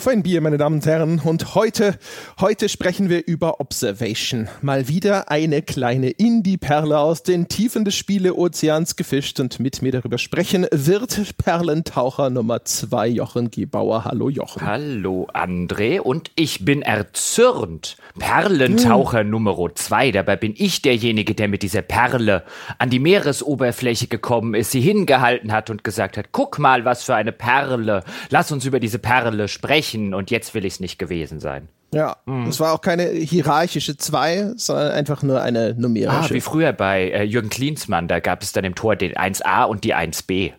Auf ein Bier, meine Damen und Herren. Und heute, heute sprechen wir über Observation. Mal wieder eine kleine Indie-Perle aus den Tiefen des Spiele-Ozeans gefischt und mit mir darüber sprechen wird Perlentaucher Nummer zwei, Jochen Gebauer. Hallo Jochen. Hallo André und ich bin erzürnt. Perlentaucher hm. Nummer zwei. Dabei bin ich derjenige, der mit dieser Perle an die Meeresoberfläche gekommen ist, sie hingehalten hat und gesagt hat, guck mal, was für eine Perle. Lass uns über diese Perle sprechen sprechen und jetzt will ich es nicht gewesen sein. Ja, mhm. es war auch keine hierarchische 2, sondern einfach nur eine numerische. Ah, wie früher bei äh, Jürgen Klinsmann, da gab es dann im Tor den 1a und die 1b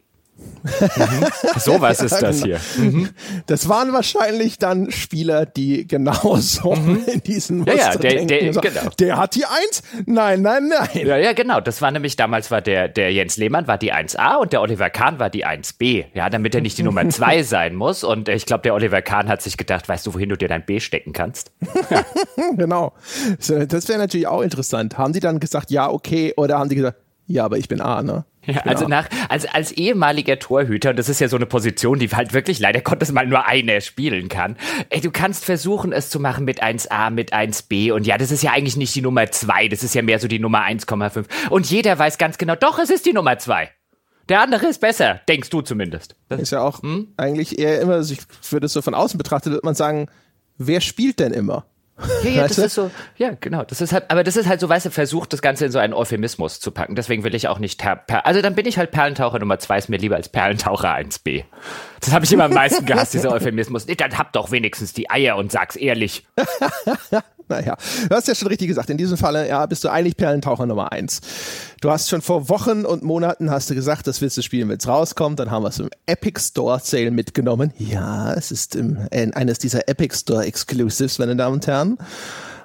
mhm. So was ist das hier. Mhm. Das waren wahrscheinlich dann Spieler, die genauso mhm. in diesen Muster ja, ja, der. Der, so, genau. der hat die Eins? Nein, nein, nein. Ja, ja, genau. Das war nämlich, damals war der, der Jens Lehmann war die 1a und der Oliver Kahn war die 1b. Ja, damit er nicht die Nummer 2 sein muss. Und ich glaube, der Oliver Kahn hat sich gedacht, weißt du, wohin du dir dein B stecken kannst? genau. Das wäre natürlich auch interessant. Haben die dann gesagt, ja, okay, oder haben die gesagt, ja, aber ich bin A, ne? Ja, also nach, als, als ehemaliger Torhüter, und das ist ja so eine Position, die halt wirklich leider Gottes mal nur einer spielen kann. Ey, du kannst versuchen, es zu machen mit 1a, mit 1b. Und ja, das ist ja eigentlich nicht die Nummer 2, das ist ja mehr so die Nummer 1,5. Und jeder weiß ganz genau, doch, es ist die Nummer 2. Der andere ist besser, denkst du zumindest. Das ist ja auch hm? eigentlich eher immer, ich würde es so von außen betrachtet, würde man sagen, wer spielt denn immer? Ja, ja, das ist so, ja, genau. Das ist halt, aber das ist halt so, weißt du, versucht, das Ganze in so einen Euphemismus zu packen. Deswegen will ich auch nicht, also dann bin ich halt Perlentaucher Nummer zwei, ist mir lieber als Perlentaucher 1b. Das habe ich immer am meisten gehasst, dieser Euphemismus. Nee, dann hab doch wenigstens die Eier und sag's ehrlich. naja, du hast ja schon richtig gesagt. In diesem Falle, ja, bist du eigentlich Perlentaucher Nummer eins. Du hast schon vor Wochen und Monaten hast du gesagt, das willst du spielen, wenn es rauskommt. Dann haben wir es im Epic Store Sale mitgenommen. Ja, es ist im, äh, eines dieser Epic Store Exclusives, meine Damen und Herren.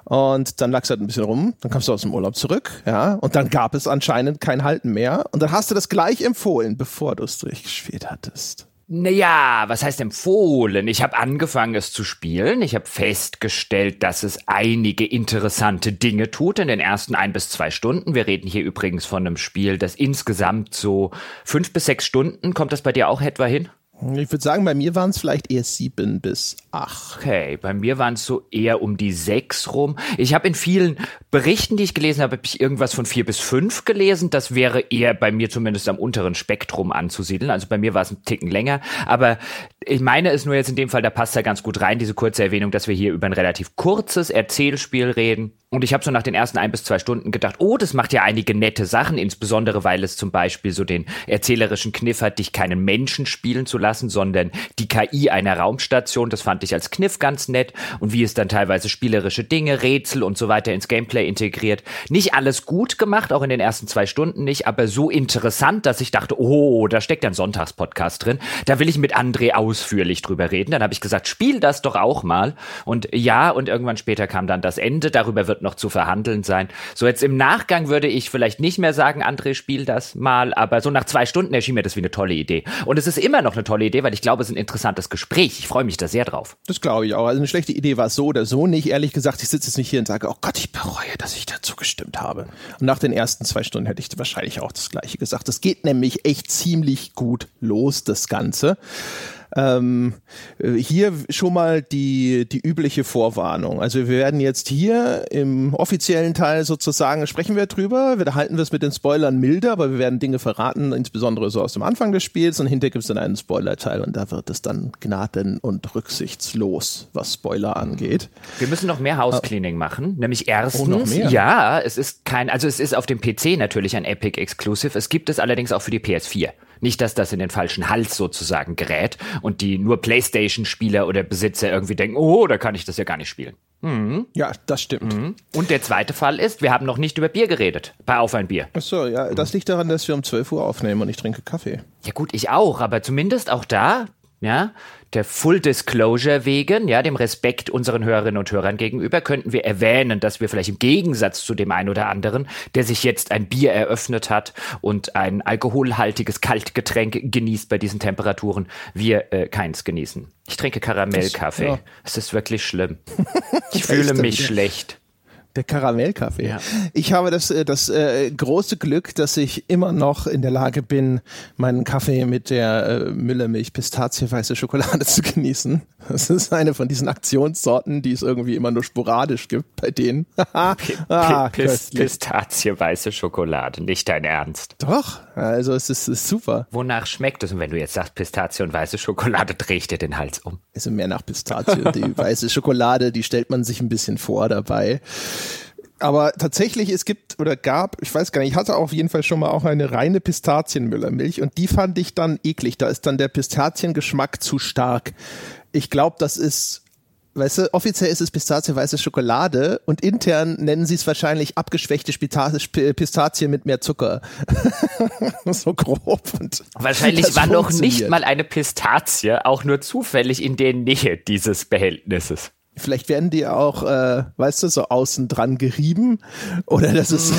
Und dann lagst du halt ein bisschen rum, dann kommst du aus dem Urlaub zurück, ja, und dann gab es anscheinend kein Halten mehr. Und dann hast du das gleich empfohlen, bevor du es durchgespielt hattest. Naja, was heißt empfohlen? Ich habe angefangen, es zu spielen. Ich habe festgestellt, dass es einige interessante Dinge tut in den ersten ein bis zwei Stunden. Wir reden hier übrigens von einem Spiel, das insgesamt so fünf bis sechs Stunden, kommt das bei dir auch etwa hin? Ich würde sagen, bei mir waren es vielleicht eher sieben bis acht. Okay, bei mir waren es so eher um die sechs rum. Ich habe in vielen Berichten, die ich gelesen habe, habe ich irgendwas von vier bis fünf gelesen. Das wäre eher bei mir zumindest am unteren Spektrum anzusiedeln. Also bei mir war es ein Ticken länger. Aber ich meine es nur jetzt in dem Fall, da passt ja ganz gut rein, diese kurze Erwähnung, dass wir hier über ein relativ kurzes Erzählspiel reden. Und ich habe so nach den ersten ein bis zwei Stunden gedacht, oh, das macht ja einige nette Sachen, insbesondere weil es zum Beispiel so den erzählerischen Kniff hat, dich keinen Menschen spielen zu lassen, sondern die KI einer Raumstation. Das fand ich als Kniff ganz nett. Und wie es dann teilweise spielerische Dinge, Rätsel und so weiter ins Gameplay integriert. Nicht alles gut gemacht, auch in den ersten zwei Stunden nicht, aber so interessant, dass ich dachte, oh, da steckt ein Sonntagspodcast drin. Da will ich mit André ausführlich drüber reden. Dann habe ich gesagt, spiel das doch auch mal. Und ja, und irgendwann später kam dann das Ende. Darüber wird noch zu verhandeln sein. So jetzt im Nachgang würde ich vielleicht nicht mehr sagen, André, spiel das mal, aber so nach zwei Stunden erschien mir das wie eine tolle Idee. Und es ist immer noch eine tolle Idee, weil ich glaube, es ist ein interessantes Gespräch. Ich freue mich da sehr drauf. Das glaube ich auch. Also eine schlechte Idee war es so oder so nicht. Ehrlich gesagt, ich sitze jetzt nicht hier und sage, oh Gott, ich bereue, dass ich dazu gestimmt habe. Und nach den ersten zwei Stunden hätte ich wahrscheinlich auch das Gleiche gesagt. Es geht nämlich echt ziemlich gut los, das Ganze. Ähm, hier schon mal die, die übliche Vorwarnung. Also wir werden jetzt hier im offiziellen Teil sozusagen sprechen wir drüber. Wir halten wir es mit den Spoilern milder, aber wir werden Dinge verraten, insbesondere so aus dem Anfang des Spiels und hinterher gibt es dann einen Spoiler-Teil und da wird es dann gnaden- und rücksichtslos, was Spoiler angeht. Wir müssen noch mehr Housecleaning uh, machen, nämlich erstens, oh, ja, es ist kein, also es ist auf dem PC natürlich ein Epic Exclusive, es gibt es allerdings auch für die PS4. Nicht, dass das in den falschen Hals sozusagen gerät und die nur PlayStation-Spieler oder Besitzer irgendwie denken, oh, da kann ich das ja gar nicht spielen. Mhm. Ja, das stimmt. Mhm. Und der zweite Fall ist, wir haben noch nicht über Bier geredet. Bei Auf ein Bier. Ach so, ja, das liegt daran, dass wir um 12 Uhr aufnehmen und ich trinke Kaffee. Ja gut, ich auch, aber zumindest auch da, ja, der Full Disclosure wegen, ja, dem Respekt unseren Hörerinnen und Hörern gegenüber, könnten wir erwähnen, dass wir vielleicht im Gegensatz zu dem einen oder anderen, der sich jetzt ein Bier eröffnet hat und ein alkoholhaltiges Kaltgetränk genießt bei diesen Temperaturen, wir äh, keins genießen. Ich trinke Karamellkaffee. Ja. Es ist wirklich schlimm. Ich fühle mich schlecht Der Karamellkaffee. Ja. Ich habe das, äh, das äh, große Glück, dass ich immer noch in der Lage bin, meinen Kaffee mit der äh, Müllermilch Pistazie-weiße Schokolade zu genießen. Das ist eine von diesen Aktionssorten, die es irgendwie immer nur sporadisch gibt bei denen. ah, Pist Pistazie-weiße Schokolade, nicht dein Ernst. Doch, also es ist, ist, super. Wonach schmeckt es? Und wenn du jetzt sagst Pistazie und weiße Schokolade, drehe ich dir den Hals um. Also mehr nach Pistazie. die weiße Schokolade, die stellt man sich ein bisschen vor dabei aber tatsächlich, es gibt oder gab, ich weiß gar nicht, ich hatte auf jeden Fall schon mal auch eine reine Pistazienmüllermilch und die fand ich dann eklig. Da ist dann der Pistaziengeschmack zu stark. Ich glaube, das ist, weißt du, offiziell ist es pistazienweiße Schokolade und intern nennen sie es wahrscheinlich abgeschwächte Pistazien mit mehr Zucker. so grob. Und wahrscheinlich war noch nicht mal eine Pistazie auch nur zufällig in der Nähe dieses Behältnisses. Vielleicht werden die auch, äh, weißt du, so außen dran gerieben. Oder das ist,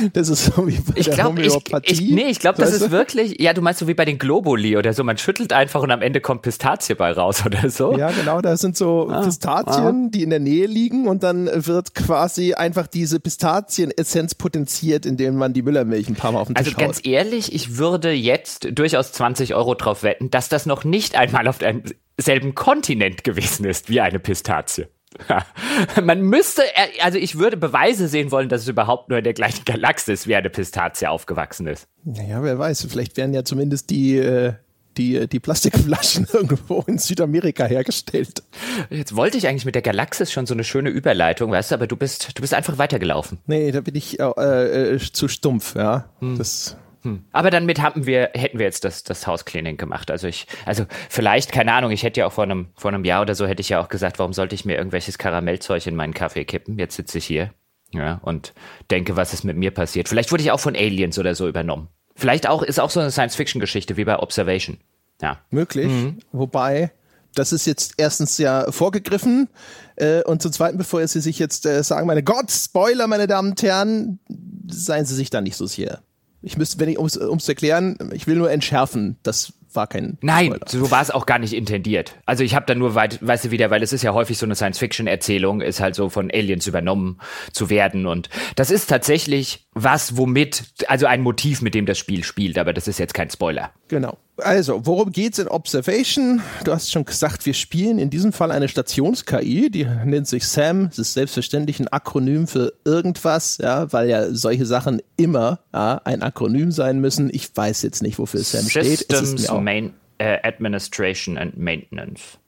mhm. das ist so wie bei ich der glaub, Homöopathie. Ich, ich, nee, ich glaube, das ist wirklich, ja, du meinst so wie bei den Globuli oder so. Man schüttelt einfach und am Ende kommt Pistazie bei raus oder so. Ja, genau. Da sind so ah, Pistazien, ah. die in der Nähe liegen und dann wird quasi einfach diese Pistazienessenz potenziert, indem man die Müllermilch ein paar Mal auf den Tisch Also ganz haut. ehrlich, ich würde jetzt durchaus 20 Euro drauf wetten, dass das noch nicht einmal auf einem selben Kontinent gewesen ist wie eine Pistazie. Man müsste, also ich würde Beweise sehen wollen, dass es überhaupt nur in der gleichen Galaxis wie eine Pistazie aufgewachsen ist. Naja, wer weiß, vielleicht werden ja zumindest die, äh, die, die Plastikflaschen irgendwo in Südamerika hergestellt. Jetzt wollte ich eigentlich mit der Galaxis schon so eine schöne Überleitung, weißt du, aber du bist, du bist einfach weitergelaufen. Nee, da bin ich äh, äh, zu stumpf, ja. Hm. Das hm. Aber dann mit haben wir, hätten wir jetzt das, das Housecleaning gemacht. Also ich, also vielleicht, keine Ahnung, ich hätte ja auch vor einem, vor einem Jahr oder so hätte ich ja auch gesagt, warum sollte ich mir irgendwelches Karamellzeug in meinen Kaffee kippen? Jetzt sitze ich hier, ja, und denke, was ist mit mir passiert. Vielleicht wurde ich auch von Aliens oder so übernommen. Vielleicht auch, ist auch so eine Science-Fiction-Geschichte wie bei Observation. Ja. Möglich. Mhm. Wobei, das ist jetzt erstens ja vorgegriffen äh, und zum Zweiten, bevor Sie sich jetzt äh, sagen, meine Gott, Spoiler, meine Damen und Herren, seien Sie sich da nicht so sicher. Ich müsste, wenn ich, ums, ums erklären, ich will nur entschärfen, das war kein. Nein, Spoiler. so war es auch gar nicht intendiert. Also ich habe da nur weit, weißt du wieder, weil es ist ja häufig so eine Science-Fiction-Erzählung, ist halt so von Aliens übernommen zu werden und das ist tatsächlich was, womit, also ein Motiv, mit dem das Spiel spielt, aber das ist jetzt kein Spoiler. Genau. Also, worum geht's in Observation? Du hast schon gesagt, wir spielen in diesem Fall eine Stations-KI, die nennt sich SAM. Das ist selbstverständlich ein Akronym für irgendwas, ja, weil ja solche Sachen immer ja, ein Akronym sein müssen. Ich weiß jetzt nicht, wofür SAM Systems steht. Mir Main, uh, Administration and Maintenance.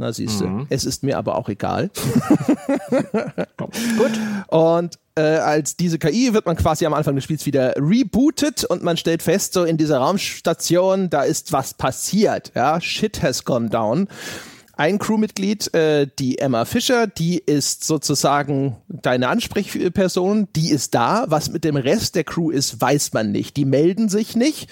Na, siehst du. Mhm. Es ist mir aber auch egal. Gut. Und äh, als diese KI wird man quasi am Anfang des Spiels wieder rebootet und man stellt fest, so in dieser Raumstation, da ist was passiert. Ja, shit has gone down ein Crewmitglied, äh, die Emma Fischer, die ist sozusagen deine Ansprechperson, die ist da. Was mit dem Rest der Crew ist, weiß man nicht. Die melden sich nicht.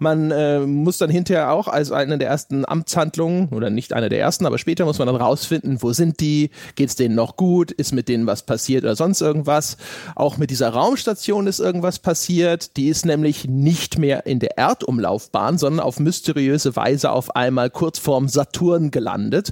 Man äh, muss dann hinterher auch als eine der ersten Amtshandlungen, oder nicht eine der ersten, aber später muss man dann rausfinden, wo sind die, geht's denen noch gut, ist mit denen was passiert oder sonst irgendwas. Auch mit dieser Raumstation ist irgendwas passiert. Die ist nämlich nicht mehr in der Erdumlaufbahn, sondern auf mysteriöse Weise auf einmal kurz vorm Saturn gelandet.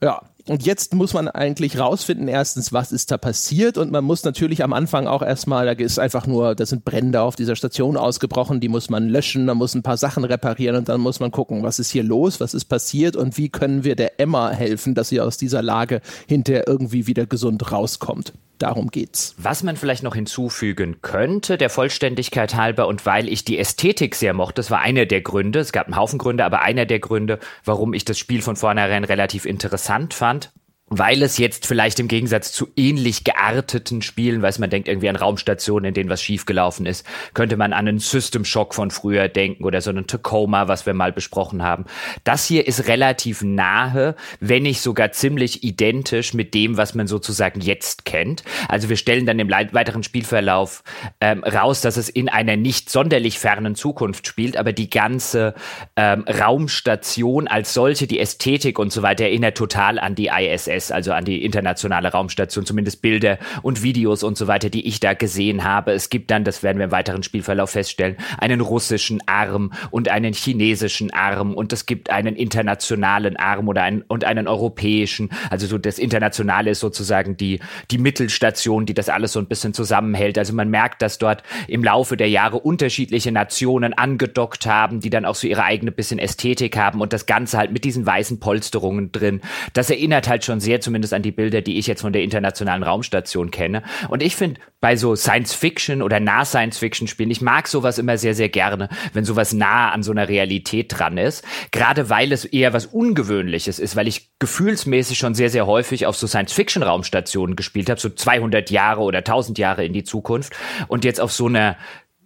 Ja, und jetzt muss man eigentlich rausfinden, erstens, was ist da passiert und man muss natürlich am Anfang auch erstmal, da ist einfach nur, da sind Brände auf dieser Station ausgebrochen, die muss man löschen, da muss ein paar Sachen reparieren und dann muss man gucken, was ist hier los, was ist passiert und wie können wir der Emma helfen, dass sie aus dieser Lage hinterher irgendwie wieder gesund rauskommt. Darum geht's. Was man vielleicht noch hinzufügen könnte, der Vollständigkeit halber, und weil ich die Ästhetik sehr mochte, das war einer der Gründe, es gab einen Haufen Gründe, aber einer der Gründe, warum ich das Spiel von vornherein relativ interessant fand, gespannt weil es jetzt vielleicht im Gegensatz zu ähnlich gearteten Spielen, weiß man denkt irgendwie an Raumstationen, in denen was schiefgelaufen ist, könnte man an einen System Shock von früher denken oder so einen Tacoma, was wir mal besprochen haben. Das hier ist relativ nahe, wenn nicht sogar ziemlich identisch mit dem, was man sozusagen jetzt kennt. Also wir stellen dann im weiteren Spielverlauf ähm, raus, dass es in einer nicht sonderlich fernen Zukunft spielt, aber die ganze ähm, Raumstation als solche, die Ästhetik und so weiter erinnert total an die ISS ISS, also an die internationale Raumstation, zumindest Bilder und Videos und so weiter, die ich da gesehen habe. Es gibt dann, das werden wir im weiteren Spielverlauf feststellen, einen russischen Arm und einen chinesischen Arm und es gibt einen internationalen Arm oder einen, und einen europäischen. Also so das Internationale ist sozusagen die, die Mittelstation, die das alles so ein bisschen zusammenhält. Also man merkt, dass dort im Laufe der Jahre unterschiedliche Nationen angedockt haben, die dann auch so ihre eigene bisschen Ästhetik haben und das Ganze halt mit diesen weißen Polsterungen drin. Das erinnert halt schon sehr zumindest an die Bilder, die ich jetzt von der internationalen Raumstation kenne. Und ich finde, bei so Science-Fiction oder Nah-Science-Fiction-Spielen, ich mag sowas immer sehr, sehr gerne, wenn sowas nah an so einer Realität dran ist. Gerade weil es eher was Ungewöhnliches ist, weil ich gefühlsmäßig schon sehr, sehr häufig auf so Science-Fiction-Raumstationen gespielt habe, so 200 Jahre oder 1000 Jahre in die Zukunft. Und jetzt auf so einer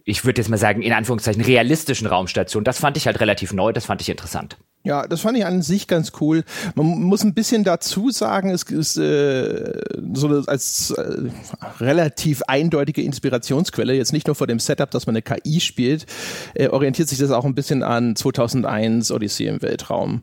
ich würde jetzt mal sagen, in Anführungszeichen realistischen Raumstation. Das fand ich halt relativ neu, das fand ich interessant. Ja, das fand ich an sich ganz cool. Man muss ein bisschen dazu sagen, es ist äh, so als äh, relativ eindeutige Inspirationsquelle, jetzt nicht nur vor dem Setup, dass man eine KI spielt, äh, orientiert sich das auch ein bisschen an 2001 Odyssee im Weltraum.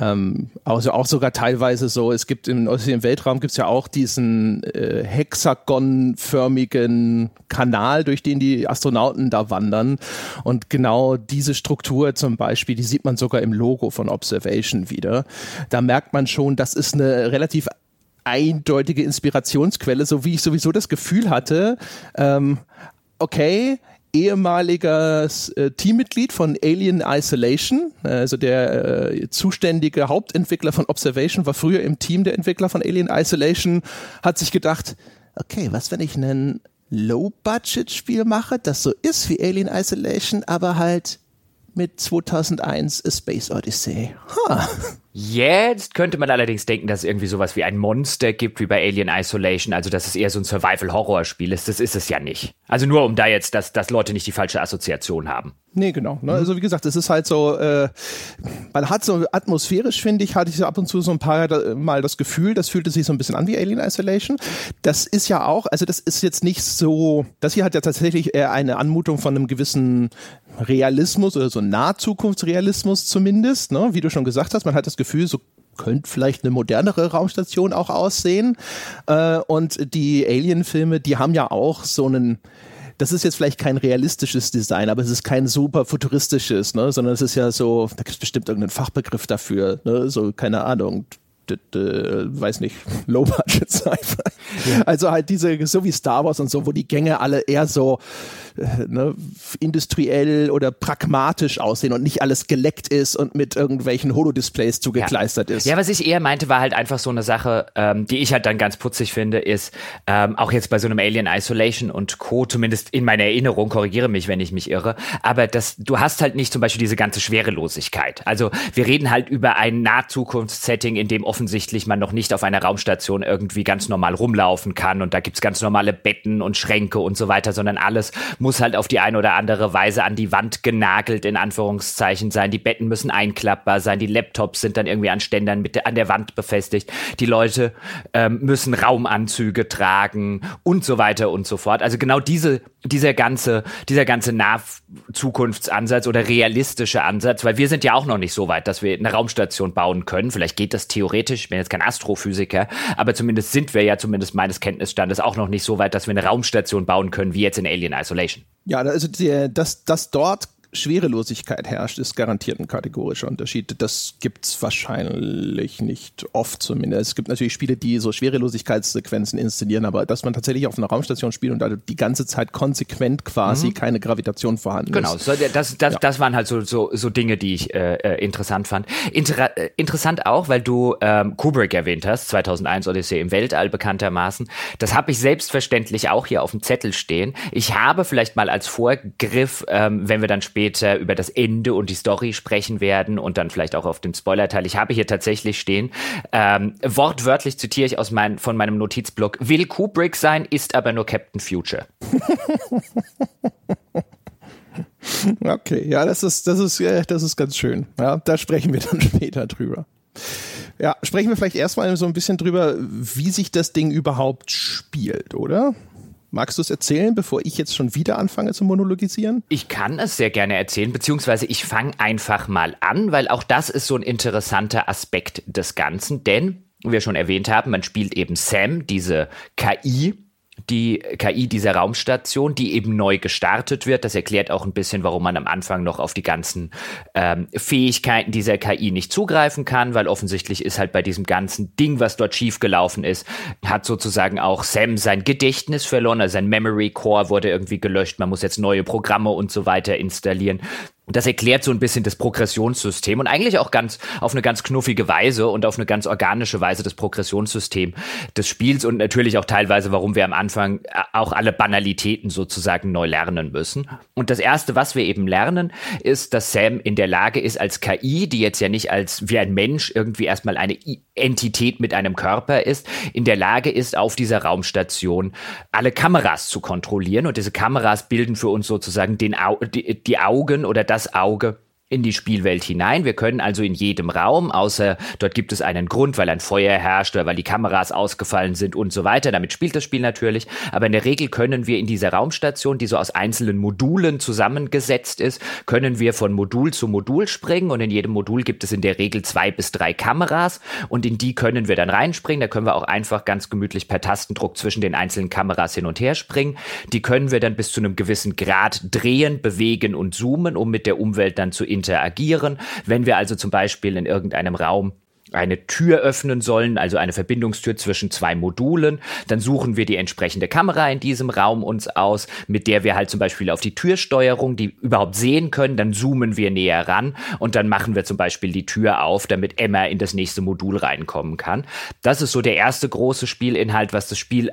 Ähm, also auch sogar teilweise so, es gibt im Odyssee im Weltraum gibt's ja auch diesen äh, hexagonförmigen Kanal, durch den die Astronauten da wandern. Und genau diese Struktur zum Beispiel, die sieht man sogar im Logo von Observation wieder. Da merkt man schon, das ist eine relativ eindeutige Inspirationsquelle, so wie ich sowieso das Gefühl hatte, ähm, okay, ehemaliges äh, Teammitglied von Alien Isolation, also der äh, zuständige Hauptentwickler von Observation war früher im Team der Entwickler von Alien Isolation, hat sich gedacht, okay, was wenn ich ein Low-Budget-Spiel mache, das so ist wie Alien Isolation, aber halt mit 2001 A Space Odyssey. Huh. Jetzt könnte man allerdings denken, dass es irgendwie sowas wie ein Monster gibt, wie bei Alien Isolation, also dass es eher so ein Survival-Horror-Spiel ist. Das ist es ja nicht. Also nur um da jetzt, dass, dass Leute nicht die falsche Assoziation haben. Nee, genau. Ne? Also wie gesagt, es ist halt so, äh, man hat so atmosphärisch, finde ich, hatte ich so ab und zu so ein paar Mal das Gefühl, das fühlte sich so ein bisschen an wie Alien Isolation. Das ist ja auch, also das ist jetzt nicht so, das hier hat ja tatsächlich eher eine Anmutung von einem gewissen Realismus oder so Nahzukunftsrealismus zumindest, ne? wie du schon gesagt hast, man hat das Gefühl, so könnte vielleicht eine modernere Raumstation auch aussehen. Äh, und die Alien-Filme, die haben ja auch so einen, das ist jetzt vielleicht kein realistisches Design, aber es ist kein super futuristisches, ne? sondern es ist ja so, da gibt es bestimmt irgendeinen Fachbegriff dafür, ne? so keine Ahnung, weiß nicht, Low-Budget Sci-Fi. Ja. Also halt diese, so wie Star Wars und so, wo die Gänge alle eher so äh, ne, industriell oder pragmatisch aussehen und nicht alles geleckt ist und mit irgendwelchen Holodisplays zugekleistert ja. ist. Ja, was ich eher meinte, war halt einfach so eine Sache, ähm, die ich halt dann ganz putzig finde, ist ähm, auch jetzt bei so einem Alien Isolation und Co., zumindest in meiner Erinnerung, korrigiere mich, wenn ich mich irre, aber das, du hast halt nicht zum Beispiel diese ganze Schwerelosigkeit. Also wir reden halt über ein Nahzukunftssetting, in dem offensichtlich man noch nicht auf einer Raumstation irgendwie ganz normal rumlaufen kann und da gibt's ganz normale Betten und Schränke und so weiter, sondern alles muss halt auf die eine oder andere Weise an die Wand genagelt, in Anführungszeichen sein. Die Betten müssen einklappbar sein, die Laptops sind dann irgendwie an Ständern mit an der Wand befestigt. Die Leute ähm, müssen Raumanzüge tragen und so weiter und so fort. Also genau diese, dieser ganze, dieser ganze Nah-Zukunftsansatz oder realistische Ansatz, weil wir sind ja auch noch nicht so weit, dass wir eine Raumstation bauen können. Vielleicht geht das theoretisch, ich bin jetzt kein Astrophysiker, aber zumindest sind wir ja zumindest meines Kenntnisstandes auch noch nicht so weit, dass wir eine Raumstation bauen können, wie jetzt in Alien Isolation. Ja, also die, dass, dass dort Schwerelosigkeit herrscht, ist garantiert ein kategorischer Unterschied. Das gibt's wahrscheinlich nicht oft zumindest. Es gibt natürlich Spiele, die so Schwerelosigkeitssequenzen inszenieren, aber dass man tatsächlich auf einer Raumstation spielt und da die ganze Zeit konsequent quasi mhm. keine Gravitation vorhanden genau, ist. Genau, das, das, ja. das waren halt so, so, so Dinge, die ich äh, äh interessant fand. Inter äh, interessant auch, weil du ähm, Kubrick erwähnt hast, 2001 Odyssee im Weltall bekanntermaßen. Das habe ich selbstverständlich auch hier auf dem Zettel stehen. Ich habe vielleicht mal als Vorgriff, ähm, wenn wir dann später später über das Ende und die Story sprechen werden und dann vielleicht auch auf dem Spoilerteil. Ich habe hier tatsächlich stehen, ähm, wortwörtlich zitiere ich aus mein, von meinem Notizblock, will Kubrick sein, ist aber nur Captain Future. okay, ja, das ist, das ist, das ist ganz schön. Ja, da sprechen wir dann später drüber. Ja, sprechen wir vielleicht erstmal so ein bisschen drüber, wie sich das Ding überhaupt spielt, oder? Magst du es erzählen, bevor ich jetzt schon wieder anfange zu monologisieren? Ich kann es sehr gerne erzählen, beziehungsweise ich fange einfach mal an, weil auch das ist so ein interessanter Aspekt des Ganzen, denn wie wir schon erwähnt haben, man spielt eben Sam, diese KI, die KI dieser Raumstation, die eben neu gestartet wird. Das erklärt auch ein bisschen, warum man am Anfang noch auf die ganzen ähm, Fähigkeiten dieser KI nicht zugreifen kann, weil offensichtlich ist halt bei diesem ganzen Ding, was dort schiefgelaufen ist, hat sozusagen auch Sam sein Gedächtnis verloren, also sein Memory Core wurde irgendwie gelöscht. Man muss jetzt neue Programme und so weiter installieren. Das erklärt so ein bisschen das Progressionssystem und eigentlich auch ganz auf eine ganz knuffige Weise und auf eine ganz organische Weise das Progressionssystem des Spiels und natürlich auch teilweise, warum wir am Anfang äh, auch alle Banalitäten sozusagen neu lernen müssen. Und das erste, was wir eben lernen, ist, dass Sam in der Lage ist, als KI, die jetzt ja nicht als wie ein Mensch irgendwie erstmal eine Entität mit einem Körper ist, in der Lage ist, auf dieser Raumstation alle Kameras zu kontrollieren. Und diese Kameras bilden für uns sozusagen den Au die, die Augen oder das das Auge in die Spielwelt hinein. Wir können also in jedem Raum, außer dort gibt es einen Grund, weil ein Feuer herrscht oder weil die Kameras ausgefallen sind und so weiter. Damit spielt das Spiel natürlich. Aber in der Regel können wir in dieser Raumstation, die so aus einzelnen Modulen zusammengesetzt ist, können wir von Modul zu Modul springen und in jedem Modul gibt es in der Regel zwei bis drei Kameras und in die können wir dann reinspringen. Da können wir auch einfach ganz gemütlich per Tastendruck zwischen den einzelnen Kameras hin und her springen. Die können wir dann bis zu einem gewissen Grad drehen, bewegen und zoomen, um mit der Umwelt dann zu interagieren. Wenn wir also zum Beispiel in irgendeinem Raum eine Tür öffnen sollen, also eine Verbindungstür zwischen zwei Modulen, dann suchen wir die entsprechende Kamera in diesem Raum uns aus, mit der wir halt zum Beispiel auf die Türsteuerung, die überhaupt sehen können, dann zoomen wir näher ran und dann machen wir zum Beispiel die Tür auf, damit Emma in das nächste Modul reinkommen kann. Das ist so der erste große Spielinhalt, was das Spiel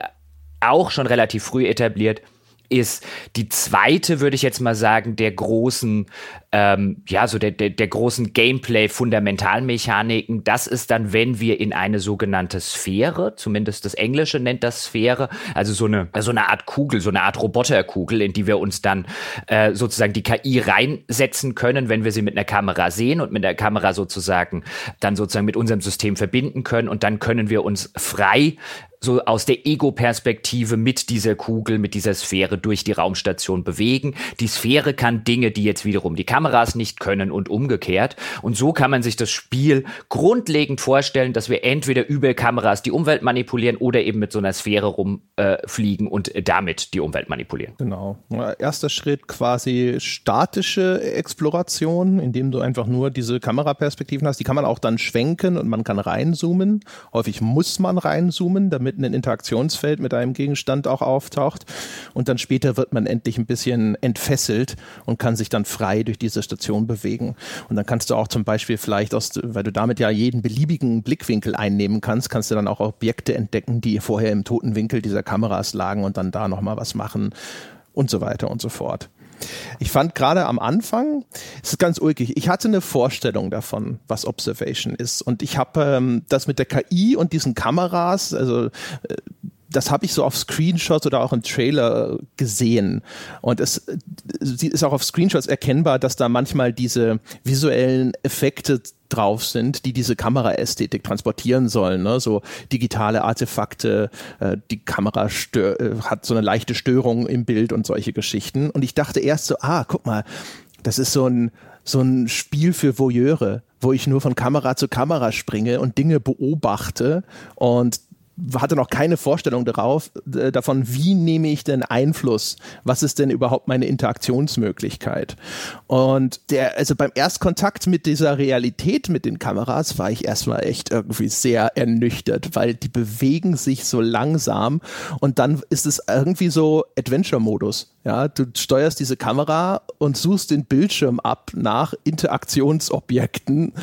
auch schon relativ früh etabliert ist die zweite, würde ich jetzt mal sagen, der großen, ähm, ja, so der, der, der großen Gameplay-Fundamentalmechaniken. Das ist dann, wenn wir in eine sogenannte Sphäre, zumindest das Englische nennt das Sphäre, also so eine, so eine Art Kugel, so eine Art Roboterkugel, in die wir uns dann äh, sozusagen die KI reinsetzen können, wenn wir sie mit einer Kamera sehen und mit der Kamera sozusagen dann sozusagen mit unserem System verbinden können und dann können wir uns frei so aus der Ego-Perspektive mit dieser Kugel, mit dieser Sphäre durch die Raumstation bewegen. Die Sphäre kann Dinge, die jetzt wiederum die Kameras nicht können und umgekehrt. Und so kann man sich das Spiel grundlegend vorstellen, dass wir entweder über Kameras die Umwelt manipulieren oder eben mit so einer Sphäre rumfliegen äh, und damit die Umwelt manipulieren. Genau. Erster Schritt quasi statische Exploration, indem du einfach nur diese Kameraperspektiven hast. Die kann man auch dann schwenken und man kann reinzoomen. Häufig muss man reinzoomen, damit ein Interaktionsfeld mit einem Gegenstand auch auftaucht. Und dann später wird man endlich ein bisschen entfesselt und kann sich dann frei durch diese Station bewegen. Und dann kannst du auch zum Beispiel vielleicht aus, weil du damit ja jeden beliebigen Blickwinkel einnehmen kannst, kannst du dann auch Objekte entdecken, die vorher im toten Winkel dieser Kameras lagen und dann da nochmal was machen und so weiter und so fort. Ich fand gerade am Anfang, es ist ganz ulkig, ich hatte eine Vorstellung davon, was Observation ist. Und ich habe ähm, das mit der KI und diesen Kameras, also äh, das habe ich so auf Screenshots oder auch im Trailer gesehen. Und es ist auch auf Screenshots erkennbar, dass da manchmal diese visuellen Effekte drauf sind, die diese Kameraästhetik transportieren sollen. Ne? So digitale Artefakte, äh, die Kamera äh, hat so eine leichte Störung im Bild und solche Geschichten. Und ich dachte erst so, ah, guck mal, das ist so ein, so ein Spiel für Voyeure, wo ich nur von Kamera zu Kamera springe und Dinge beobachte und hatte noch keine Vorstellung darauf, davon, wie nehme ich denn Einfluss? Was ist denn überhaupt meine Interaktionsmöglichkeit? Und der, also beim Erstkontakt mit dieser Realität mit den Kameras war ich erstmal echt irgendwie sehr ernüchtert, weil die bewegen sich so langsam und dann ist es irgendwie so Adventure-Modus. Ja, du steuerst diese Kamera und suchst den Bildschirm ab nach Interaktionsobjekten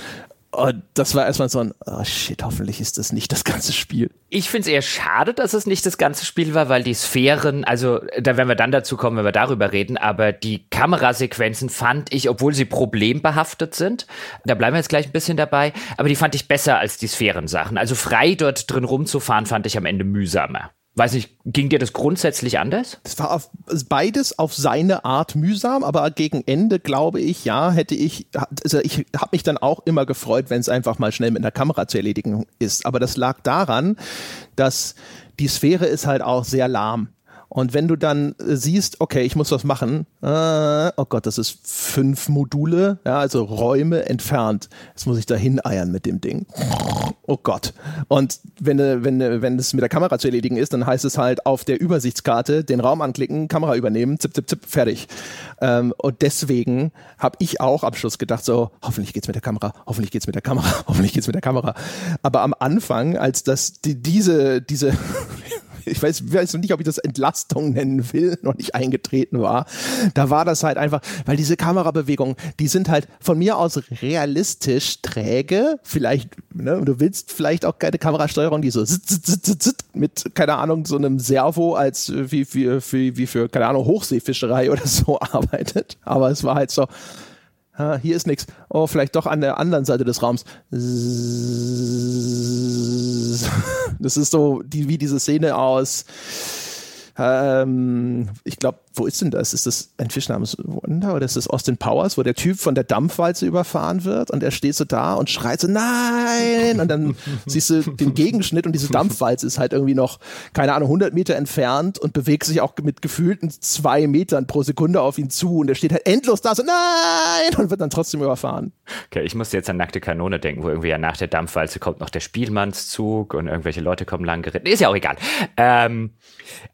und das war erstmal so ein, oh shit, hoffentlich ist das nicht das ganze Spiel. Ich finde es eher schade, dass es nicht das ganze Spiel war, weil die Sphären, also da werden wir dann dazu kommen, wenn wir darüber reden, aber die Kamerasequenzen fand ich, obwohl sie problembehaftet sind, da bleiben wir jetzt gleich ein bisschen dabei, aber die fand ich besser als die Sphärensachen. Also frei dort drin rumzufahren, fand ich am Ende mühsamer. Weiß nicht, ging dir das grundsätzlich anders? Das war auf, beides auf seine Art mühsam, aber gegen Ende glaube ich, ja, hätte ich, also ich habe mich dann auch immer gefreut, wenn es einfach mal schnell mit einer Kamera zu erledigen ist. Aber das lag daran, dass die Sphäre ist halt auch sehr lahm. Und wenn du dann äh, siehst, okay, ich muss was machen, äh, oh Gott, das ist fünf Module, ja, also Räume entfernt. Jetzt muss ich da hineiern mit dem Ding. Oh Gott. Und wenn, wenn, wenn es mit der Kamera zu erledigen ist, dann heißt es halt auf der Übersichtskarte den Raum anklicken, Kamera übernehmen, zip, zip, zip, fertig. Ähm, und deswegen habe ich auch am Schluss gedacht, so, hoffentlich geht's mit der Kamera, hoffentlich geht's mit der Kamera, hoffentlich geht's mit der Kamera. Aber am Anfang, als das die, diese, diese ich weiß, weiß nicht, ob ich das Entlastung nennen will, noch nicht eingetreten war. Da war das halt einfach, weil diese Kamerabewegungen, die sind halt von mir aus realistisch träge. Vielleicht, ne, du willst vielleicht auch keine Kamerasteuerung, die so mit, keine Ahnung, so einem Servo als wie, wie, wie, wie für, keine Ahnung, Hochseefischerei oder so arbeitet. Aber es war halt so, Ah, hier ist nichts. Oh, vielleicht doch an der anderen Seite des Raums. Das ist so die, wie diese Szene aus ähm, ich glaube, wo ist denn das? Ist das ein Fisch namens Wonder oder ist das Austin Powers, wo der Typ von der Dampfwalze überfahren wird und er steht so da und schreit so nein und dann siehst du den Gegenschnitt und diese Dampfwalze ist halt irgendwie noch, keine Ahnung, 100 Meter entfernt und bewegt sich auch mit gefühlten zwei Metern pro Sekunde auf ihn zu und er steht halt endlos da so nein und wird dann trotzdem überfahren. Okay, ich musste jetzt an nackte Kanone denken, wo irgendwie ja nach der Dampfwalze kommt noch der Spielmannszug und irgendwelche Leute kommen lang geritten. Ist ja auch egal. Ähm,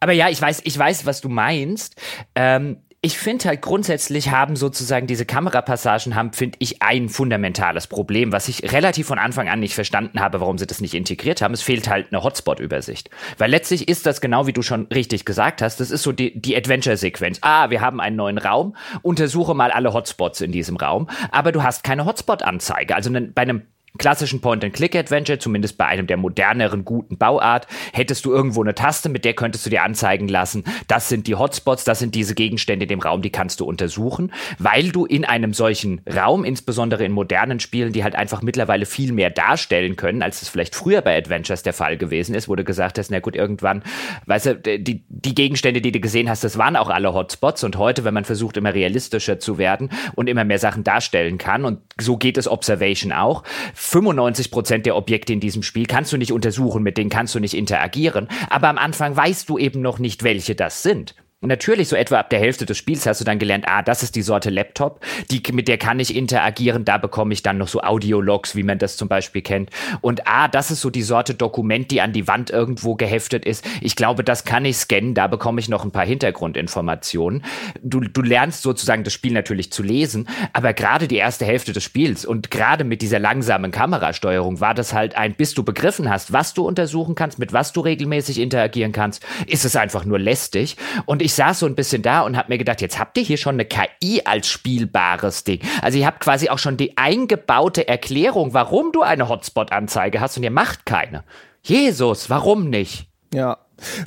aber ja, ich weiß, ich weiß, was du meinst. Ähm, ich finde halt grundsätzlich haben sozusagen diese Kamerapassagen haben, finde ich, ein fundamentales Problem, was ich relativ von Anfang an nicht verstanden habe, warum sie das nicht integriert haben. Es fehlt halt eine Hotspot-Übersicht. Weil letztlich ist das genau wie du schon richtig gesagt hast, das ist so die, die Adventure-Sequenz. Ah, wir haben einen neuen Raum, untersuche mal alle Hotspots in diesem Raum, aber du hast keine Hotspot-Anzeige. Also bei einem klassischen Point-and-Click-Adventure, zumindest bei einem der moderneren, guten Bauart, hättest du irgendwo eine Taste, mit der könntest du dir anzeigen lassen, das sind die Hotspots, das sind diese Gegenstände in dem Raum, die kannst du untersuchen, weil du in einem solchen Raum, insbesondere in modernen Spielen, die halt einfach mittlerweile viel mehr darstellen können, als es vielleicht früher bei Adventures der Fall gewesen ist, du gesagt hast, na gut, irgendwann, weißt du, die, die Gegenstände, die du gesehen hast, das waren auch alle Hotspots. Und heute, wenn man versucht, immer realistischer zu werden und immer mehr Sachen darstellen kann und so geht es Observation auch, 95 Prozent der Objekte in diesem Spiel kannst du nicht untersuchen, mit denen kannst du nicht interagieren. Aber am Anfang weißt du eben noch nicht, welche das sind. Natürlich, so etwa ab der Hälfte des Spiels hast du dann gelernt, ah, das ist die Sorte Laptop, die, mit der kann ich interagieren, da bekomme ich dann noch so Audiologs, wie man das zum Beispiel kennt. Und ah, das ist so die Sorte Dokument, die an die Wand irgendwo geheftet ist. Ich glaube, das kann ich scannen, da bekomme ich noch ein paar Hintergrundinformationen. Du, du lernst sozusagen das Spiel natürlich zu lesen, aber gerade die erste Hälfte des Spiels und gerade mit dieser langsamen Kamerasteuerung war das halt ein, bis du begriffen hast, was du untersuchen kannst, mit was du regelmäßig interagieren kannst, ist es einfach nur lästig. Und ich saß so ein bisschen da und habe mir gedacht, jetzt habt ihr hier schon eine KI als spielbares Ding. Also ihr habt quasi auch schon die eingebaute Erklärung, warum du eine Hotspot-Anzeige hast und ihr macht keine. Jesus, warum nicht? Ja,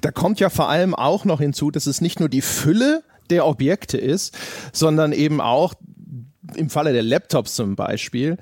da kommt ja vor allem auch noch hinzu, dass es nicht nur die Fülle der Objekte ist, sondern eben auch im Falle der Laptops zum Beispiel,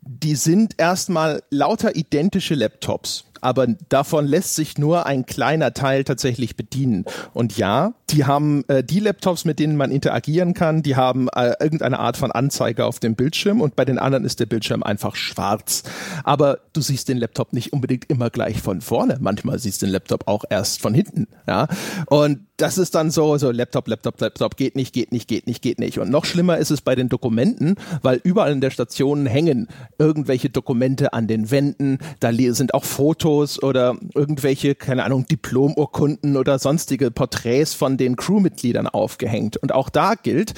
die sind erstmal lauter identische Laptops aber davon lässt sich nur ein kleiner Teil tatsächlich bedienen. Und ja, die haben äh, die Laptops, mit denen man interagieren kann, die haben äh, irgendeine Art von Anzeige auf dem Bildschirm und bei den anderen ist der Bildschirm einfach schwarz. Aber du siehst den Laptop nicht unbedingt immer gleich von vorne. Manchmal siehst du den Laptop auch erst von hinten. Ja, und das ist dann so, so Laptop, Laptop, Laptop, geht nicht, geht nicht, geht nicht, geht nicht. Und noch schlimmer ist es bei den Dokumenten, weil überall in der Station hängen irgendwelche Dokumente an den Wänden, da sind auch Fotos oder irgendwelche, keine Ahnung, Diplomurkunden oder sonstige Porträts von den Crewmitgliedern aufgehängt. Und auch da gilt,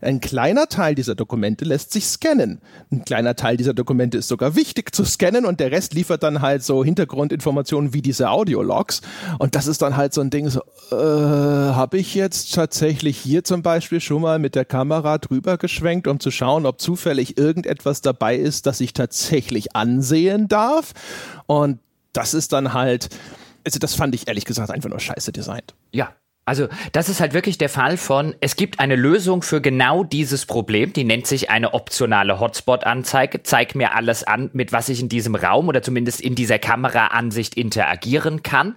ein kleiner Teil dieser Dokumente lässt sich scannen. Ein kleiner Teil dieser Dokumente ist sogar wichtig zu scannen und der Rest liefert dann halt so Hintergrundinformationen wie diese Audiologs. Und das ist dann halt so ein Ding, so, äh, habe ich jetzt tatsächlich hier zum Beispiel schon mal mit der Kamera drüber geschwenkt, um zu schauen, ob zufällig irgendetwas dabei ist, das ich tatsächlich ansehen darf. Und das ist dann halt, also das fand ich ehrlich gesagt einfach nur scheiße designt. Ja, also das ist halt wirklich der Fall von, es gibt eine Lösung für genau dieses Problem, die nennt sich eine optionale Hotspot-Anzeige. Zeig mir alles an, mit was ich in diesem Raum oder zumindest in dieser Kameraansicht interagieren kann.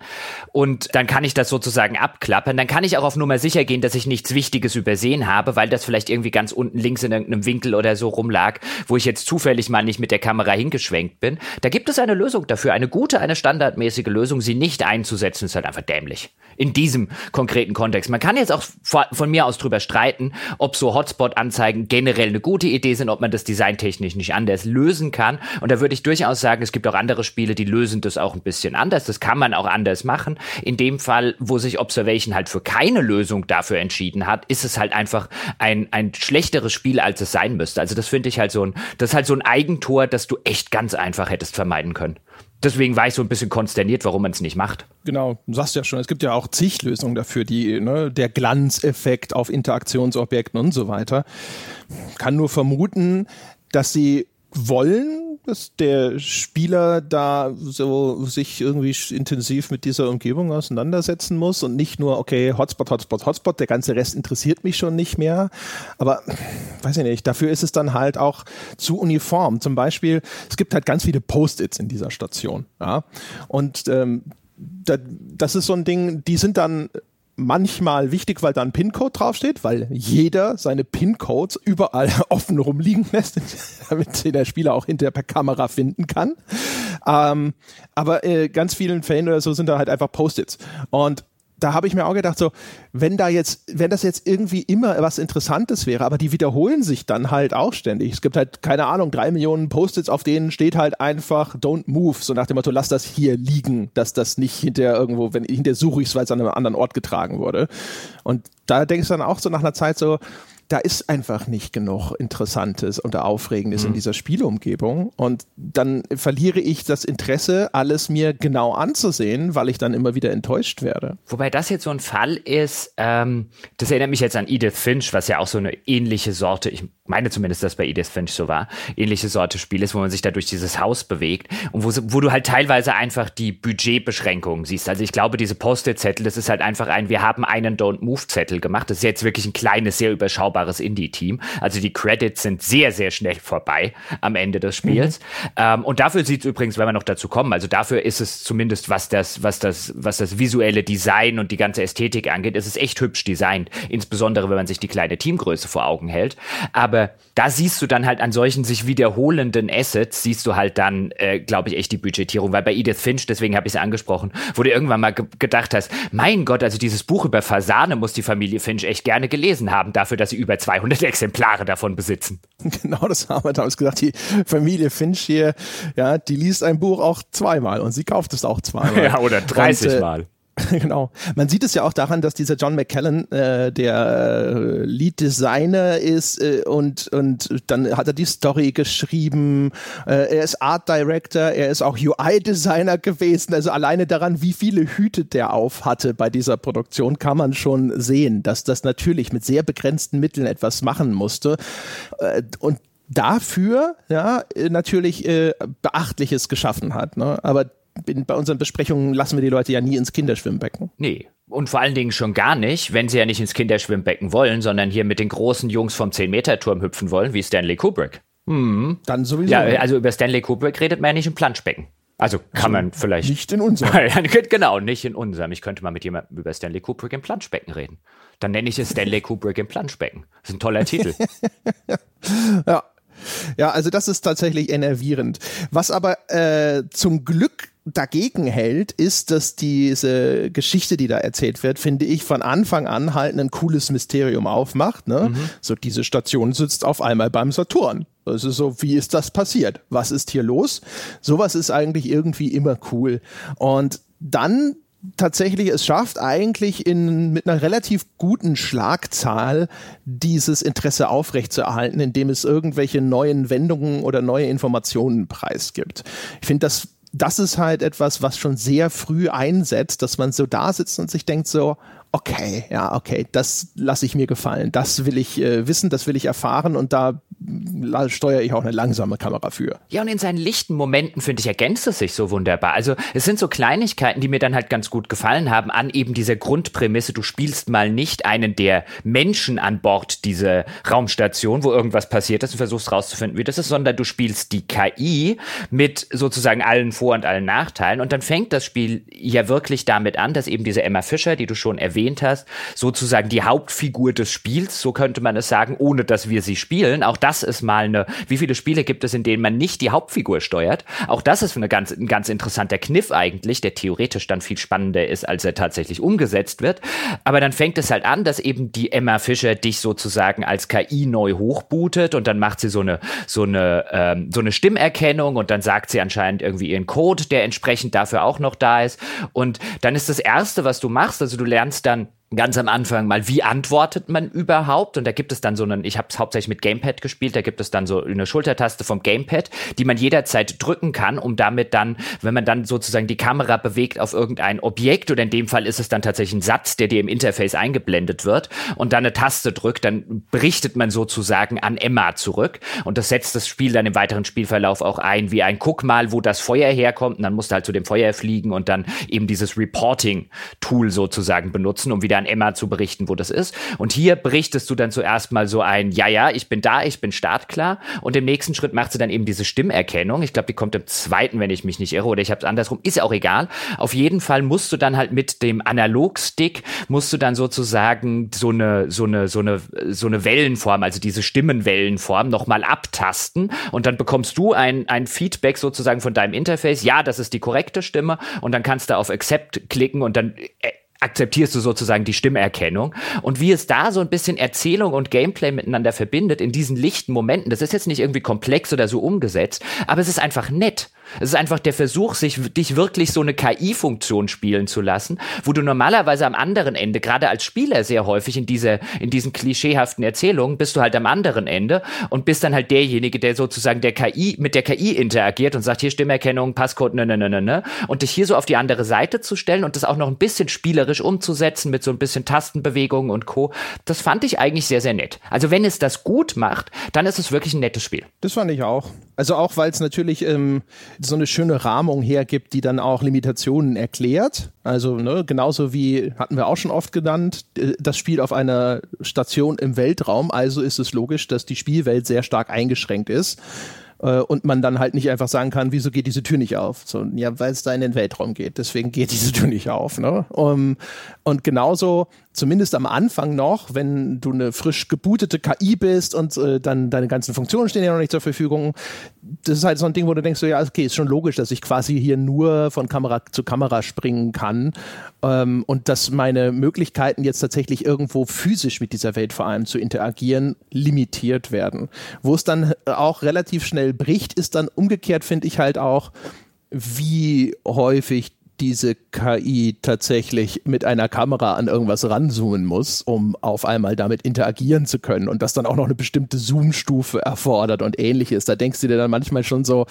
Und dann kann ich das sozusagen abklappern. Dann kann ich auch auf Nummer sicher gehen, dass ich nichts Wichtiges übersehen habe, weil das vielleicht irgendwie ganz unten links in irgendeinem Winkel oder so rumlag, wo ich jetzt zufällig mal nicht mit der Kamera hingeschwenkt bin. Da gibt es eine Lösung dafür, eine gute, eine standardmäßige Lösung. Sie nicht einzusetzen, ist halt einfach dämlich. In diesem konkreten konkreten Kontext. Man kann jetzt auch von mir aus drüber streiten, ob so Hotspot-Anzeigen generell eine gute Idee sind, ob man das designtechnisch nicht anders lösen kann. Und da würde ich durchaus sagen, es gibt auch andere Spiele, die lösen das auch ein bisschen anders. Das kann man auch anders machen. In dem Fall, wo sich Observation halt für keine Lösung dafür entschieden hat, ist es halt einfach ein, ein schlechteres Spiel, als es sein müsste. Also das finde ich halt so ein, das ist halt so ein Eigentor, das du echt ganz einfach hättest vermeiden können deswegen war ich so ein bisschen konsterniert, warum man es nicht macht. Genau, du sagst ja schon, es gibt ja auch zig Lösungen dafür, die, ne, der Glanzeffekt auf Interaktionsobjekten und so weiter. Kann nur vermuten, dass sie wollen, dass der Spieler da so sich irgendwie intensiv mit dieser Umgebung auseinandersetzen muss und nicht nur, okay, Hotspot, Hotspot, Hotspot, der ganze Rest interessiert mich schon nicht mehr. Aber weiß ich nicht, dafür ist es dann halt auch zu uniform. Zum Beispiel, es gibt halt ganz viele Post-its in dieser Station. Ja? Und ähm, das ist so ein Ding, die sind dann manchmal wichtig, weil da ein PIN-Code draufsteht, weil jeder seine PIN-Codes überall offen rumliegen lässt, damit der Spieler auch hinterher per Kamera finden kann. Ähm, aber äh, ganz vielen Fällen oder so sind da halt einfach Post-its. Und da habe ich mir auch gedacht, so, wenn da jetzt, wenn das jetzt irgendwie immer was Interessantes wäre, aber die wiederholen sich dann halt auch ständig. Es gibt halt, keine Ahnung, drei Millionen Post-its, auf denen steht halt einfach Don't move, so nach dem Motto, lass das hier liegen, dass das nicht hinter irgendwo, wenn hinter suche ich es, weil es an einem anderen Ort getragen wurde. Und da denkst du dann auch so nach einer Zeit so, da ist einfach nicht genug Interessantes und Aufregendes mhm. in dieser Spielumgebung. Und dann verliere ich das Interesse, alles mir genau anzusehen, weil ich dann immer wieder enttäuscht werde. Wobei das jetzt so ein Fall ist, ähm, das erinnert mich jetzt an Edith Finch, was ja auch so eine ähnliche Sorte, ich meine zumindest, dass bei Edith Finch so war, ähnliche Sorte Spiel ist, wo man sich da durch dieses Haus bewegt und wo, wo du halt teilweise einfach die Budgetbeschränkungen siehst. Also ich glaube, diese Post-it-Zettel, das ist halt einfach ein, wir haben einen Don't-Move-Zettel gemacht. Das ist jetzt wirklich ein kleines, sehr überschaubares Indie-Team. Also die Credits sind sehr, sehr schnell vorbei am Ende des Spiels. Mhm. Ähm, und dafür sieht es übrigens, wenn wir noch dazu kommen, also dafür ist es zumindest, was das, was das, was das visuelle Design und die ganze Ästhetik angeht, ist es echt hübsch designt. Insbesondere, wenn man sich die kleine Teamgröße vor Augen hält. Aber da siehst du dann halt an solchen sich wiederholenden Assets, siehst du halt dann, äh, glaube ich, echt die Budgetierung. Weil bei Edith Finch, deswegen habe ich es angesprochen, wo du irgendwann mal ge gedacht hast, mein Gott, also dieses Buch über Fasane muss die Familie Finch echt gerne gelesen haben, dafür, dass sie über 200 Exemplare davon besitzen. Genau, das haben wir damals gesagt. Die Familie Finch hier, ja, die liest ein Buch auch zweimal und sie kauft es auch zweimal. ja, oder 30 und, äh, Mal. genau. Man sieht es ja auch daran, dass dieser John McKellen äh, der äh, Lead Designer ist äh, und und dann hat er die Story geschrieben. Äh, er ist Art Director, er ist auch UI Designer gewesen. Also alleine daran, wie viele Hüte der auf hatte bei dieser Produktion, kann man schon sehen, dass das natürlich mit sehr begrenzten Mitteln etwas machen musste. Äh, und dafür ja natürlich äh, beachtliches geschaffen hat. Ne? Aber in, bei unseren Besprechungen lassen wir die Leute ja nie ins Kinderschwimmbecken. Nee. Und vor allen Dingen schon gar nicht, wenn sie ja nicht ins Kinderschwimmbecken wollen, sondern hier mit den großen Jungs vom 10-Meter-Turm hüpfen wollen, wie Stanley Kubrick. Hm. Dann sowieso. Ja, also über Stanley Kubrick redet man ja nicht im Planschbecken. Also kann also man vielleicht. Nicht in unserem. genau, nicht in unserem. Ich könnte mal mit jemandem über Stanley Kubrick im Planschbecken reden. Dann nenne ich es Stanley Kubrick im Planschbecken. Das ist ein toller Titel. ja. Ja, also das ist tatsächlich enervierend. Was aber äh, zum Glück dagegen hält, ist, dass diese Geschichte, die da erzählt wird, finde ich, von Anfang an halt ein cooles Mysterium aufmacht. Ne? Mhm. So, diese Station sitzt auf einmal beim Saturn. Das ist so, wie ist das passiert? Was ist hier los? Sowas ist eigentlich irgendwie immer cool. Und dann tatsächlich es schafft, eigentlich in, mit einer relativ guten Schlagzahl dieses Interesse aufrechtzuerhalten, indem es irgendwelche neuen Wendungen oder neue Informationen preisgibt. Ich finde, das das ist halt etwas, was schon sehr früh einsetzt, dass man so da sitzt und sich denkt so, okay, ja, okay, das lasse ich mir gefallen, das will ich äh, wissen, das will ich erfahren und da steuere ich auch eine langsame Kamera für. Ja, und in seinen lichten Momenten, finde ich, ergänzt es sich so wunderbar. Also es sind so Kleinigkeiten, die mir dann halt ganz gut gefallen haben, an eben dieser Grundprämisse, du spielst mal nicht einen der Menschen an Bord dieser Raumstation, wo irgendwas passiert ist und versuchst rauszufinden, wie das ist, sondern du spielst die KI mit sozusagen allen Vor- und allen Nachteilen. Und dann fängt das Spiel ja wirklich damit an, dass eben diese Emma Fischer, die du schon erwähnt hast, sozusagen die Hauptfigur des Spiels, so könnte man es sagen, ohne dass wir sie spielen. Auch das ist mal mal eine, wie viele Spiele gibt es, in denen man nicht die Hauptfigur steuert? Auch das ist eine ganz, ein ganz interessanter Kniff eigentlich, der theoretisch dann viel spannender ist, als er tatsächlich umgesetzt wird. Aber dann fängt es halt an, dass eben die Emma Fischer dich sozusagen als KI neu hochbootet und dann macht sie so eine, so eine, ähm, so eine Stimmerkennung und dann sagt sie anscheinend irgendwie ihren Code, der entsprechend dafür auch noch da ist. Und dann ist das erste, was du machst, also du lernst dann ganz am Anfang mal, wie antwortet man überhaupt? Und da gibt es dann so einen, ich habe es hauptsächlich mit Gamepad gespielt, da gibt es dann so eine Schultertaste vom Gamepad, die man jederzeit drücken kann, um damit dann, wenn man dann sozusagen die Kamera bewegt auf irgendein Objekt, oder in dem Fall ist es dann tatsächlich ein Satz, der dir im Interface eingeblendet wird, und dann eine Taste drückt, dann berichtet man sozusagen an Emma zurück. Und das setzt das Spiel dann im weiteren Spielverlauf auch ein, wie ein Guck mal, wo das Feuer herkommt, und dann musst du halt zu dem Feuer fliegen und dann eben dieses Reporting-Tool sozusagen benutzen, um wieder an Emma zu berichten, wo das ist. Und hier berichtest du dann zuerst mal so ein, ja, ja, ich bin da, ich bin startklar. Und im nächsten Schritt macht sie dann eben diese Stimmerkennung. Ich glaube, die kommt im zweiten, wenn ich mich nicht irre, oder ich habe es andersrum, ist ja auch egal. Auf jeden Fall musst du dann halt mit dem Analogstick, musst du dann sozusagen so eine, so eine, so eine, so eine Wellenform, also diese Stimmenwellenform nochmal abtasten. Und dann bekommst du ein, ein Feedback sozusagen von deinem Interface. Ja, das ist die korrekte Stimme. Und dann kannst du auf Accept klicken und dann äh, akzeptierst du sozusagen die Stimmerkennung. Und wie es da so ein bisschen Erzählung und Gameplay miteinander verbindet in diesen lichten Momenten, das ist jetzt nicht irgendwie komplex oder so umgesetzt, aber es ist einfach nett. Es ist einfach der Versuch, sich dich wirklich so eine KI-Funktion spielen zu lassen, wo du normalerweise am anderen Ende, gerade als Spieler sehr häufig in diese, in diesen klischeehaften Erzählungen, bist du halt am anderen Ende und bist dann halt derjenige, der sozusagen der KI, mit der KI interagiert und sagt, hier Stimmerkennung, Passcode, ne, ne, ne, ne, ne, und dich hier so auf die andere Seite zu stellen und das auch noch ein bisschen spielerisch umzusetzen mit so ein bisschen Tastenbewegungen und Co. Das fand ich eigentlich sehr, sehr nett. Also wenn es das gut macht, dann ist es wirklich ein nettes Spiel. Das fand ich auch. Also auch, weil es natürlich ähm, so eine schöne Rahmung hergibt, die dann auch Limitationen erklärt. Also ne, genauso wie hatten wir auch schon oft genannt, äh, das Spiel auf einer Station im Weltraum. Also ist es logisch, dass die Spielwelt sehr stark eingeschränkt ist äh, und man dann halt nicht einfach sagen kann, wieso geht diese Tür nicht auf? So, ja, weil es da in den Weltraum geht, deswegen geht diese Tür nicht auf. Ne? Um, und genauso zumindest am Anfang noch, wenn du eine frisch gebootete KI bist und äh, dann deine ganzen Funktionen stehen ja noch nicht zur Verfügung. Das ist halt so ein Ding, wo du denkst, so, ja, okay, ist schon logisch, dass ich quasi hier nur von Kamera zu Kamera springen kann ähm, und dass meine Möglichkeiten jetzt tatsächlich irgendwo physisch mit dieser Welt vor allem zu interagieren limitiert werden. Wo es dann auch relativ schnell bricht, ist dann umgekehrt, finde ich halt auch, wie häufig diese KI tatsächlich mit einer Kamera an irgendwas ranzoomen muss, um auf einmal damit interagieren zu können und das dann auch noch eine bestimmte Zoom-Stufe erfordert und ähnliches. Da denkst du dir dann manchmal schon so,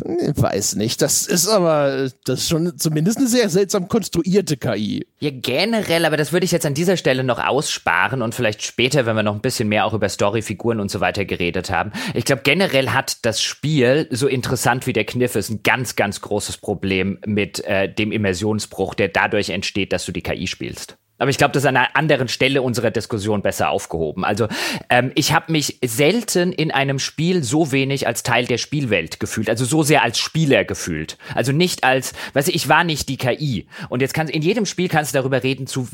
Weiß nicht. Das ist aber, das ist schon zumindest eine sehr seltsam konstruierte KI. Ja, generell, aber das würde ich jetzt an dieser Stelle noch aussparen und vielleicht später, wenn wir noch ein bisschen mehr auch über Storyfiguren und so weiter geredet haben. Ich glaube, generell hat das Spiel, so interessant wie der Kniff ist, ein ganz, ganz großes Problem mit äh, dem Immersionsbruch, der dadurch entsteht, dass du die KI spielst. Aber ich glaube, das ist an einer anderen Stelle unserer Diskussion besser aufgehoben. Also ähm, ich habe mich selten in einem Spiel so wenig als Teil der Spielwelt gefühlt, also so sehr als Spieler gefühlt. Also nicht als, weißt du, ich war nicht die KI. Und jetzt kannst in jedem Spiel kannst du darüber reden, zu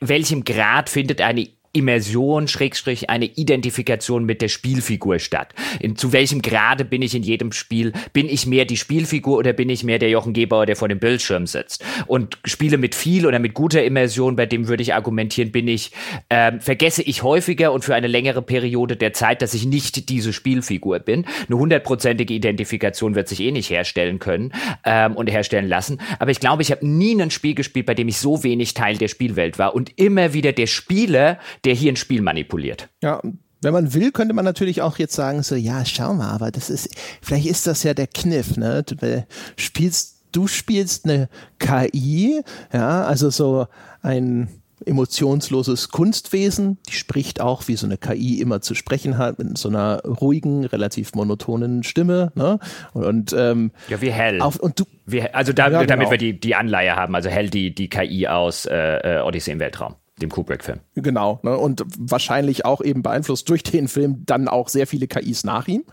welchem Grad findet eine Immersion, Schrägstrich, eine Identifikation mit der Spielfigur statt. In, zu welchem Grade bin ich in jedem Spiel? Bin ich mehr die Spielfigur oder bin ich mehr der Jochen Gebauer, der vor dem Bildschirm sitzt? Und Spiele mit viel oder mit guter Immersion, bei dem würde ich argumentieren, bin ich, ähm, vergesse ich häufiger und für eine längere Periode der Zeit, dass ich nicht diese Spielfigur bin. Eine hundertprozentige Identifikation wird sich eh nicht herstellen können ähm, und herstellen lassen. Aber ich glaube, ich habe nie ein Spiel gespielt, bei dem ich so wenig Teil der Spielwelt war und immer wieder der Spieler, der hier ein Spiel manipuliert. Ja, wenn man will, könnte man natürlich auch jetzt sagen, so, ja, schau mal, aber das ist, vielleicht ist das ja der Kniff, ne? Du spielst, du spielst eine KI, ja, also so ein emotionsloses Kunstwesen, die spricht auch, wie so eine KI immer zu sprechen hat, mit so einer ruhigen, relativ monotonen Stimme, ne? Und, und ähm, ja, wie hell. Auf, und du, wie, also da, ja, genau. damit wir die, die Anleihe haben, also hell die, die KI aus äh, äh, Odyssey im Weltraum dem Kubrick-Film. Genau, ne? und wahrscheinlich auch eben beeinflusst durch den Film dann auch sehr viele KIs nach ihm.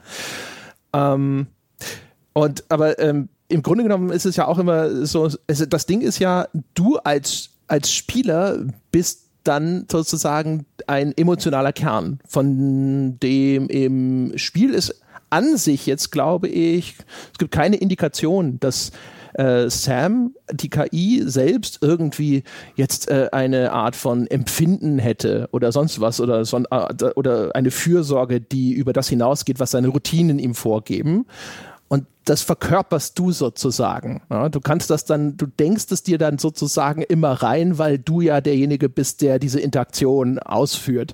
Ähm, und aber ähm, im Grunde genommen ist es ja auch immer so, es, das Ding ist ja, du als, als Spieler bist dann sozusagen ein emotionaler Kern, von dem im Spiel ist an sich jetzt, glaube ich, es gibt keine Indikation, dass äh, Sam, die KI selbst irgendwie jetzt äh, eine Art von Empfinden hätte oder sonst was oder, so, äh, oder eine Fürsorge, die über das hinausgeht, was seine Routinen ihm vorgeben. Und das verkörperst du sozusagen. Ja, du kannst das dann, du denkst es dir dann sozusagen immer rein, weil du ja derjenige bist, der diese Interaktion ausführt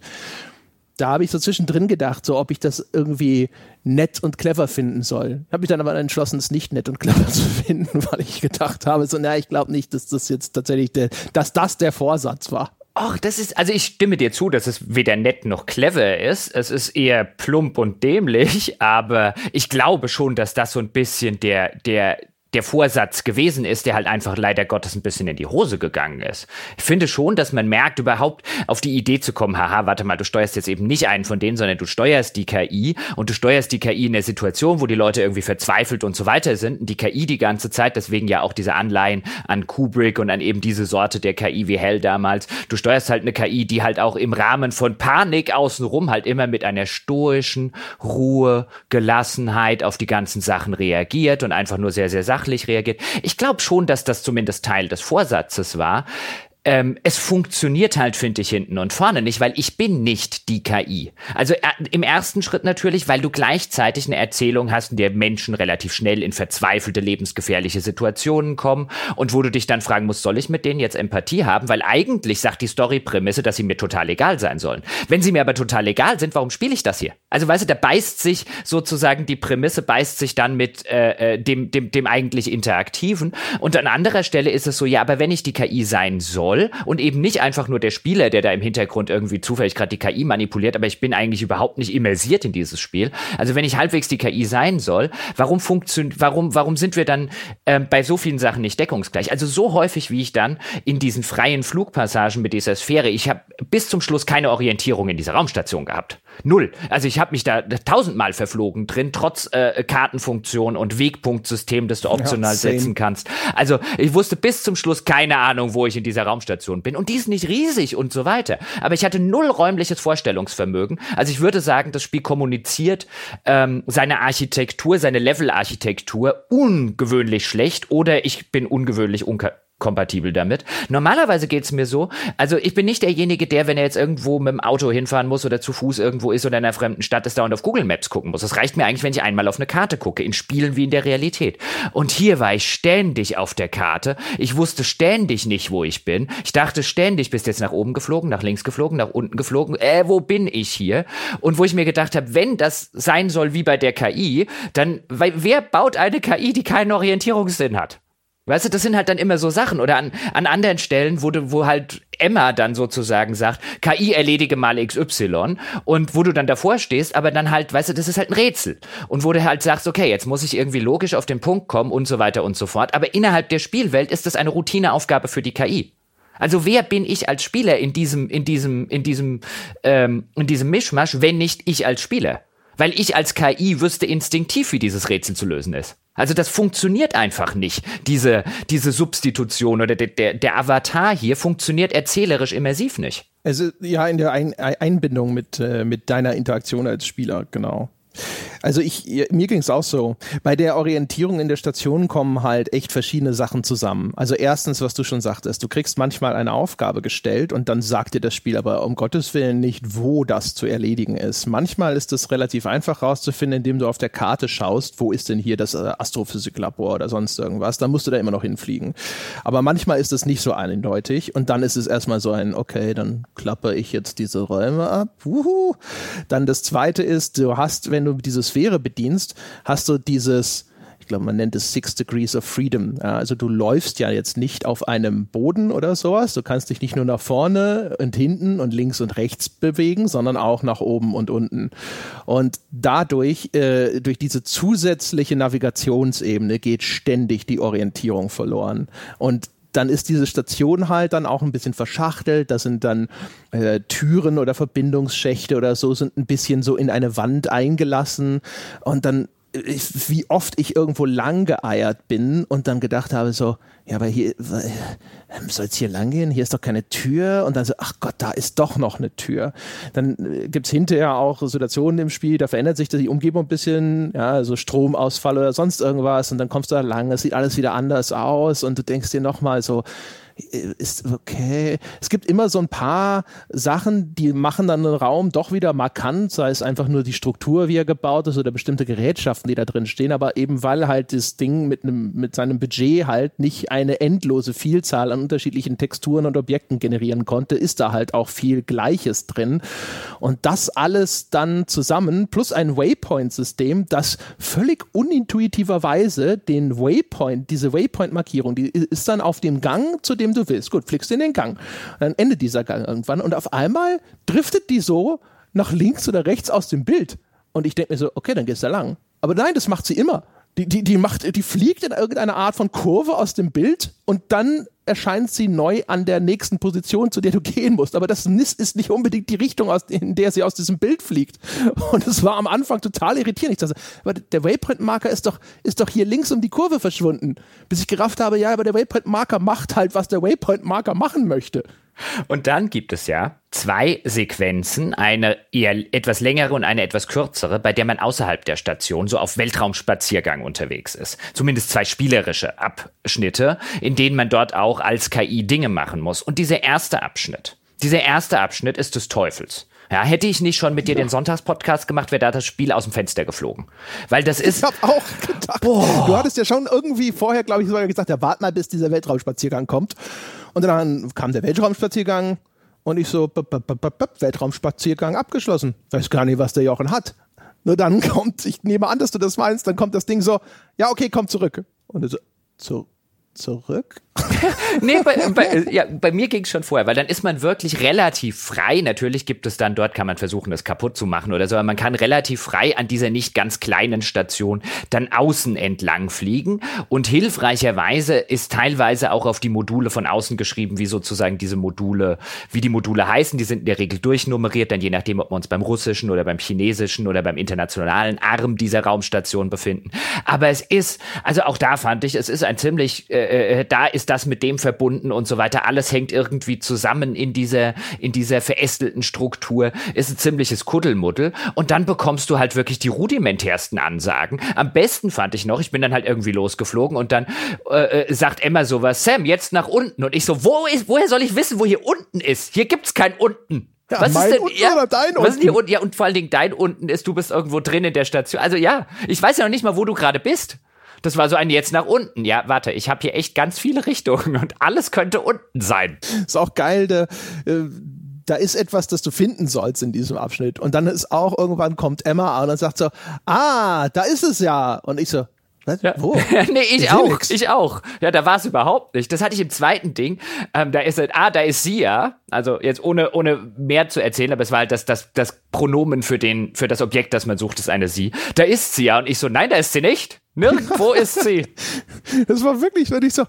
da habe ich so zwischendrin gedacht, so ob ich das irgendwie nett und clever finden soll. Habe mich dann aber entschlossen, es nicht nett und clever zu finden, weil ich gedacht habe, so, na, ich glaube nicht, dass das jetzt tatsächlich der, dass das der Vorsatz war. Ach, das ist, also ich stimme dir zu, dass es weder nett noch clever ist. Es ist eher plump und dämlich, aber ich glaube schon, dass das so ein bisschen der, der, der Vorsatz gewesen ist, der halt einfach leider Gottes ein bisschen in die Hose gegangen ist. Ich finde schon, dass man merkt, überhaupt auf die Idee zu kommen, haha, warte mal, du steuerst jetzt eben nicht einen von denen, sondern du steuerst die KI und du steuerst die KI in der Situation, wo die Leute irgendwie verzweifelt und so weiter sind. Und die KI die ganze Zeit, deswegen ja auch diese Anleihen an Kubrick und an eben diese Sorte der KI wie Hell damals. Du steuerst halt eine KI, die halt auch im Rahmen von Panik außenrum halt immer mit einer stoischen Ruhe, Gelassenheit auf die ganzen Sachen reagiert und einfach nur sehr, sehr sachlich reagiert. Ich glaube schon, dass das zumindest Teil des Vorsatzes war ähm, es funktioniert halt, finde ich, hinten und vorne nicht, weil ich bin nicht die KI. Also äh, im ersten Schritt natürlich, weil du gleichzeitig eine Erzählung hast, in der Menschen relativ schnell in verzweifelte, lebensgefährliche Situationen kommen und wo du dich dann fragen musst, soll ich mit denen jetzt Empathie haben? Weil eigentlich sagt die Story-Prämisse, dass sie mir total egal sein sollen. Wenn sie mir aber total egal sind, warum spiele ich das hier? Also weißt du, da beißt sich sozusagen die Prämisse, beißt sich dann mit äh, äh dem, dem, dem eigentlich Interaktiven. Und an anderer Stelle ist es so, ja, aber wenn ich die KI sein soll, soll und eben nicht einfach nur der Spieler, der da im Hintergrund irgendwie zufällig gerade die KI manipuliert, aber ich bin eigentlich überhaupt nicht immersiert in dieses Spiel. Also wenn ich halbwegs die KI sein soll, warum funktioniert, warum, warum sind wir dann ähm, bei so vielen Sachen nicht deckungsgleich? Also so häufig, wie ich dann in diesen freien Flugpassagen mit dieser Sphäre, ich habe bis zum Schluss keine Orientierung in dieser Raumstation gehabt. Null. Also ich habe mich da tausendmal verflogen drin, trotz äh, Kartenfunktion und Wegpunktsystem, das du optional ja, setzen kannst. Also ich wusste bis zum Schluss keine Ahnung, wo ich in dieser Raumstation bin. Und die ist nicht riesig und so weiter. Aber ich hatte null räumliches Vorstellungsvermögen. Also ich würde sagen, das Spiel kommuniziert ähm, seine Architektur, seine Level-Architektur ungewöhnlich schlecht oder ich bin ungewöhnlich unka kompatibel damit. Normalerweise geht's mir so, also ich bin nicht derjenige, der, wenn er jetzt irgendwo mit dem Auto hinfahren muss oder zu Fuß irgendwo ist oder in einer fremden Stadt ist, dauernd auf Google Maps gucken muss. Das reicht mir eigentlich, wenn ich einmal auf eine Karte gucke, in Spielen wie in der Realität. Und hier war ich ständig auf der Karte. Ich wusste ständig nicht, wo ich bin. Ich dachte ständig, bist jetzt nach oben geflogen, nach links geflogen, nach unten geflogen. Äh, wo bin ich hier? Und wo ich mir gedacht habe, wenn das sein soll wie bei der KI, dann, weil, wer baut eine KI, die keinen Orientierungssinn hat? Weißt du, das sind halt dann immer so Sachen. Oder an, an anderen Stellen, wo, du, wo halt Emma dann sozusagen sagt, KI erledige mal XY und wo du dann davor stehst, aber dann halt, weißt du, das ist halt ein Rätsel. Und wo du halt sagst, okay, jetzt muss ich irgendwie logisch auf den Punkt kommen und so weiter und so fort. Aber innerhalb der Spielwelt ist das eine Routineaufgabe für die KI. Also wer bin ich als Spieler in diesem, in diesem, in diesem, ähm, in diesem Mischmasch, wenn nicht ich als Spieler? Weil ich als KI wüsste instinktiv, wie dieses Rätsel zu lösen ist. Also das funktioniert einfach nicht. Diese, diese Substitution oder der, der, der Avatar hier funktioniert erzählerisch immersiv nicht. Also ja, in der Ein Einbindung mit, äh, mit deiner Interaktion als Spieler, genau. Also ich, mir ging es auch so. Bei der Orientierung in der Station kommen halt echt verschiedene Sachen zusammen. Also erstens, was du schon sagtest, du kriegst manchmal eine Aufgabe gestellt und dann sagt dir das Spiel aber um Gottes Willen nicht, wo das zu erledigen ist. Manchmal ist es relativ einfach rauszufinden, indem du auf der Karte schaust, wo ist denn hier das äh, Astrophysiklabor oder sonst irgendwas. Dann musst du da immer noch hinfliegen. Aber manchmal ist es nicht so eindeutig und dann ist es erstmal so ein, okay, dann klappe ich jetzt diese Räume ab. Wuhu. Dann das zweite ist, du hast, wenn du diese Sphäre bedienst, hast du dieses ich glaube, man nennt es Six Degrees of Freedom. Also du läufst ja jetzt nicht auf einem Boden oder sowas. Du kannst dich nicht nur nach vorne und hinten und links und rechts bewegen, sondern auch nach oben und unten. Und dadurch, äh, durch diese zusätzliche Navigationsebene geht ständig die Orientierung verloren. Und dann ist diese Station halt dann auch ein bisschen verschachtelt. Da sind dann äh, Türen oder Verbindungsschächte oder so sind ein bisschen so in eine Wand eingelassen. Und dann wie oft ich irgendwo lang geeiert bin und dann gedacht habe so, ja, aber hier ähm, soll es hier lang gehen? Hier ist doch keine Tür. Und dann so, ach Gott, da ist doch noch eine Tür. Dann äh, gibt es hinterher auch Situationen im Spiel, da verändert sich die Umgebung ein bisschen, ja, so Stromausfall oder sonst irgendwas und dann kommst du da lang, es sieht alles wieder anders aus und du denkst dir nochmal so, ist okay. Es gibt immer so ein paar Sachen, die machen dann einen Raum doch wieder markant, sei es einfach nur die Struktur, wie er gebaut ist oder bestimmte Gerätschaften, die da drin stehen, aber eben weil halt das Ding mit einem, mit seinem Budget halt nicht eine endlose Vielzahl an unterschiedlichen Texturen und Objekten generieren konnte, ist da halt auch viel Gleiches drin. Und das alles dann zusammen, plus ein Waypoint-System, das völlig unintuitiverweise den Waypoint, diese Waypoint-Markierung, die ist dann auf dem Gang zu dem dem du willst. Gut, fliegst in den Gang. Dann endet dieser Gang irgendwann und auf einmal driftet die so nach links oder rechts aus dem Bild. Und ich denke mir so, okay, dann gehst du da lang. Aber nein, das macht sie immer. Die, die, die, macht, die fliegt in irgendeiner Art von Kurve aus dem Bild und dann erscheint sie neu an der nächsten Position, zu der du gehen musst. Aber das ist nicht unbedingt die Richtung, aus, in der sie aus diesem Bild fliegt. Und es war am Anfang total irritierend. Ich dachte, aber der Waypoint-Marker ist doch, ist doch hier links um die Kurve verschwunden. Bis ich gerafft habe, ja, aber der Waypoint-Marker macht halt, was der Waypoint-Marker machen möchte. Und dann gibt es ja zwei Sequenzen, eine eher etwas längere und eine etwas kürzere, bei der man außerhalb der Station so auf Weltraumspaziergang unterwegs ist. Zumindest zwei spielerische Abschnitte, in denen man dort auch als KI Dinge machen muss. Und dieser erste Abschnitt, dieser erste Abschnitt ist des Teufels. Ja, hätte ich nicht schon mit dir ja. den Sonntagspodcast gemacht, wäre da das Spiel aus dem Fenster geflogen. Weil das ist. Ich hab auch gedacht. Boah. Du hattest ja schon irgendwie vorher, glaube ich, sogar gesagt, ja, wart mal, bis dieser Weltraumspaziergang kommt. Und dann kam der Weltraumspaziergang und ich so, Weltraumspaziergang abgeschlossen. Weiß gar nicht, was der Jochen hat. Nur dann kommt, ich nehme an, dass du das meinst, dann kommt das Ding so, ja, okay, komm zurück. Und er so, so, zurück? nee, bei, bei, ja, bei mir ging es schon vorher, weil dann ist man wirklich relativ frei. Natürlich gibt es dann, dort kann man versuchen, das kaputt zu machen oder so, aber man kann relativ frei an dieser nicht ganz kleinen Station dann außen entlang fliegen. Und hilfreicherweise ist teilweise auch auf die Module von außen geschrieben, wie sozusagen diese Module, wie die Module heißen. Die sind in der Regel durchnummeriert, dann je nachdem, ob wir uns beim russischen oder beim chinesischen oder beim internationalen Arm dieser Raumstation befinden. Aber es ist, also auch da fand ich, es ist ein ziemlich, äh, äh da ist das mit dem verbunden und so weiter. Alles hängt irgendwie zusammen in dieser, in dieser verästelten Struktur. Ist ein ziemliches Kuddelmuddel. Und dann bekommst du halt wirklich die rudimentärsten Ansagen. Am besten fand ich noch, ich bin dann halt irgendwie losgeflogen und dann äh, äh sagt Emma sowas, Sam, jetzt nach unten. Und ich so, wo ist, woher soll ich wissen, wo hier unten ist? Hier gibt's kein unten. Ja, was ist denn unten ja, dein was unten? Ist unten? Ja, und vor allen Dingen dein unten ist, du bist irgendwo drin in der Station. Also ja, ich weiß ja noch nicht mal, wo du gerade bist. Das war so ein jetzt nach unten. Ja, warte, ich habe hier echt ganz viele Richtungen und alles könnte unten sein. Ist auch geil, der, äh, da ist etwas, das du finden sollst in diesem Abschnitt. Und dann ist auch irgendwann kommt Emma an und sagt so, ah, da ist es ja. Und ich so, was? Ja. Wo? nee, ich, ich auch. Ich auch. Ja, da war es überhaupt nicht. Das hatte ich im zweiten Ding. Ähm, da ist halt, ah, da ist sie ja. Also jetzt ohne, ohne mehr zu erzählen, aber es war halt das, das, das Pronomen für den, für das Objekt, das man sucht, ist eine sie. Da ist sie ja. Und ich so, nein, da ist sie nicht. Nirgendwo ist sie. Das war wirklich, wenn ich so,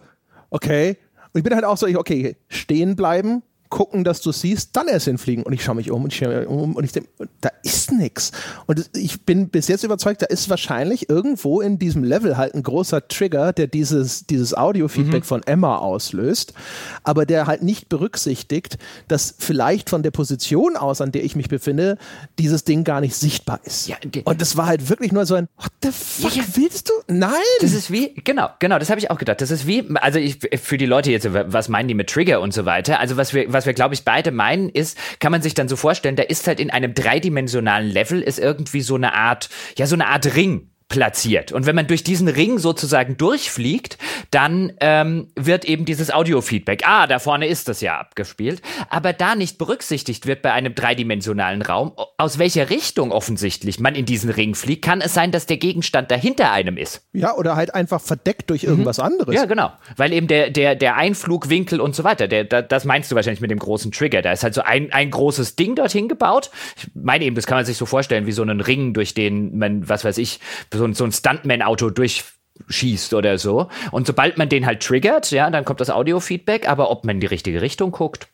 okay. Und ich bin halt auch so, okay, stehen bleiben, gucken, dass du siehst, dann erst hinfliegen. Und ich schaue mich um und ich schaue mich um und ich denke, da ist nichts. Und ich bin bis jetzt überzeugt, da ist wahrscheinlich irgendwo in diesem Level halt ein großer Trigger, der dieses, dieses Audio-Feedback mhm. von Emma auslöst, aber der halt nicht berücksichtigt, dass vielleicht von der Position aus, an der ich mich befinde, dieses Ding gar nicht sichtbar ist. Ja, und das war halt wirklich nur so ein, what the fuck, ja, willst du? Nein! Das ist wie, genau, genau, das habe ich auch gedacht. Das ist wie, also ich, für die Leute jetzt, was meinen die mit Trigger und so weiter? Also was wir, was was wir, glaube ich, beide meinen, ist, kann man sich dann so vorstellen, da ist halt in einem dreidimensionalen Level ist irgendwie so eine Art, ja, so eine Art Ring platziert. Und wenn man durch diesen Ring sozusagen durchfliegt, dann ähm, wird eben dieses Audio-Feedback, ah, da vorne ist das ja abgespielt, aber da nicht berücksichtigt wird bei einem dreidimensionalen Raum, aus welcher Richtung offensichtlich man in diesen Ring fliegt, kann es sein, dass der Gegenstand dahinter einem ist. Ja, oder halt einfach verdeckt durch irgendwas mhm. anderes. Ja, genau. Weil eben der, der, der Einflugwinkel und so weiter, der, der, das meinst du wahrscheinlich mit dem großen Trigger. Da ist halt so ein, ein großes Ding dorthin gebaut. Ich meine eben, das kann man sich so vorstellen, wie so einen Ring, durch den man, was weiß ich, so ein, so ein Stuntman-Auto durchschießt oder so. Und sobald man den halt triggert, ja, dann kommt das Audio-Feedback, aber ob man in die richtige Richtung guckt.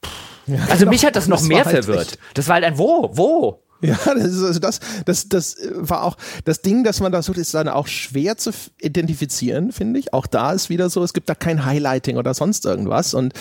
Ja, also genau. mich hat das noch das mehr halt verwirrt. Echt. Das war halt ein Wo, wo? Ja, das, ist, also das, das, das war auch das Ding, dass man da sucht, ist dann auch schwer zu identifizieren, finde ich. Auch da ist wieder so, es gibt da kein Highlighting oder sonst irgendwas und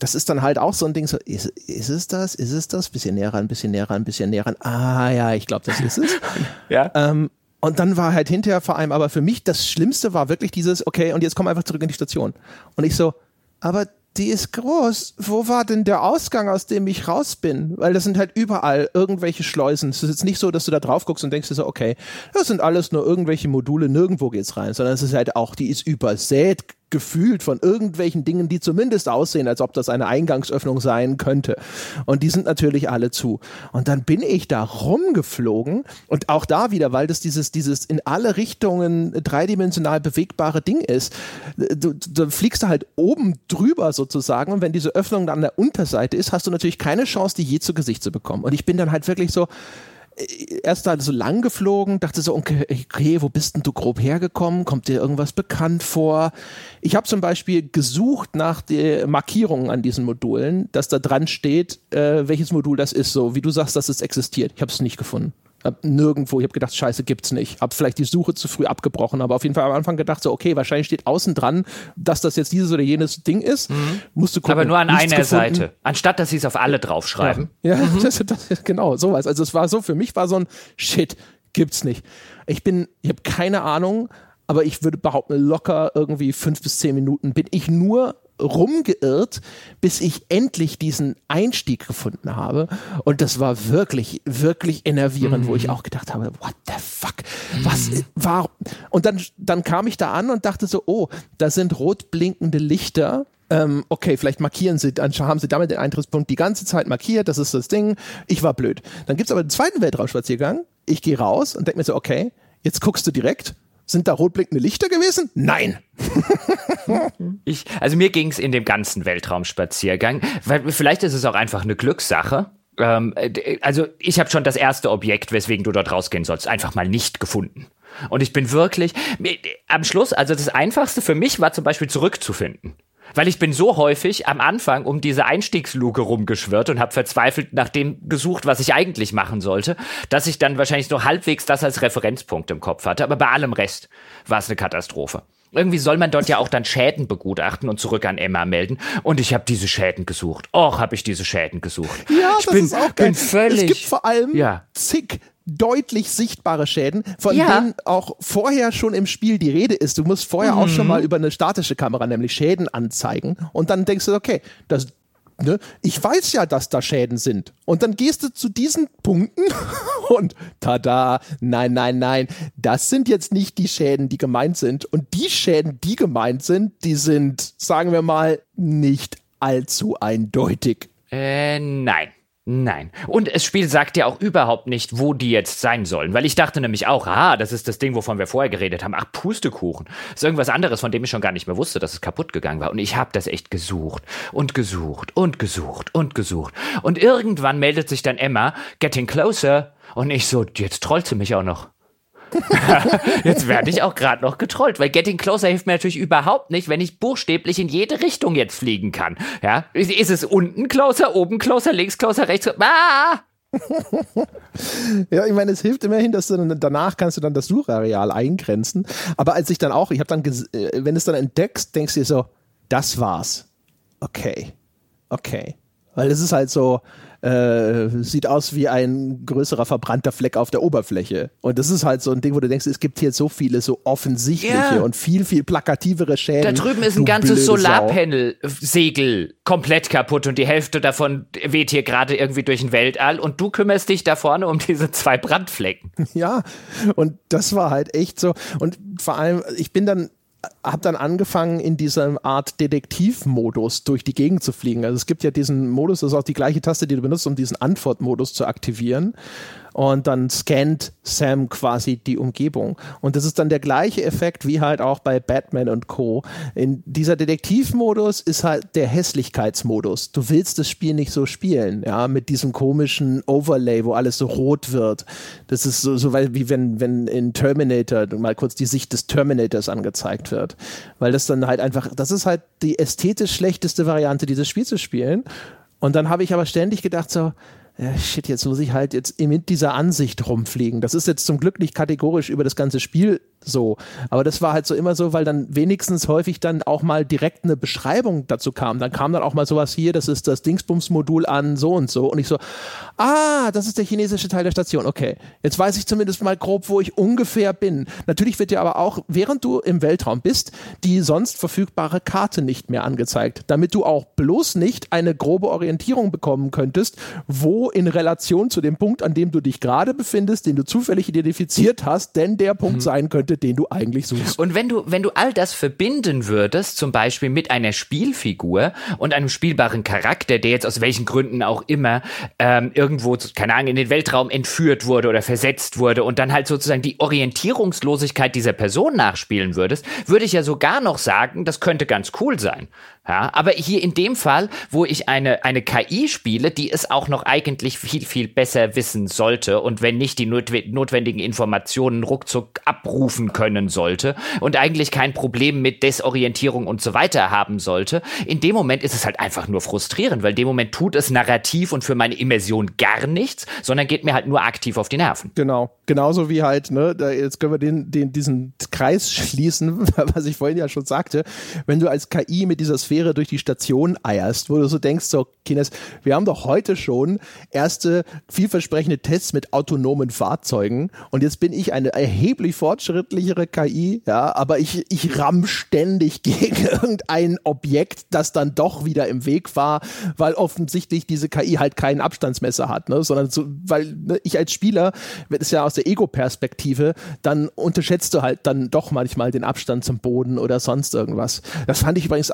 das ist dann halt auch so ein Ding, so, ist, ist es das, ist es das? Bisschen näher ran, bisschen näher ran, bisschen näher ran. Ah ja, ich glaube, das ist es. ja. Ähm, und dann war halt hinterher vor allem, aber für mich das Schlimmste war wirklich dieses, okay, und jetzt komm einfach zurück in die Station. Und ich so, aber die ist groß. Wo war denn der Ausgang, aus dem ich raus bin? Weil das sind halt überall irgendwelche Schleusen. Es ist jetzt nicht so, dass du da drauf guckst und denkst dir so, okay, das sind alles nur irgendwelche Module, nirgendwo geht's rein, sondern es ist halt auch, die ist übersät gefühlt von irgendwelchen Dingen, die zumindest aussehen, als ob das eine Eingangsöffnung sein könnte. Und die sind natürlich alle zu. Und dann bin ich da rumgeflogen und auch da wieder, weil das dieses, dieses in alle Richtungen dreidimensional bewegbare Ding ist, du, du fliegst da halt oben drüber sozusagen und wenn diese Öffnung dann an der Unterseite ist, hast du natürlich keine Chance, die je zu Gesicht zu bekommen. Und ich bin dann halt wirklich so, erst da so lang geflogen, dachte so, okay, okay, wo bist denn du grob hergekommen? Kommt dir irgendwas bekannt vor? Ich habe zum Beispiel gesucht nach den Markierungen an diesen Modulen, dass da dran steht, äh, welches Modul das ist, so wie du sagst, dass es existiert. Ich habe es nicht gefunden. Hab nirgendwo, ich habe gedacht, scheiße, gibt's nicht. Hab vielleicht die Suche zu früh abgebrochen, aber auf jeden Fall am Anfang gedacht, so, okay, wahrscheinlich steht außen dran, dass das jetzt dieses oder jenes Ding ist. Mhm. Musst du gucken. Aber nur an einer gefunden. Seite. Anstatt, dass sie es auf alle draufschreiben. Ja, ja mhm. das, das, genau, sowas. Also es war so, für mich war so ein Shit, gibt's nicht. Ich bin, ich habe keine Ahnung, aber ich würde behaupten, locker irgendwie fünf bis zehn Minuten bin ich nur rumgeirrt, bis ich endlich diesen Einstieg gefunden habe. Und das war wirklich, wirklich enervierend, mhm. wo ich mhm. auch gedacht habe, what the fuck? Was mhm. war? Und dann, dann kam ich da an und dachte so, oh, da sind rot blinkende Lichter ähm, okay, vielleicht markieren sie, dann haben sie damit den Eintrittspunkt die ganze Zeit markiert, das ist das Ding, ich war blöd. Dann gibt es aber den zweiten Weltraumspaziergang, ich gehe raus und denke mir so, okay, jetzt guckst du direkt sind da rotblinkende Lichter gewesen? Nein. ich, also mir ging es in dem ganzen Weltraumspaziergang, weil vielleicht ist es auch einfach eine Glückssache. Ähm, äh, also ich habe schon das erste Objekt, weswegen du dort rausgehen sollst, einfach mal nicht gefunden. Und ich bin wirklich am Schluss, also das Einfachste für mich war zum Beispiel zurückzufinden. Weil ich bin so häufig am Anfang um diese Einstiegsluke rumgeschwirrt und habe verzweifelt nach dem gesucht, was ich eigentlich machen sollte, dass ich dann wahrscheinlich nur halbwegs das als Referenzpunkt im Kopf hatte. Aber bei allem Rest war es eine Katastrophe. Irgendwie soll man dort ja auch dann Schäden begutachten und zurück an Emma melden. Und ich habe diese Schäden gesucht. Och, habe ich diese Schäden gesucht. Ja, ich das bin, ist auch geil. Bin völlig, es gibt vor allem ja. zig deutlich sichtbare Schäden, von ja. denen auch vorher schon im Spiel die Rede ist. Du musst vorher mhm. auch schon mhm. mal über eine statische Kamera nämlich Schäden anzeigen und dann denkst du, okay, das Ne? Ich weiß ja, dass da Schäden sind. Und dann gehst du zu diesen Punkten und tada, nein, nein, nein, das sind jetzt nicht die Schäden, die gemeint sind. Und die Schäden, die gemeint sind, die sind, sagen wir mal, nicht allzu eindeutig. Äh, nein. Nein. Und das Spiel sagt ja auch überhaupt nicht, wo die jetzt sein sollen. Weil ich dachte nämlich auch, ah, das ist das Ding, wovon wir vorher geredet haben. Ach, Pustekuchen. Das ist irgendwas anderes, von dem ich schon gar nicht mehr wusste, dass es kaputt gegangen war. Und ich habe das echt gesucht und gesucht und gesucht und gesucht. Und irgendwann meldet sich dann Emma, getting closer. Und ich so, jetzt trollt sie mich auch noch. jetzt werde ich auch gerade noch getrollt, weil Getting Closer hilft mir natürlich überhaupt nicht, wenn ich buchstäblich in jede Richtung jetzt fliegen kann. Ja, ist es unten Closer, oben Closer, links Closer, rechts? Ah! ja, ich meine, es hilft immerhin, dass du dann, danach kannst du dann das Suchareal eingrenzen. Aber als ich dann auch, ich habe dann, äh, wenn du es dann entdeckst, denkst du dir so, das war's. Okay, okay, weil es ist halt so, äh, sieht aus wie ein größerer verbrannter Fleck auf der Oberfläche. Und das ist halt so ein Ding, wo du denkst, es gibt hier so viele so offensichtliche yeah. und viel, viel plakativere Schäden. Da drüben ist ein ganzes Solarpanel-Segel komplett kaputt und die Hälfte davon weht hier gerade irgendwie durch ein Weltall und du kümmerst dich da vorne um diese zwei Brandflecken. Ja, und das war halt echt so. Und vor allem, ich bin dann habe dann angefangen, in dieser Art Detektivmodus durch die Gegend zu fliegen. Also es gibt ja diesen Modus, das ist auch die gleiche Taste, die du benutzt, um diesen Antwortmodus zu aktivieren und dann scannt Sam quasi die Umgebung. Und das ist dann der gleiche Effekt wie halt auch bei Batman und Co. In dieser Detektivmodus ist halt der Hässlichkeitsmodus. Du willst das Spiel nicht so spielen, ja, mit diesem komischen Overlay, wo alles so rot wird. Das ist so, so wie wenn, wenn in Terminator mal kurz die Sicht des Terminators angezeigt wird. Weil das dann halt einfach, das ist halt die ästhetisch schlechteste Variante, dieses Spiel zu spielen. Und dann habe ich aber ständig gedacht so, ja, shit, jetzt muss ich halt jetzt mit dieser Ansicht rumfliegen. Das ist jetzt zum Glück nicht kategorisch über das ganze Spiel so. Aber das war halt so immer so, weil dann wenigstens häufig dann auch mal direkt eine Beschreibung dazu kam. Dann kam dann auch mal sowas hier, das ist das Dingsbums-Modul an so und so. Und ich so, ah, das ist der chinesische Teil der Station. Okay, jetzt weiß ich zumindest mal grob, wo ich ungefähr bin. Natürlich wird dir aber auch, während du im Weltraum bist, die sonst verfügbare Karte nicht mehr angezeigt, damit du auch bloß nicht eine grobe Orientierung bekommen könntest, wo in Relation zu dem Punkt, an dem du dich gerade befindest, den du zufällig identifiziert hast, denn der Punkt mhm. sein könnte, den du eigentlich suchst. Und wenn du, wenn du all das verbinden würdest, zum Beispiel mit einer Spielfigur und einem spielbaren Charakter, der jetzt aus welchen Gründen auch immer ähm, irgendwo, keine Ahnung, in den Weltraum entführt wurde oder versetzt wurde und dann halt sozusagen die Orientierungslosigkeit dieser Person nachspielen würdest, würde ich ja sogar noch sagen, das könnte ganz cool sein. Ja, aber hier in dem Fall, wo ich eine, eine KI spiele, die es auch noch eigentlich viel, viel besser wissen sollte und wenn nicht die notwendigen Informationen ruckzuck abrufen können sollte und eigentlich kein Problem mit Desorientierung und so weiter haben sollte, in dem Moment ist es halt einfach nur frustrierend, weil in dem Moment tut es narrativ und für meine Immersion gar nichts, sondern geht mir halt nur aktiv auf die Nerven. Genau. Genauso wie halt, ne, da, jetzt können wir den, den, diesen Kreis schließen, was ich vorhin ja schon sagte, wenn du als KI mit dieser Sphäre durch die Station eierst, wo du so denkst, so, Kines, wir haben doch heute schon erste vielversprechende Tests mit autonomen Fahrzeugen und jetzt bin ich eine erheblich fortschrittlichere KI, ja, aber ich, ich ramm ständig gegen irgendein Objekt, das dann doch wieder im Weg war, weil offensichtlich diese KI halt kein Abstandsmesser hat, ne, sondern so, weil ne, ich als Spieler, wenn es ja aus der Ego-Perspektive, dann unterschätzt du halt dann doch manchmal den Abstand zum Boden oder sonst irgendwas. Das fand ich übrigens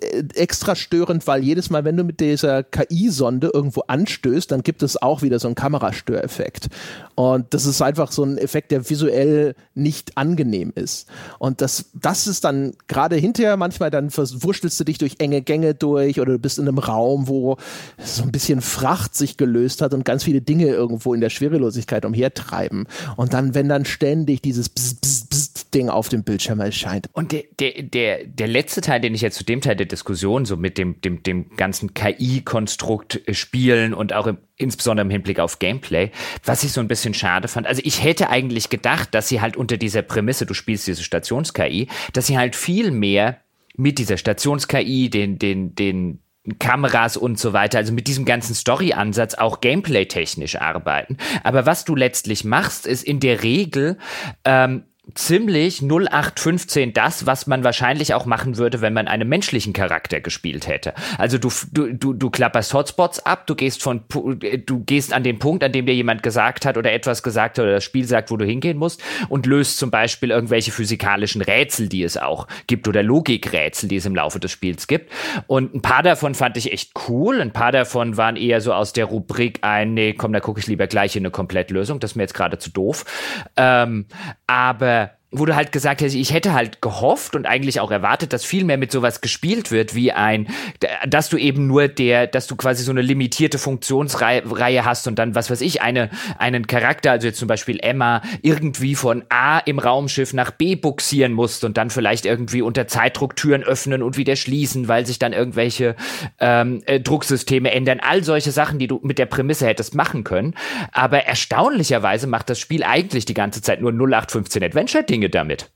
äh, extra störend, weil jedes Mal, wenn du mit dieser KI-Sonde irgendwo anstößt, dann gibt es auch wieder so einen Kamerastöreffekt. Und das ist einfach so ein Effekt, der visuell nicht angenehm ist. Und das, das ist dann gerade hinterher manchmal, dann verwurschtelst du dich durch enge Gänge durch oder du bist in einem Raum, wo so ein bisschen Fracht sich gelöst hat und ganz viele Dinge irgendwo in der Schwerelosigkeit umhertreiben. Und dann, wenn dann ständig dieses Bzz, Bzz, Bzz Ding auf dem Bildschirm erscheint. Und der, der, der, der letzte Teil, den ich jetzt zu dem Teil der Diskussion, so mit dem, dem, dem ganzen KI-Konstrukt äh, spielen und auch im, insbesondere im Hinblick auf Gameplay, was ich so ein bisschen schade fand. Also ich hätte eigentlich gedacht, dass sie halt unter dieser Prämisse, du spielst diese Stations-KI, dass sie halt viel mehr mit dieser Stations-KI, den, den, den, Kameras und so weiter, also mit diesem ganzen Story-Ansatz auch gameplay-technisch arbeiten. Aber was du letztlich machst, ist in der Regel ähm, ziemlich 0815 das, was man wahrscheinlich auch machen würde, wenn man einen menschlichen Charakter gespielt hätte. Also du, du, du, du klapperst Hotspots ab, du gehst von, du gehst an den Punkt, an dem dir jemand gesagt hat oder etwas gesagt hat oder das Spiel sagt, wo du hingehen musst und löst zum Beispiel irgendwelche physikalischen Rätsel, die es auch gibt oder Logikrätsel, die es im Laufe des Spiels gibt. Und ein paar davon fand ich echt cool. Ein paar davon waren eher so aus der Rubrik ein, nee, komm, da gucke ich lieber gleich in eine Komplettlösung. Das ist mir jetzt gerade zu doof. Ähm, aber wo du halt gesagt hast, ich hätte halt gehofft und eigentlich auch erwartet, dass viel mehr mit sowas gespielt wird, wie ein, dass du eben nur der, dass du quasi so eine limitierte Funktionsreihe hast und dann, was weiß ich, eine, einen Charakter, also jetzt zum Beispiel Emma, irgendwie von A im Raumschiff nach B buxieren musst und dann vielleicht irgendwie unter Zeitdruck Türen öffnen und wieder schließen, weil sich dann irgendwelche ähm, äh, Drucksysteme ändern. All solche Sachen, die du mit der Prämisse hättest machen können. Aber erstaunlicherweise macht das Spiel eigentlich die ganze Zeit nur 0815 Adventure-Ding Dinge damit.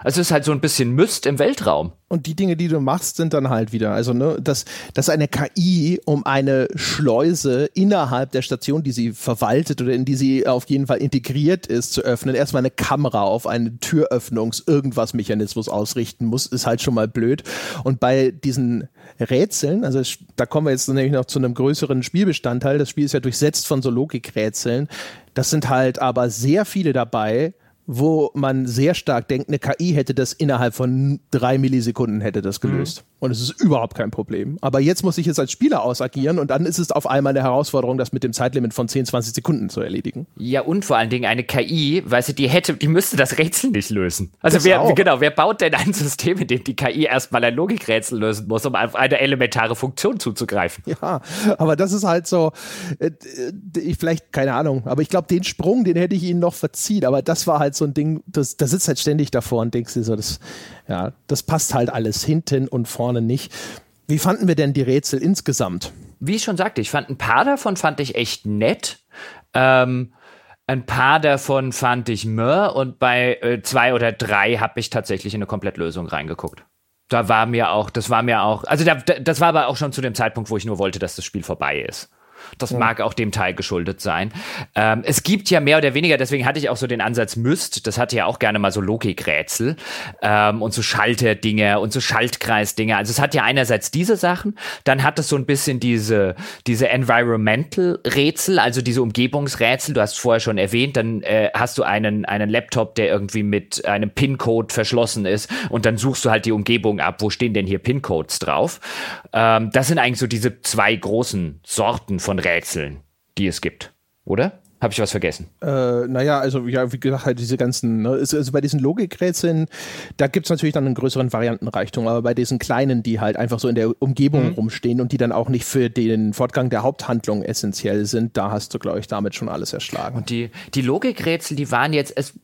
Also es ist halt so ein bisschen Myst im Weltraum. Und die Dinge, die du machst, sind dann halt wieder, also ne, dass, dass eine KI um eine Schleuse innerhalb der Station, die sie verwaltet oder in die sie auf jeden Fall integriert ist, zu öffnen, erstmal eine Kamera auf einen Türöffnungs-Irgendwas-Mechanismus ausrichten muss, ist halt schon mal blöd. Und bei diesen Rätseln, also da kommen wir jetzt nämlich noch zu einem größeren Spielbestandteil, das Spiel ist ja durchsetzt von so Logikrätseln, das sind halt aber sehr viele dabei, wo man sehr stark denkt, eine KI hätte das innerhalb von drei Millisekunden hätte das gelöst. Mhm. Und es ist überhaupt kein Problem. Aber jetzt muss ich es als Spieler ausagieren und dann ist es auf einmal eine Herausforderung, das mit dem Zeitlimit von 10, 20 Sekunden zu erledigen. Ja, und vor allen Dingen eine KI, weißt du, die hätte, die müsste das Rätsel nicht lösen. Also wer, genau, wer baut denn ein System, in dem die KI erstmal ein Logikrätsel lösen muss, um auf eine elementare Funktion zuzugreifen? Ja, aber das ist halt so, äh, ich vielleicht, keine Ahnung, aber ich glaube, den Sprung, den hätte ich ihnen noch verziehen, aber das war halt so ein Ding, das, da sitzt halt ständig davor und denkst dir so, das, ja, das passt halt alles hinten und vorne nicht. Wie fanden wir denn die Rätsel insgesamt? wie ich schon sagte, ich fand ein paar davon fand ich echt nett. Ähm, ein paar davon fand ich mör und bei äh, zwei oder drei habe ich tatsächlich in eine Komplettlösung reingeguckt. Da war mir auch, das war mir auch, also da, das war aber auch schon zu dem Zeitpunkt, wo ich nur wollte, dass das Spiel vorbei ist. Das ja. mag auch dem Teil geschuldet sein. Ähm, es gibt ja mehr oder weniger, deswegen hatte ich auch so den Ansatz Myst, das hatte ja auch gerne mal so Logikrätsel ähm, und so Schalterdinge und so Schaltkreisdinge. Also es hat ja einerseits diese Sachen, dann hat es so ein bisschen diese, diese Environmental-Rätsel, also diese Umgebungsrätsel, du hast vorher schon erwähnt, dann äh, hast du einen, einen Laptop, der irgendwie mit einem PIN-Code verschlossen ist und dann suchst du halt die Umgebung ab, wo stehen denn hier PIN-Codes drauf. Ähm, das sind eigentlich so diese zwei großen Sorten von Rätseln, die es gibt, oder? Habe ich was vergessen? Äh, naja, also ja, wie gesagt, halt diese ganzen, ne, also bei diesen Logikrätseln, da gibt es natürlich dann einen größeren Variantenreichtum, aber bei diesen kleinen, die halt einfach so in der Umgebung mhm. rumstehen und die dann auch nicht für den Fortgang der Haupthandlung essentiell sind, da hast du, glaube ich, damit schon alles erschlagen. Und die, die Logikrätsel, die waren jetzt, es,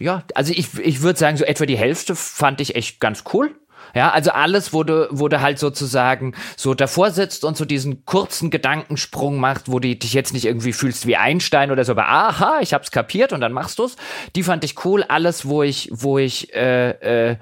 ja, also ich, ich würde sagen, so etwa die Hälfte fand ich echt ganz cool. Ja, also alles wurde, wurde halt sozusagen so davor sitzt und so diesen kurzen Gedankensprung macht, wo du dich jetzt nicht irgendwie fühlst wie Einstein oder so, aber aha, ich hab's kapiert und dann machst du's. Die fand ich cool. Alles, wo ich, wo ich äh, äh,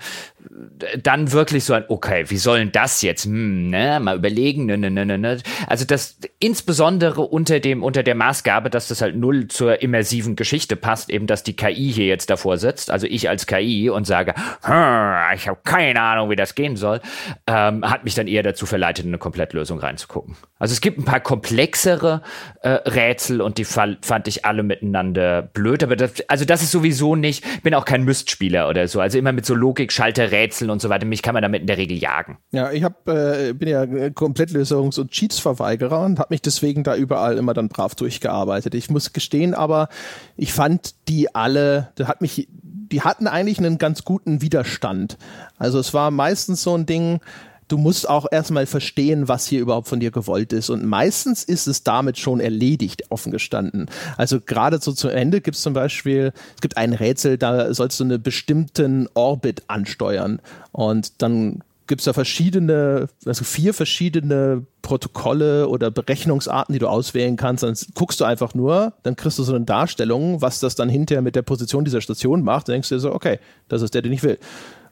dann wirklich so ein, okay, wie sollen das jetzt? Hm, ne, mal überlegen, ne, ne, ne, ne, ne. Also das insbesondere unter dem, unter der Maßgabe, dass das halt null zur immersiven Geschichte passt, eben, dass die KI hier jetzt davor sitzt, also ich als KI und sage, hm, ich habe keine Ahnung, wie das gehen soll, ähm, hat mich dann eher dazu verleitet, in eine Komplettlösung reinzugucken. Also es gibt ein paar komplexere äh, Rätsel und die fand ich alle miteinander blöd, aber das, also das ist sowieso nicht, ich bin auch kein Mystspieler oder so, also immer mit so Logik, Schalter, Rätseln und so weiter. Mich kann man damit in der Regel jagen. Ja, ich hab, äh, bin ja Komplettlösungs- und Cheats-Verweigerer und habe mich deswegen da überall immer dann brav durchgearbeitet. Ich muss gestehen, aber ich fand die alle, das hat mich, die hatten eigentlich einen ganz guten Widerstand. Also es war meistens so ein Ding, du musst auch erstmal verstehen, was hier überhaupt von dir gewollt ist. Und meistens ist es damit schon erledigt, offen gestanden. Also gerade so zu Ende gibt es zum Beispiel, es gibt ein Rätsel, da sollst du einen bestimmten Orbit ansteuern. Und dann gibt es da verschiedene, also vier verschiedene Protokolle oder Berechnungsarten, die du auswählen kannst. Dann guckst du einfach nur, dann kriegst du so eine Darstellung, was das dann hinterher mit der Position dieser Station macht. Dann denkst du dir so, okay, das ist der, den ich will.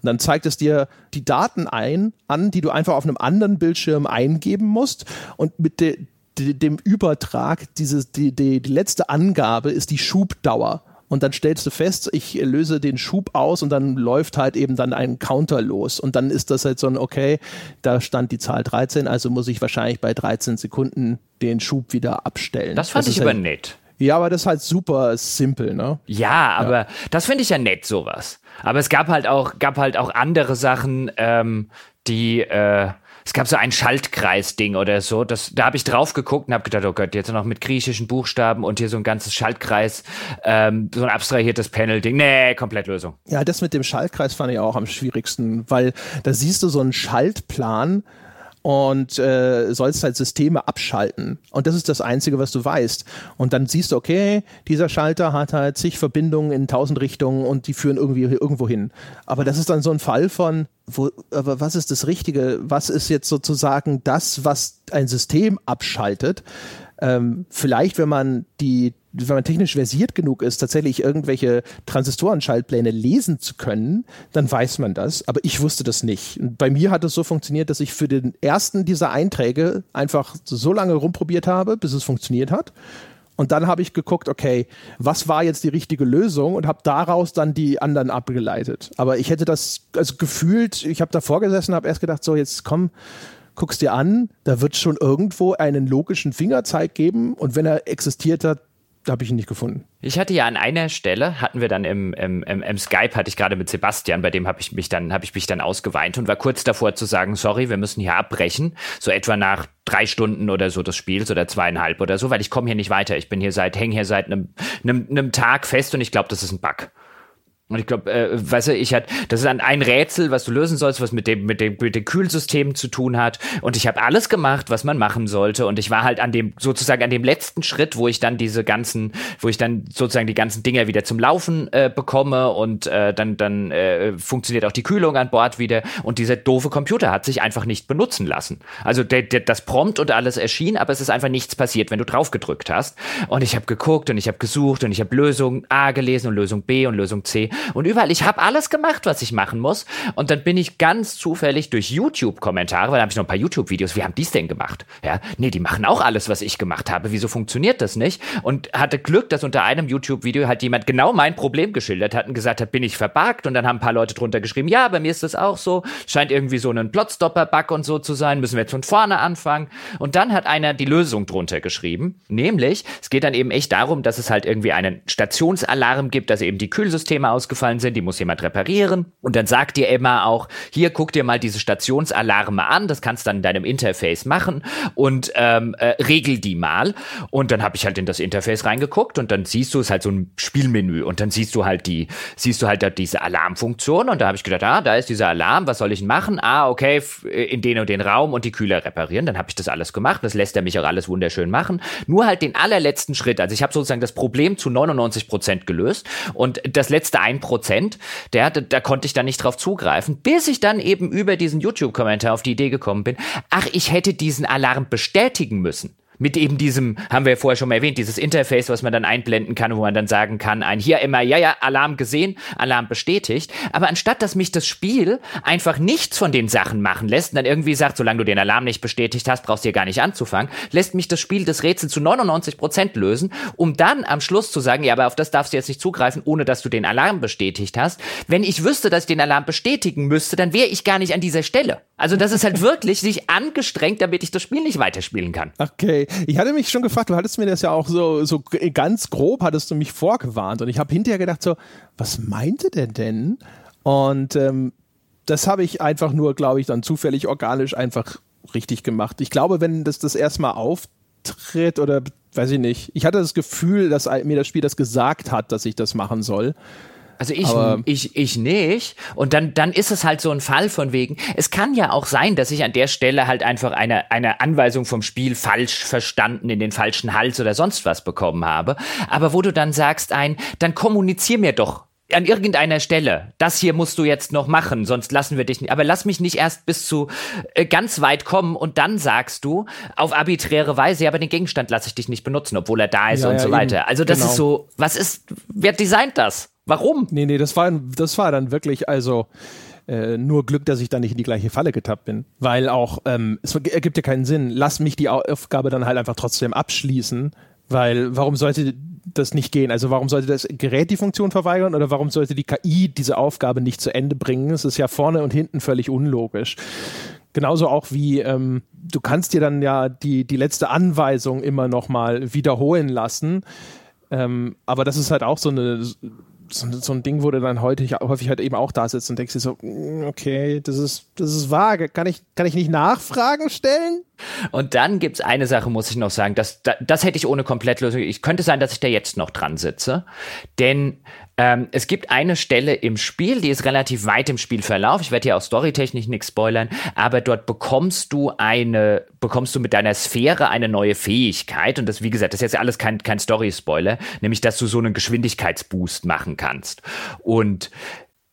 Und dann zeigt es dir die Daten ein, an, die du einfach auf einem anderen Bildschirm eingeben musst. Und mit de, de, dem Übertrag, dieses, die, die, die letzte Angabe ist die Schubdauer. Und dann stellst du fest, ich löse den Schub aus und dann läuft halt eben dann ein Counter los. Und dann ist das halt so ein, okay, da stand die Zahl 13, also muss ich wahrscheinlich bei 13 Sekunden den Schub wieder abstellen. Das fand das ich aber halt, nett. Ja, aber das ist halt super simpel, ne? Ja, aber ja. das finde ich ja nett, sowas. Aber es gab halt auch, gab halt auch andere Sachen, ähm, die, äh, es gab so ein Schaltkreis-Ding oder so. Das, da habe ich drauf geguckt und habe gedacht, oh Gott, jetzt noch mit griechischen Buchstaben und hier so ein ganzes Schaltkreis, ähm, so ein abstrahiertes Panel-Ding. Nee, Komplettlösung. Ja, das mit dem Schaltkreis fand ich auch am schwierigsten, weil da siehst du so einen Schaltplan und äh, sollst halt Systeme abschalten. Und das ist das Einzige, was du weißt. Und dann siehst du, okay, dieser Schalter hat halt zig Verbindungen in tausend Richtungen und die führen irgendwie irgendwo hin. Aber das ist dann so ein Fall von, wo, aber was ist das Richtige? Was ist jetzt sozusagen das, was ein System abschaltet? Ähm, vielleicht, wenn man die wenn man technisch versiert genug ist, tatsächlich irgendwelche Transistorenschaltpläne lesen zu können, dann weiß man das. Aber ich wusste das nicht. Und bei mir hat es so funktioniert, dass ich für den ersten dieser Einträge einfach so lange rumprobiert habe, bis es funktioniert hat. Und dann habe ich geguckt, okay, was war jetzt die richtige Lösung und habe daraus dann die anderen abgeleitet. Aber ich hätte das also gefühlt, ich habe da vorgesessen, habe erst gedacht, so jetzt komm, guckst dir an, da wird schon irgendwo einen logischen Fingerzeig geben und wenn er existiert hat, habe ich ihn nicht gefunden. Ich hatte ja an einer Stelle, hatten wir dann im, im, im, im Skype, hatte ich gerade mit Sebastian, bei dem habe ich mich dann, habe ich mich dann ausgeweint und war kurz davor zu sagen, sorry, wir müssen hier abbrechen. So etwa nach drei Stunden oder so des Spiels oder zweieinhalb oder so, weil ich komme hier nicht weiter. Ich bin hier seit, hänge hier seit einem, einem, einem Tag fest und ich glaube, das ist ein Bug. Und ich glaube, äh, weißt du, ich hatte, das ist ein, ein Rätsel, was du lösen sollst, was mit dem, mit dem, mit dem Kühlsystem zu tun hat. Und ich habe alles gemacht, was man machen sollte. Und ich war halt an dem, sozusagen an dem letzten Schritt, wo ich dann diese ganzen, wo ich dann sozusagen die ganzen Dinger wieder zum Laufen äh, bekomme und äh, dann, dann äh, funktioniert auch die Kühlung an Bord wieder. Und dieser doofe Computer hat sich einfach nicht benutzen lassen. Also der, der, das Prompt und alles erschien, aber es ist einfach nichts passiert, wenn du drauf gedrückt hast. Und ich habe geguckt und ich habe gesucht und ich habe Lösung A gelesen und Lösung B und Lösung C und überall. Ich habe alles gemacht, was ich machen muss. Und dann bin ich ganz zufällig durch YouTube-Kommentare, weil da habe ich noch ein paar YouTube-Videos, wie haben die es denn gemacht? Ja, nee, die machen auch alles, was ich gemacht habe. Wieso funktioniert das nicht? Und hatte Glück, dass unter einem YouTube-Video halt jemand genau mein Problem geschildert hat und gesagt hat, bin ich verbuggt? Und dann haben ein paar Leute drunter geschrieben, ja, bei mir ist das auch so. Scheint irgendwie so ein Plotstopper-Bug und so zu sein. Müssen wir jetzt von vorne anfangen. Und dann hat einer die Lösung drunter geschrieben. Nämlich, es geht dann eben echt darum, dass es halt irgendwie einen Stationsalarm gibt, dass eben die Kühlsysteme ausgefallen sind, die muss jemand reparieren. Und dann sagt dir immer auch, hier guck dir mal diese Stationsalarme an, das kannst du dann in deinem Interface machen und ähm, äh, regel die mal. Und dann habe ich halt in das Interface reingeguckt und dann siehst du es halt so ein Spielmenü und dann siehst du halt die, siehst du halt da diese Alarmfunktion und da habe ich gedacht, ah, da ist dieser Alarm, was soll ich machen? Ah, okay, in den und den Raum und die Kühler reparieren. Dann habe ich das alles gemacht, das lässt er mich auch alles wunderschön machen. Nur halt den allerletzten Schritt, also ich habe sozusagen das Problem zu 99 Prozent gelöst und das letzte ein Prozent, der, da konnte ich dann nicht drauf zugreifen, bis ich dann eben über diesen YouTube-Kommentar auf die Idee gekommen bin, ach, ich hätte diesen Alarm bestätigen müssen mit eben diesem, haben wir ja vorher schon mal erwähnt, dieses Interface, was man dann einblenden kann, wo man dann sagen kann, ein hier immer, ja, ja, Alarm gesehen, Alarm bestätigt. Aber anstatt, dass mich das Spiel einfach nichts von den Sachen machen lässt und dann irgendwie sagt, solange du den Alarm nicht bestätigt hast, brauchst du hier gar nicht anzufangen, lässt mich das Spiel das Rätsel zu 99 Prozent lösen, um dann am Schluss zu sagen, ja, aber auf das darfst du jetzt nicht zugreifen, ohne dass du den Alarm bestätigt hast. Wenn ich wüsste, dass ich den Alarm bestätigen müsste, dann wäre ich gar nicht an dieser Stelle. Also das ist halt wirklich sich angestrengt, damit ich das Spiel nicht weiterspielen kann. Okay, ich hatte mich schon gefragt, du hattest mir das ja auch so, so ganz grob, hattest du mich vorgewarnt und ich habe hinterher gedacht so, was meinte der denn? Und ähm, das habe ich einfach nur, glaube ich, dann zufällig organisch einfach richtig gemacht. Ich glaube, wenn das das erstmal auftritt oder weiß ich nicht, ich hatte das Gefühl, dass mir das Spiel das gesagt hat, dass ich das machen soll. Also ich, ich, ich nicht. Und dann, dann ist es halt so ein Fall von wegen. Es kann ja auch sein, dass ich an der Stelle halt einfach eine, eine Anweisung vom Spiel falsch verstanden, in den falschen Hals oder sonst was bekommen habe. Aber wo du dann sagst ein, dann kommunizier mir doch an irgendeiner Stelle, das hier musst du jetzt noch machen, sonst lassen wir dich nicht. Aber lass mich nicht erst bis zu äh, ganz weit kommen und dann sagst du auf arbiträre Weise, ja, aber den Gegenstand lasse ich dich nicht benutzen, obwohl er da ist ja, und ja, so weiter. Eben. Also das genau. ist so, was ist, wer designt das? Warum? Nee, nee, das war, das war dann wirklich, also äh, nur Glück, dass ich da nicht in die gleiche Falle getappt bin. Weil auch, ähm, es ergibt ja keinen Sinn. Lass mich die Aufgabe dann halt einfach trotzdem abschließen, weil warum sollte das nicht gehen? Also warum sollte das Gerät die Funktion verweigern oder warum sollte die KI diese Aufgabe nicht zu Ende bringen? Es ist ja vorne und hinten völlig unlogisch. Genauso auch wie ähm, du kannst dir dann ja die, die letzte Anweisung immer nochmal wiederholen lassen. Ähm, aber das ist halt auch so eine so, so, ein Ding, wo du dann häufig, häufig halt eben auch da sitzt und denkst dir so, mm, okay, das ist, das ist vage. Kann ich, kann ich nicht Nachfragen stellen? Und dann gibt's eine Sache, muss ich noch sagen, das, das, das hätte ich ohne Komplettlösung. Ich könnte sein, dass ich da jetzt noch dran sitze. Denn ähm, es gibt eine Stelle im Spiel, die ist relativ weit im Spielverlauf. Ich werde hier auch storytechnisch nichts spoilern, aber dort bekommst du eine, bekommst du mit deiner Sphäre eine neue Fähigkeit. Und das, wie gesagt, das ist jetzt alles kein, kein Story-Spoiler, nämlich, dass du so einen Geschwindigkeitsboost machen kannst. Und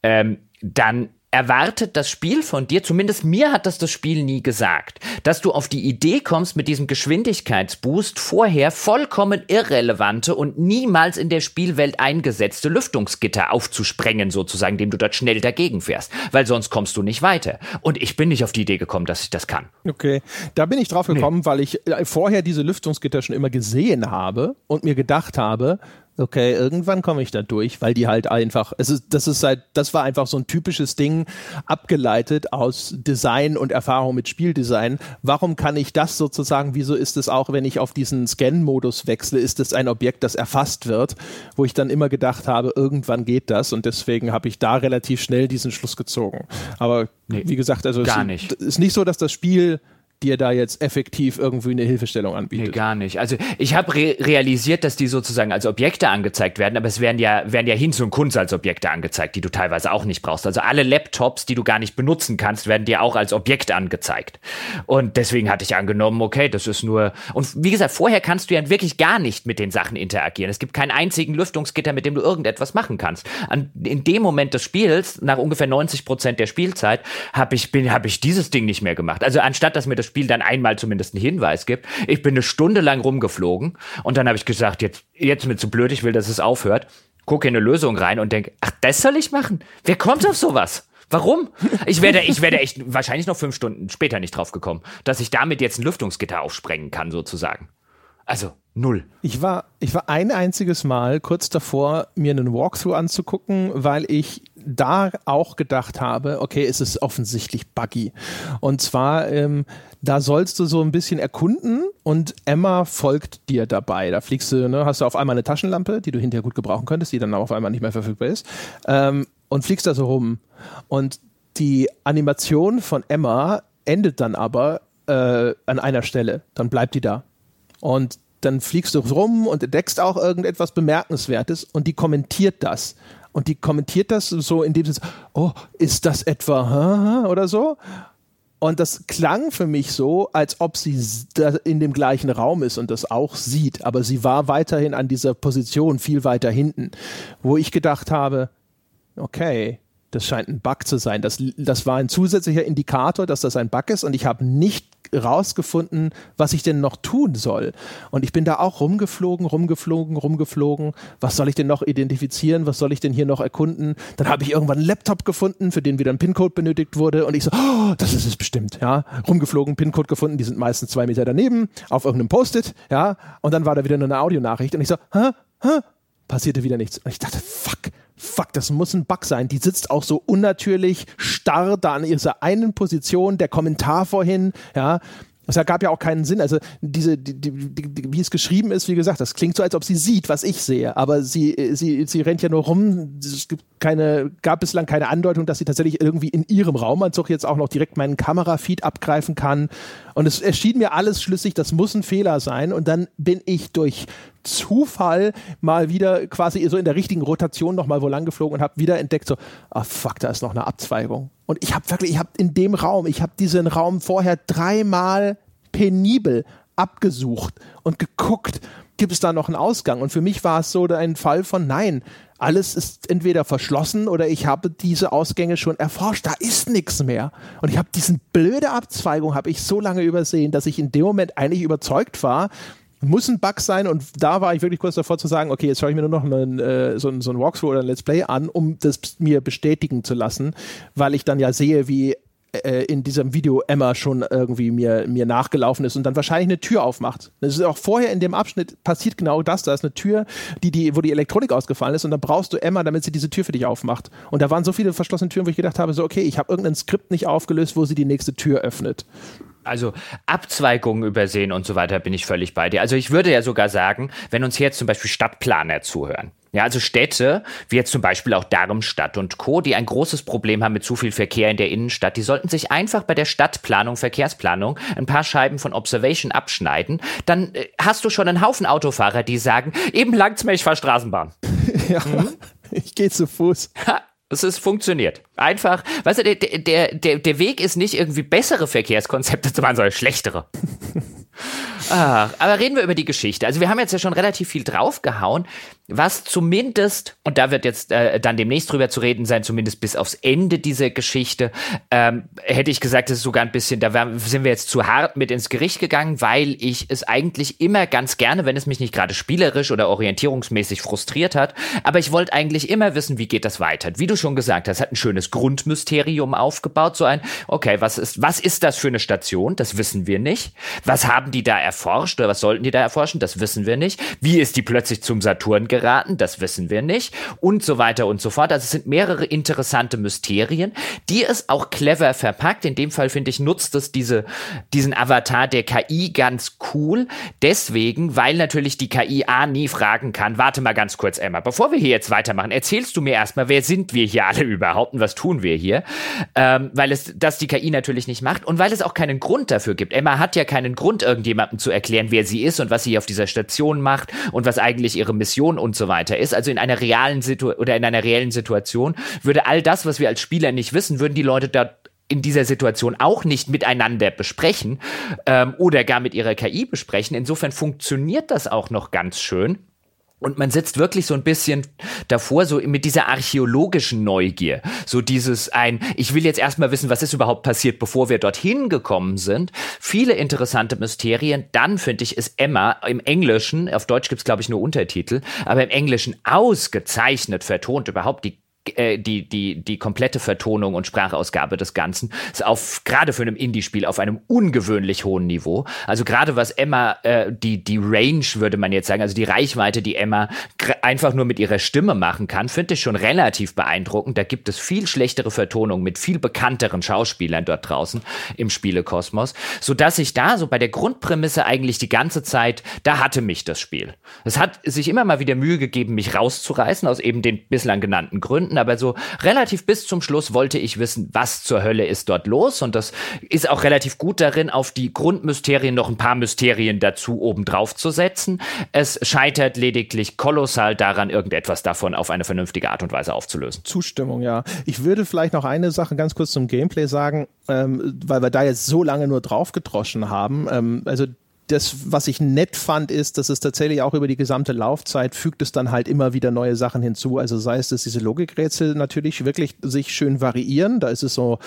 ähm, dann erwartet das Spiel von dir, zumindest mir hat das das Spiel nie gesagt, dass du auf die Idee kommst, mit diesem Geschwindigkeitsboost vorher vollkommen irrelevante und niemals in der Spielwelt eingesetzte Lüftungsgitter aufzusprengen, sozusagen, dem du dort schnell dagegen fährst, weil sonst kommst du nicht weiter. Und ich bin nicht auf die Idee gekommen, dass ich das kann. Okay, da bin ich drauf gekommen, nee. weil ich äh, vorher diese Lüftungsgitter schon immer gesehen habe und mir gedacht habe, okay, irgendwann komme ich da durch, weil die halt einfach, es ist, das ist halt, das war einfach so ein typisches Ding, abgeleitet aus Design und Erfahrung mit Spieldesign. Warum kann ich das sozusagen, wieso ist es auch, wenn ich auf diesen Scan-Modus wechsle, ist es ein Objekt, das erfasst wird, wo ich dann immer gedacht habe, irgendwann geht das und deswegen habe ich da relativ schnell diesen Schluss gezogen. Aber nee, wie gesagt, also gar es nicht. ist nicht so, dass das Spiel dir da jetzt effektiv irgendwie eine Hilfestellung anbietet. Nee, gar nicht. Also ich habe re realisiert, dass die sozusagen als Objekte angezeigt werden, aber es werden ja, werden ja Hinz und Kunz als Objekte angezeigt, die du teilweise auch nicht brauchst. Also alle Laptops, die du gar nicht benutzen kannst, werden dir auch als Objekt angezeigt. Und deswegen hatte ich angenommen, okay, das ist nur. Und wie gesagt, vorher kannst du ja wirklich gar nicht mit den Sachen interagieren. Es gibt keinen einzigen Lüftungsgitter, mit dem du irgendetwas machen kannst. An, in dem Moment des Spiels, nach ungefähr 90 Prozent der Spielzeit, habe ich, bin, hab ich dieses Ding nicht mehr gemacht. Also anstatt, dass mir das Spiel dann einmal zumindest einen Hinweis gibt. Ich bin eine Stunde lang rumgeflogen und dann habe ich gesagt, jetzt, jetzt mir zu blöd, ich will, dass es aufhört. Gucke in eine Lösung rein und denke, ach, das soll ich machen? Wer kommt auf sowas? Warum? Ich werde, ich werde echt wahrscheinlich noch fünf Stunden später nicht drauf gekommen, dass ich damit jetzt ein Lüftungsgitter aufsprengen kann, sozusagen. Also null. Ich war, ich war ein einziges Mal kurz davor, mir einen Walkthrough anzugucken, weil ich da auch gedacht habe, okay, es ist offensichtlich buggy. Und zwar, ähm, da sollst du so ein bisschen erkunden und Emma folgt dir dabei. Da fliegst du, ne, hast du auf einmal eine Taschenlampe, die du hinterher gut gebrauchen könntest, die dann auf einmal nicht mehr verfügbar ist, ähm, und fliegst da so rum. Und die Animation von Emma endet dann aber äh, an einer Stelle. Dann bleibt die da und dann fliegst du rum und entdeckst auch irgendetwas Bemerkenswertes und die kommentiert das. Und die kommentiert das so, indem sie sagt, oh, ist das etwa oder so? Und das klang für mich so, als ob sie in dem gleichen Raum ist und das auch sieht. Aber sie war weiterhin an dieser Position viel weiter hinten, wo ich gedacht habe, okay, das scheint ein Bug zu sein. Das, das war ein zusätzlicher Indikator, dass das ein Bug ist und ich habe nicht rausgefunden, was ich denn noch tun soll. Und ich bin da auch rumgeflogen, rumgeflogen, rumgeflogen. Was soll ich denn noch identifizieren? Was soll ich denn hier noch erkunden? Dann habe ich irgendwann einen Laptop gefunden, für den wieder ein PIN-Code benötigt wurde. Und ich so, oh, das ist es bestimmt. Ja, rumgeflogen, PIN-Code gefunden. Die sind meistens zwei Meter daneben auf irgendeinem Post-it. Ja, und dann war da wieder nur eine Audionachricht. Und ich so, hä, hä, passierte wieder nichts. Und ich dachte, fuck, fuck, das muss ein Bug sein. Die sitzt auch so unnatürlich starr da an ihrer einen Position. Der Kommentar vorhin, ja, es ergab ja auch keinen Sinn. Also diese, die, die, die, wie es geschrieben ist, wie gesagt, das klingt so, als ob sie sieht, was ich sehe. Aber sie, sie, sie rennt ja nur rum. Es gibt keine, gab bislang keine Andeutung, dass sie tatsächlich irgendwie in ihrem Raumanzug jetzt auch noch direkt meinen Kamerafeed abgreifen kann. Und es erschien mir alles schlüssig, das muss ein Fehler sein. Und dann bin ich durch Zufall mal wieder quasi so in der richtigen Rotation noch mal wo lang geflogen und habe wieder entdeckt so, ah fuck, da ist noch eine Abzweigung. Und ich habe wirklich, ich habe in dem Raum, ich habe diesen Raum vorher dreimal penibel abgesucht und geguckt, gibt es da noch einen Ausgang? Und für mich war es so ein Fall von nein, alles ist entweder verschlossen oder ich habe diese Ausgänge schon erforscht. Da ist nichts mehr. Und ich habe diesen blöde Abzweigung habe ich so lange übersehen, dass ich in dem Moment eigentlich überzeugt war, muss ein Bug sein und da war ich wirklich kurz davor zu sagen, okay, jetzt schaue ich mir nur noch einen, äh, so, ein, so ein Walkthrough oder ein Let's Play an, um das mir bestätigen zu lassen, weil ich dann ja sehe, wie äh, in diesem Video Emma schon irgendwie mir, mir nachgelaufen ist und dann wahrscheinlich eine Tür aufmacht. Das ist auch vorher in dem Abschnitt passiert genau das. Da ist eine Tür, die, die, wo die Elektronik ausgefallen ist und dann brauchst du Emma, damit sie diese Tür für dich aufmacht. Und da waren so viele verschlossene Türen, wo ich gedacht habe, so okay, ich habe irgendein Skript nicht aufgelöst, wo sie die nächste Tür öffnet also Abzweigungen übersehen und so weiter bin ich völlig bei dir. Also ich würde ja sogar sagen, wenn uns hier jetzt zum Beispiel Stadtplaner zuhören, ja, also Städte, wie jetzt zum Beispiel auch Darmstadt und Co., die ein großes Problem haben mit zu viel Verkehr in der Innenstadt, die sollten sich einfach bei der Stadtplanung, Verkehrsplanung ein paar Scheiben von Observation abschneiden. Dann äh, hast du schon einen Haufen Autofahrer, die sagen, eben langt's mir, ich fahr Straßenbahn. ja, mhm. ich gehe zu Fuß. Es ist funktioniert. Einfach, weißt du, der, der, der, der Weg ist nicht irgendwie bessere Verkehrskonzepte zu machen, sondern schlechtere. Ach, aber reden wir über die Geschichte. Also wir haben jetzt ja schon relativ viel draufgehauen, was zumindest, und da wird jetzt äh, dann demnächst drüber zu reden sein, zumindest bis aufs Ende dieser Geschichte, ähm, hätte ich gesagt, das ist sogar ein bisschen, da sind wir jetzt zu hart mit ins Gericht gegangen, weil ich es eigentlich immer ganz gerne, wenn es mich nicht gerade spielerisch oder orientierungsmäßig frustriert hat, aber ich wollte eigentlich immer wissen, wie geht das weiter. Wie du schon gesagt hast, hat ein schönes Grundmysterium aufgebaut, so ein, okay, was ist, was ist das für eine Station? Das wissen wir nicht. Was haben die da erforscht oder was sollten die da erforschen? Das wissen wir nicht. Wie ist die plötzlich zum Saturn geraten? Das wissen wir nicht. Und so weiter und so fort. Also es sind mehrere interessante Mysterien, die es auch clever verpackt. In dem Fall finde ich, nutzt es diese, diesen Avatar der KI ganz cool. Deswegen, weil natürlich die KI A nie fragen kann, warte mal ganz kurz, Emma, bevor wir hier jetzt weitermachen, erzählst du mir erstmal, wer sind wir hier alle überhaupt und was tun wir hier? Ähm, weil es das die KI natürlich nicht macht und weil es auch keinen Grund dafür gibt. Emma hat ja keinen Grund, irgendjemandem zu erklären, wer sie ist und was sie auf dieser Station macht und was eigentlich ihre Mission und so weiter ist. Also in einer realen Situation oder in einer reellen Situation würde all das, was wir als Spieler nicht wissen, würden die Leute da in dieser Situation auch nicht miteinander besprechen ähm, oder gar mit ihrer KI besprechen. Insofern funktioniert das auch noch ganz schön. Und man sitzt wirklich so ein bisschen davor, so mit dieser archäologischen Neugier. So dieses ein, ich will jetzt erstmal wissen, was ist überhaupt passiert, bevor wir dorthin gekommen sind. Viele interessante Mysterien. Dann finde ich, ist Emma im Englischen, auf Deutsch gibt's glaube ich nur Untertitel, aber im Englischen ausgezeichnet vertont. Überhaupt die die, die, die komplette Vertonung und Sprachausgabe des Ganzen ist auf, gerade für einem Indie-Spiel auf einem ungewöhnlich hohen Niveau. Also gerade was Emma, äh, die, die Range würde man jetzt sagen, also die Reichweite, die Emma einfach nur mit ihrer Stimme machen kann, finde ich schon relativ beeindruckend. Da gibt es viel schlechtere Vertonungen mit viel bekannteren Schauspielern dort draußen im Spielekosmos, so dass ich da so bei der Grundprämisse eigentlich die ganze Zeit, da hatte mich das Spiel. Es hat sich immer mal wieder Mühe gegeben, mich rauszureißen aus eben den bislang genannten Gründen, aber so relativ bis zum Schluss wollte ich wissen, was zur Hölle ist dort los. Und das ist auch relativ gut darin, auf die Grundmysterien noch ein paar Mysterien dazu obendrauf zu setzen. Es scheitert lediglich kolossal daran, irgendetwas davon auf eine vernünftige Art und Weise aufzulösen. Zustimmung, ja. Ich würde vielleicht noch eine Sache ganz kurz zum Gameplay sagen, ähm, weil wir da jetzt so lange nur drauf gedroschen haben. Ähm, also das, was ich nett fand, ist, dass es tatsächlich auch über die gesamte Laufzeit fügt es dann halt immer wieder neue Sachen hinzu. Also sei es, dass diese Logikrätsel natürlich wirklich sich schön variieren. Da ist es so,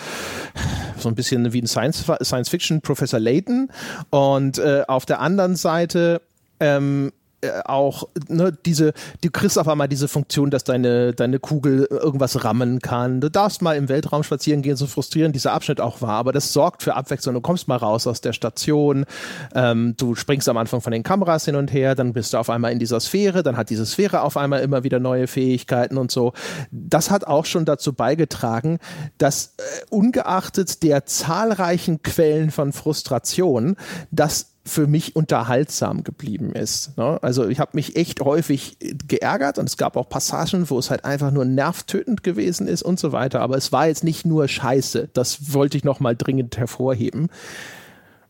so ein bisschen wie ein Science, Science Fiction Professor Layton. Und äh, auf der anderen Seite ähm, äh, auch ne, diese, du kriegst auf einmal diese Funktion, dass deine, deine Kugel irgendwas rammen kann. Du darfst mal im Weltraum spazieren gehen, so frustrierend dieser Abschnitt auch war, aber das sorgt für Abwechslung. Du kommst mal raus aus der Station, ähm, du springst am Anfang von den Kameras hin und her, dann bist du auf einmal in dieser Sphäre, dann hat diese Sphäre auf einmal immer wieder neue Fähigkeiten und so. Das hat auch schon dazu beigetragen, dass äh, ungeachtet der zahlreichen Quellen von Frustration, dass für mich unterhaltsam geblieben ist. Ne? Also ich habe mich echt häufig geärgert und es gab auch Passagen, wo es halt einfach nur nervtötend gewesen ist und so weiter. Aber es war jetzt nicht nur Scheiße. Das wollte ich nochmal dringend hervorheben.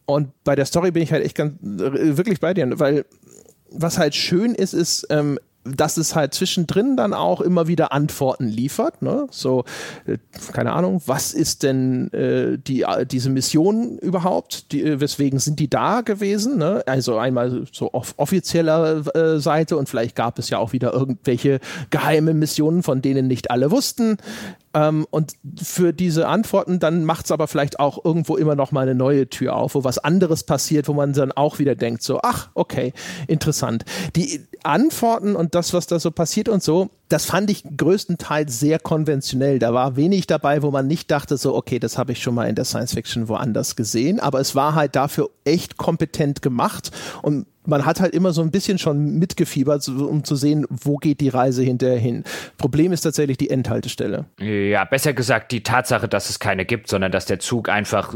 Und bei der Story bin ich halt echt ganz wirklich bei dir, weil was halt schön ist, ist, ähm, dass es halt zwischendrin dann auch immer wieder Antworten liefert. Ne? So, äh, keine Ahnung, was ist denn äh, die, äh, diese Mission überhaupt? Die, äh, weswegen sind die da gewesen? Ne? Also einmal so auf offizieller äh, Seite und vielleicht gab es ja auch wieder irgendwelche geheime Missionen, von denen nicht alle wussten. Ähm, und für diese Antworten, dann macht es aber vielleicht auch irgendwo immer noch mal eine neue Tür auf, wo was anderes passiert, wo man dann auch wieder denkt, so, ach, okay, interessant. Die Antworten und das, was da so passiert und so, das fand ich größtenteils sehr konventionell. Da war wenig dabei, wo man nicht dachte, so, okay, das habe ich schon mal in der Science Fiction woanders gesehen, aber es war halt dafür echt kompetent gemacht und man hat halt immer so ein bisschen schon mitgefiebert, um zu sehen, wo geht die Reise hinterher hin. Problem ist tatsächlich die Endhaltestelle. Ja, besser gesagt die Tatsache, dass es keine gibt, sondern dass der Zug einfach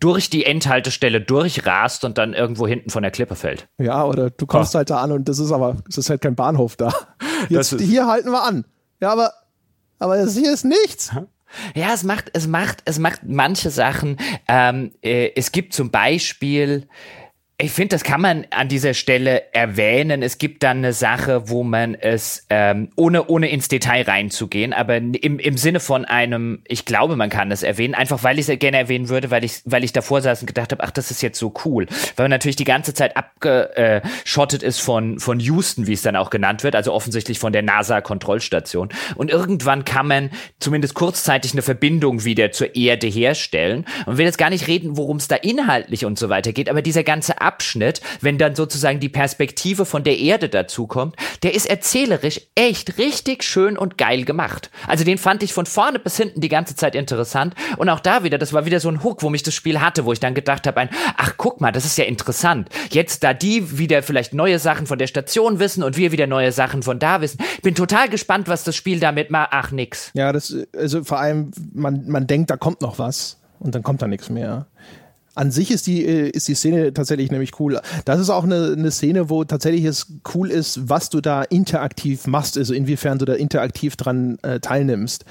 durch die Endhaltestelle durchrast und dann irgendwo hinten von der Klippe fällt. Ja, oder du kommst oh. halt da an und das ist aber, es ist halt kein Bahnhof da. Jetzt, hier halten wir an. Ja, aber, aber das hier ist nichts. Ja, es macht, es macht, es macht manche Sachen. Ähm, äh, es gibt zum Beispiel ich finde, das kann man an dieser Stelle erwähnen. Es gibt dann eine Sache, wo man es, ähm, ohne, ohne ins Detail reinzugehen, aber im, im Sinne von einem, ich glaube, man kann es erwähnen, einfach weil ich es gerne erwähnen würde, weil ich, weil ich davor saß und gedacht habe, ach, das ist jetzt so cool. Weil man natürlich die ganze Zeit abgeschottet ist von, von Houston, wie es dann auch genannt wird, also offensichtlich von der NASA-Kontrollstation. Und irgendwann kann man zumindest kurzzeitig eine Verbindung wieder zur Erde herstellen. Und will jetzt gar nicht reden, worum es da inhaltlich und so weiter geht, aber dieser ganze Abschnitt, wenn dann sozusagen die Perspektive von der Erde dazukommt, der ist erzählerisch echt richtig schön und geil gemacht. Also den fand ich von vorne bis hinten die ganze Zeit interessant. Und auch da wieder, das war wieder so ein Hook, wo mich das Spiel hatte, wo ich dann gedacht habe, ach guck mal, das ist ja interessant. Jetzt da die wieder vielleicht neue Sachen von der Station wissen und wir wieder neue Sachen von da wissen. Bin total gespannt, was das Spiel damit macht. Ach, nix. Ja, das, also vor allem, man, man denkt, da kommt noch was und dann kommt da nichts mehr an sich ist die, äh, ist die Szene tatsächlich nämlich cool. Das ist auch eine, eine Szene, wo tatsächlich es cool ist, was du da interaktiv machst, also inwiefern du da interaktiv dran äh, teilnimmst.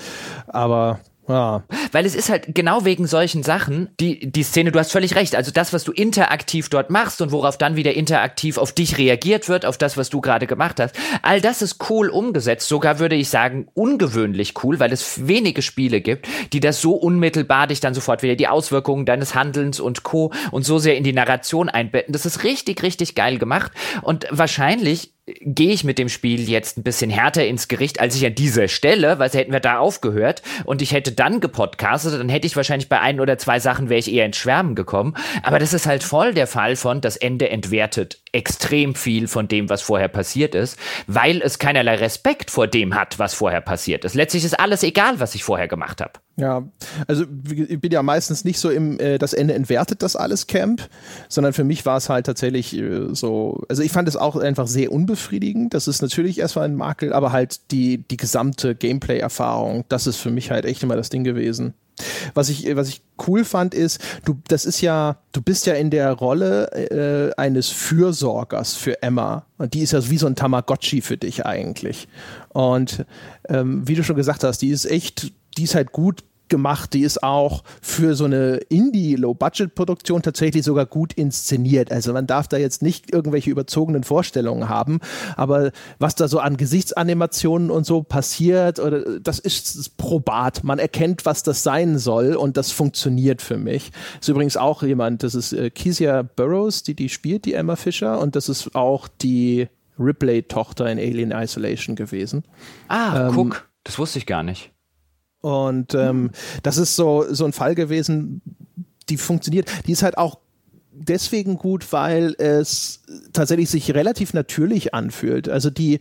Aber ja. Weil es ist halt genau wegen solchen Sachen, die, die Szene, du hast völlig recht, also das, was du interaktiv dort machst und worauf dann wieder interaktiv auf dich reagiert wird, auf das, was du gerade gemacht hast, all das ist cool umgesetzt, sogar würde ich sagen ungewöhnlich cool, weil es wenige Spiele gibt, die das so unmittelbar dich dann sofort wieder die Auswirkungen deines Handelns und Co. und so sehr in die Narration einbetten. Das ist richtig, richtig geil gemacht und wahrscheinlich gehe ich mit dem Spiel jetzt ein bisschen härter ins Gericht, als ich an dieser Stelle, weil hätten wir da aufgehört und ich hätte dann gepodcastet, dann hätte ich wahrscheinlich bei ein oder zwei Sachen wäre ich eher ins Schwärmen gekommen. Aber das ist halt voll der Fall von, das Ende entwertet extrem viel von dem, was vorher passiert ist, weil es keinerlei Respekt vor dem hat, was vorher passiert ist. Letztlich ist alles egal, was ich vorher gemacht habe. Ja, also ich bin ja meistens nicht so im, äh, das Ende entwertet das alles Camp, sondern für mich war es halt tatsächlich äh, so, also ich fand es auch einfach sehr unbefriedigend. Das ist natürlich erstmal ein Makel, aber halt die, die gesamte Gameplay-Erfahrung, das ist für mich halt echt immer das Ding gewesen. Was ich, was ich cool fand, ist, du, das ist ja, du bist ja in der Rolle äh, eines Fürsorgers für Emma. Und die ist ja wie so ein Tamagotchi für dich eigentlich. Und ähm, wie du schon gesagt hast, die ist echt, die ist halt gut gemacht. Die ist auch für so eine Indie-Low-Budget-Produktion tatsächlich sogar gut inszeniert. Also man darf da jetzt nicht irgendwelche überzogenen Vorstellungen haben, aber was da so an Gesichtsanimationen und so passiert, oder das ist probat. Man erkennt, was das sein soll und das funktioniert für mich. Ist übrigens auch jemand, das ist äh, Kezia Burrows, die die spielt, die Emma Fischer, und das ist auch die Ripley-Tochter in Alien Isolation gewesen. Ah, ähm, guck, das wusste ich gar nicht. Und ähm, das ist so, so ein Fall gewesen, die funktioniert. Die ist halt auch deswegen gut, weil es tatsächlich sich relativ natürlich anfühlt. Also die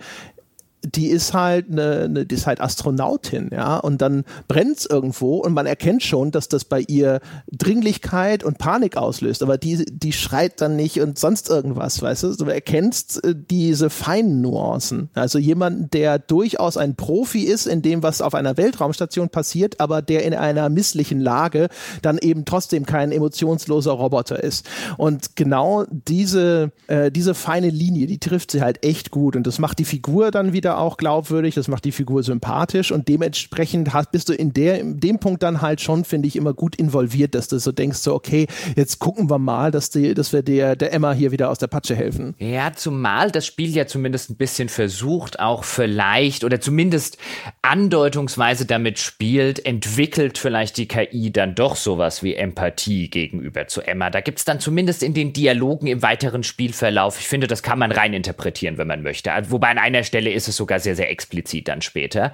die ist halt eine, eine, die ist halt Astronautin, ja, und dann brennt es irgendwo und man erkennt schon, dass das bei ihr Dringlichkeit und Panik auslöst, aber die, die schreit dann nicht und sonst irgendwas, weißt du, du erkennst äh, diese feinen Nuancen. Also jemand, der durchaus ein Profi ist in dem, was auf einer Weltraumstation passiert, aber der in einer misslichen Lage dann eben trotzdem kein emotionsloser Roboter ist. Und genau diese, äh, diese feine Linie, die trifft sie halt echt gut und das macht die Figur dann wieder auch glaubwürdig, das macht die Figur sympathisch und dementsprechend hast, bist du in, der, in dem Punkt dann halt schon, finde ich, immer gut involviert, dass du so denkst, so, okay, jetzt gucken wir mal, dass, die, dass wir der, der Emma hier wieder aus der Patsche helfen. Ja, zumal das Spiel ja zumindest ein bisschen versucht, auch vielleicht oder zumindest andeutungsweise damit spielt, entwickelt vielleicht die KI dann doch sowas wie Empathie gegenüber zu Emma. Da gibt es dann zumindest in den Dialogen im weiteren Spielverlauf, ich finde, das kann man rein interpretieren, wenn man möchte. Wobei an einer Stelle ist es so sogar sehr, sehr explizit dann später.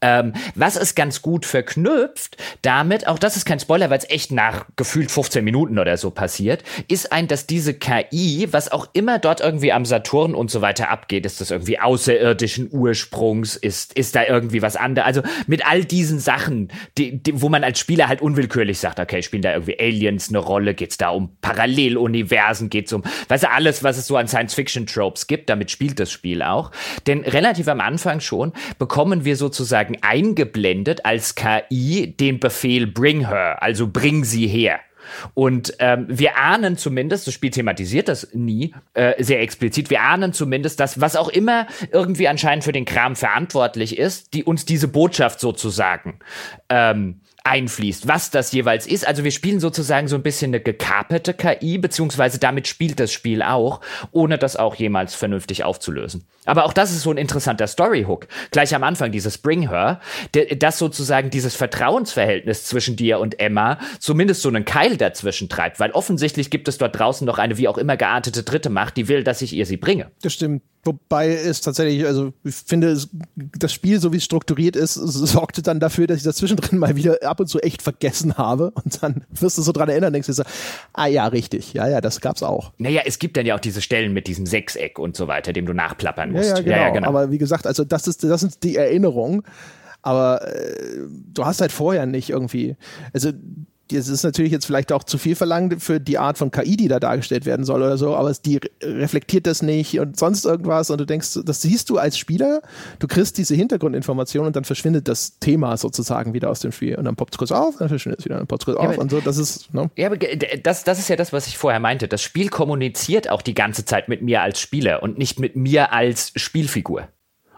Ähm, was ist ganz gut verknüpft damit, auch das ist kein Spoiler, weil es echt nach gefühlt 15 Minuten oder so passiert, ist ein, dass diese KI, was auch immer dort irgendwie am Saturn und so weiter abgeht, ist das irgendwie außerirdischen Ursprungs, ist, ist da irgendwie was anderes. Also mit all diesen Sachen, die, die, wo man als Spieler halt unwillkürlich sagt, okay, spielen da irgendwie Aliens eine Rolle, geht es da um Paralleluniversen, geht es um, weißt du, alles, was es so an Science-Fiction-Tropes gibt, damit spielt das Spiel auch. Denn relativ am Anfang schon, bekommen wir sozusagen eingeblendet als KI den Befehl Bring her, also bring sie her. Und ähm, wir ahnen zumindest, das Spiel thematisiert das nie äh, sehr explizit, wir ahnen zumindest, dass was auch immer irgendwie anscheinend für den Kram verantwortlich ist, die uns diese Botschaft sozusagen ähm, einfließt, was das jeweils ist. Also wir spielen sozusagen so ein bisschen eine gekaperte KI, beziehungsweise damit spielt das Spiel auch, ohne das auch jemals vernünftig aufzulösen. Aber auch das ist so ein interessanter Storyhook. Gleich am Anfang dieses Bring Her, das sozusagen dieses Vertrauensverhältnis zwischen dir und Emma zumindest so einen Keil dazwischen treibt, weil offensichtlich gibt es dort draußen noch eine wie auch immer geartete dritte Macht, die will, dass ich ihr sie bringe. Das stimmt. Wobei es tatsächlich, also ich finde, das Spiel, so wie es strukturiert ist, sorgte dann dafür, dass ich das zwischendrin mal wieder ab und zu echt vergessen habe. Und dann wirst du so dran erinnern, denkst du so, ah ja, richtig, ja, ja, das gab's auch. Naja, es gibt dann ja auch diese Stellen mit diesem Sechseck und so weiter, dem du nachplappern musst. Ja, ja, genau. Ja, ja, genau. Aber wie gesagt, also das ist, das sind die Erinnerungen. Aber äh, du hast halt vorher nicht irgendwie, also das ist natürlich jetzt vielleicht auch zu viel verlangt für die Art von KI, die da dargestellt werden soll oder so, aber die reflektiert das nicht und sonst irgendwas und du denkst, das siehst du als Spieler, du kriegst diese Hintergrundinformation und dann verschwindet das Thema sozusagen wieder aus dem Spiel und dann poppt es kurz auf, dann verschwindet es wieder, dann poppt es kurz ja, auf und so, das ist, ne? Ja, aber das, das ist ja das, was ich vorher meinte. Das Spiel kommuniziert auch die ganze Zeit mit mir als Spieler und nicht mit mir als Spielfigur.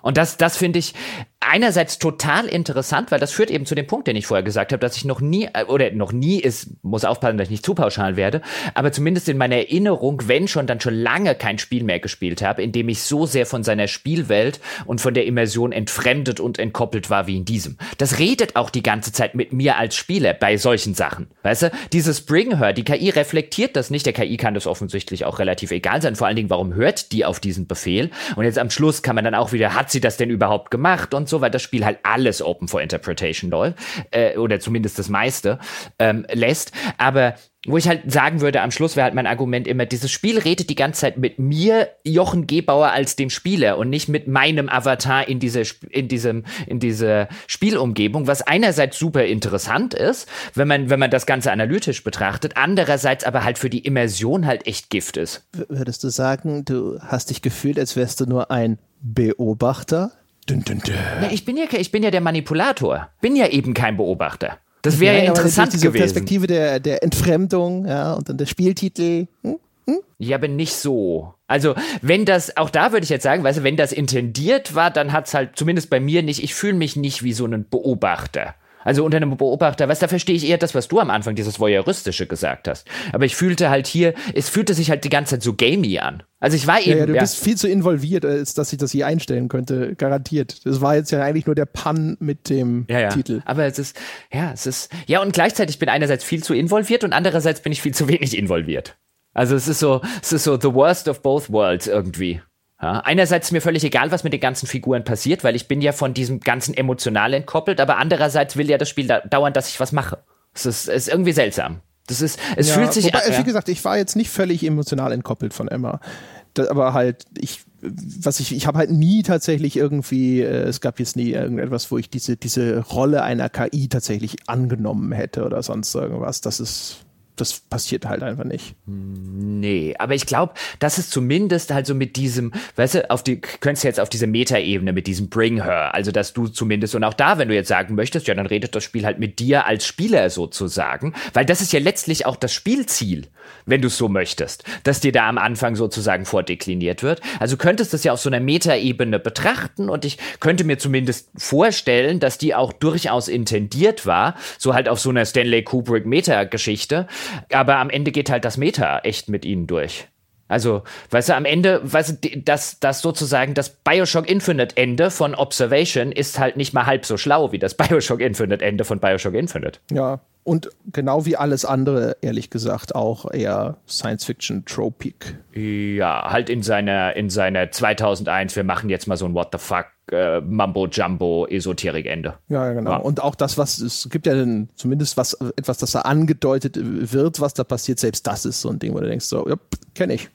Und das, das finde ich einerseits total interessant, weil das führt eben zu dem Punkt, den ich vorher gesagt habe, dass ich noch nie, äh, oder noch nie ist, muss aufpassen, dass ich nicht zu pauschal werde, aber zumindest in meiner Erinnerung, wenn schon, dann schon lange kein Spiel mehr gespielt habe, in dem ich so sehr von seiner Spielwelt und von der Immersion entfremdet und entkoppelt war wie in diesem. Das redet auch die ganze Zeit mit mir als Spieler bei solchen Sachen. Weißt du, dieses Bring Her, die KI reflektiert das nicht, der KI kann das offensichtlich auch relativ egal sein, vor allen Dingen, warum hört die auf diesen Befehl? Und jetzt am Schluss kann man dann auch wieder, hat sie das denn überhaupt gemacht und so, weil das Spiel halt alles Open for Interpretation läuft, äh, oder zumindest das meiste ähm, lässt. Aber wo ich halt sagen würde, am Schluss wäre halt mein Argument immer, dieses Spiel redet die ganze Zeit mit mir, Jochen Gebauer, als dem Spieler und nicht mit meinem Avatar in dieser, in diesem, in dieser Spielumgebung, was einerseits super interessant ist, wenn man, wenn man das Ganze analytisch betrachtet, andererseits aber halt für die Immersion halt echt Gift ist. Würdest du sagen, du hast dich gefühlt, als wärst du nur ein Beobachter? Dün, dün, dün. Na, ich bin ja, ich bin ja der Manipulator. Bin ja eben kein Beobachter. Das wäre ja, ja interessant diese gewesen. Perspektive der, der Entfremdung, ja, und dann der Spieltitel. Hm? Hm? Ja, aber nicht so. Also, wenn das, auch da würde ich jetzt sagen, weißt du, wenn das intendiert war, dann hat es halt zumindest bei mir nicht, ich fühle mich nicht wie so ein Beobachter. Also unter einem Beobachter, was da verstehe ich eher das, was du am Anfang dieses Voyeuristische gesagt hast. Aber ich fühlte halt hier, es fühlte sich halt die ganze Zeit so gamey an. Also ich war eben. Ja, ja du ja. bist viel zu involviert, als dass ich das hier einstellen könnte, garantiert. Das war jetzt ja eigentlich nur der Pun mit dem ja, Titel. Aber es ist, ja, es ist, ja, und gleichzeitig bin einerseits viel zu involviert und andererseits bin ich viel zu wenig involviert. Also es ist so, es ist so the worst of both worlds irgendwie. Ja, einerseits ist mir völlig egal, was mit den ganzen Figuren passiert, weil ich bin ja von diesem ganzen emotional entkoppelt, aber andererseits will ja das Spiel da dauernd, dass ich was mache. Es ist, ist irgendwie seltsam. Das ist, es ja, fühlt sich wobei, an. Wie gesagt, ich war jetzt nicht völlig emotional entkoppelt von Emma. Das, aber halt, ich, was ich, ich habe halt nie tatsächlich irgendwie, äh, es gab jetzt nie irgendetwas, wo ich diese, diese Rolle einer KI tatsächlich angenommen hätte oder sonst irgendwas. Das ist, das passiert halt einfach nicht. Nee, aber ich glaube, das ist zumindest halt so mit diesem, weißt du, auf die, könntest du jetzt auf diese Metaebene mit diesem Bring Her, also dass du zumindest, und auch da, wenn du jetzt sagen möchtest, ja, dann redet das Spiel halt mit dir als Spieler sozusagen, weil das ist ja letztlich auch das Spielziel, wenn du es so möchtest, dass dir da am Anfang sozusagen vordekliniert wird. Also könntest du es ja auf so einer Metaebene betrachten und ich könnte mir zumindest vorstellen, dass die auch durchaus intendiert war, so halt auf so einer Stanley Kubrick Meta-Geschichte, aber am Ende geht halt das Meta echt mit ihnen durch. Also, weißt du, am Ende, weißt du, das, das sozusagen das Bioshock Infinite Ende von Observation ist halt nicht mal halb so schlau wie das Bioshock Infinite Ende von Bioshock Infinite. Ja, und genau wie alles andere, ehrlich gesagt, auch eher Science-Fiction-tropik. Ja, halt in seiner, in seiner 2001, wir machen jetzt mal so ein What the fuck äh, Mambo-Jumbo-Esoterik-Ende. Ja, genau. Ja. Und auch das, was es gibt ja dann zumindest was, etwas, das da angedeutet wird, was da passiert, selbst das ist so ein Ding, wo du denkst, so, ja, kenne ich.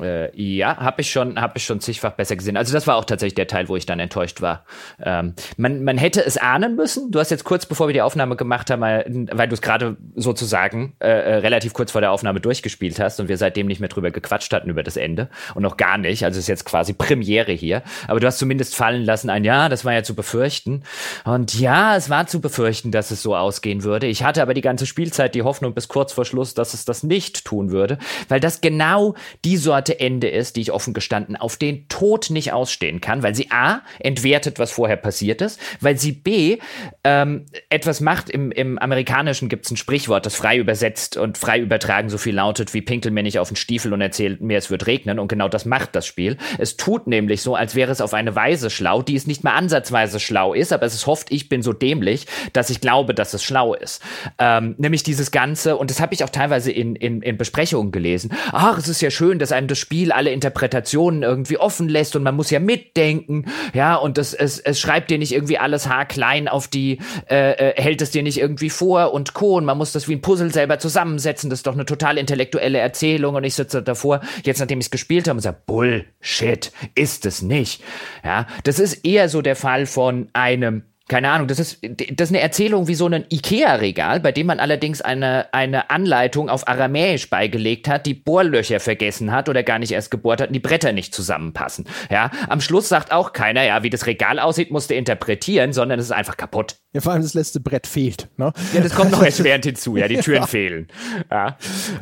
Äh, ja, habe ich schon, habe ich schon zigfach besser gesehen. Also das war auch tatsächlich der Teil, wo ich dann enttäuscht war. Ähm, man, man hätte es ahnen müssen. Du hast jetzt kurz bevor wir die Aufnahme gemacht haben, weil du es gerade sozusagen äh, äh, relativ kurz vor der Aufnahme durchgespielt hast und wir seitdem nicht mehr drüber gequatscht hatten über das Ende und noch gar nicht. Also ist jetzt quasi Premiere hier. Aber du hast zumindest fallen lassen, ein Ja, das war ja zu befürchten. Und ja, es war zu befürchten, dass es so ausgehen würde. Ich hatte aber die ganze Spielzeit die Hoffnung bis kurz vor Schluss, dass es das nicht tun würde, weil das genau die Sorte Ende ist, die ich offen gestanden auf den Tod nicht ausstehen kann, weil sie A, entwertet, was vorher passiert ist, weil sie B, ähm, etwas macht, im, im Amerikanischen gibt es ein Sprichwort, das frei übersetzt und frei übertragen so viel lautet, wie pinkel mir nicht auf den Stiefel und erzählt mir, es wird regnen und genau das macht das Spiel. Es tut nämlich so, als wäre es auf eine Weise schlau, die es nicht mal ansatzweise schlau ist, aber es hofft, ich bin so dämlich, dass ich glaube, dass es schlau ist. Ähm, nämlich dieses Ganze, und das habe ich auch teilweise in, in, in Besprechungen gelesen, ach, es ist ja schön, dass einem das Spiel alle Interpretationen irgendwie offen lässt und man muss ja mitdenken, ja, und das, es, es schreibt dir nicht irgendwie alles haarklein auf die, äh, äh, hält es dir nicht irgendwie vor und Co. Und man muss das wie ein Puzzle selber zusammensetzen, das ist doch eine total intellektuelle Erzählung und ich sitze davor, jetzt nachdem ich es gespielt habe sage, Bullshit, ist es nicht. Ja, das ist eher so der Fall von einem keine Ahnung, das ist, das ist eine Erzählung wie so ein Ikea-Regal, bei dem man allerdings eine, eine Anleitung auf Aramäisch beigelegt hat, die Bohrlöcher vergessen hat oder gar nicht erst gebohrt hat und die Bretter nicht zusammenpassen. Ja, am Schluss sagt auch keiner, ja, wie das Regal aussieht, musste interpretieren, sondern es ist einfach kaputt. Ja, vor allem das letzte Brett fehlt. Ne? Ja, das kommt noch erschwerend hinzu, ja, die Türen ja. fehlen. Ja.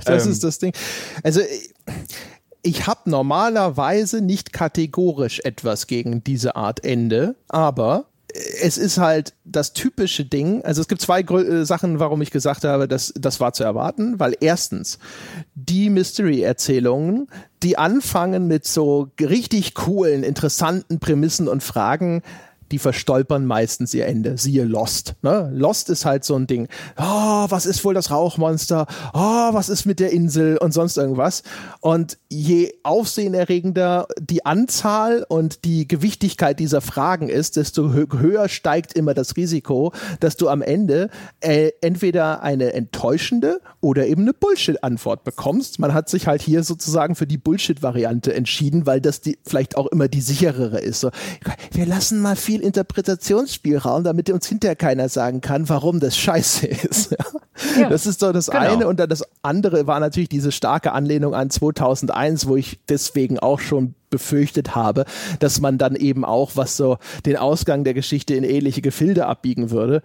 Das ähm. ist das Ding. Also, ich habe normalerweise nicht kategorisch etwas gegen diese Art Ende, aber es ist halt das typische Ding. Also es gibt zwei Grö äh, Sachen, warum ich gesagt habe, dass das war zu erwarten, weil erstens die Mystery-Erzählungen, die anfangen mit so richtig coolen, interessanten Prämissen und Fragen, die verstolpern meistens ihr Ende. Siehe Lost. Ne? Lost ist halt so ein Ding. Oh, was ist wohl das Rauchmonster? Oh, was ist mit der Insel und sonst irgendwas? Und je aufsehenerregender die Anzahl und die Gewichtigkeit dieser Fragen ist, desto höher steigt immer das Risiko, dass du am Ende äh, entweder eine enttäuschende oder eben eine Bullshit-Antwort bekommst. Man hat sich halt hier sozusagen für die Bullshit-Variante entschieden, weil das die vielleicht auch immer die sicherere ist. So, wir lassen mal viel viel Interpretationsspielraum, damit uns hinterher keiner sagen kann, warum das scheiße ist. Ja. Das ist so das genau. eine. Und dann das andere war natürlich diese starke Anlehnung an 2001, wo ich deswegen auch schon befürchtet habe, dass man dann eben auch, was so den Ausgang der Geschichte in ähnliche Gefilde abbiegen würde.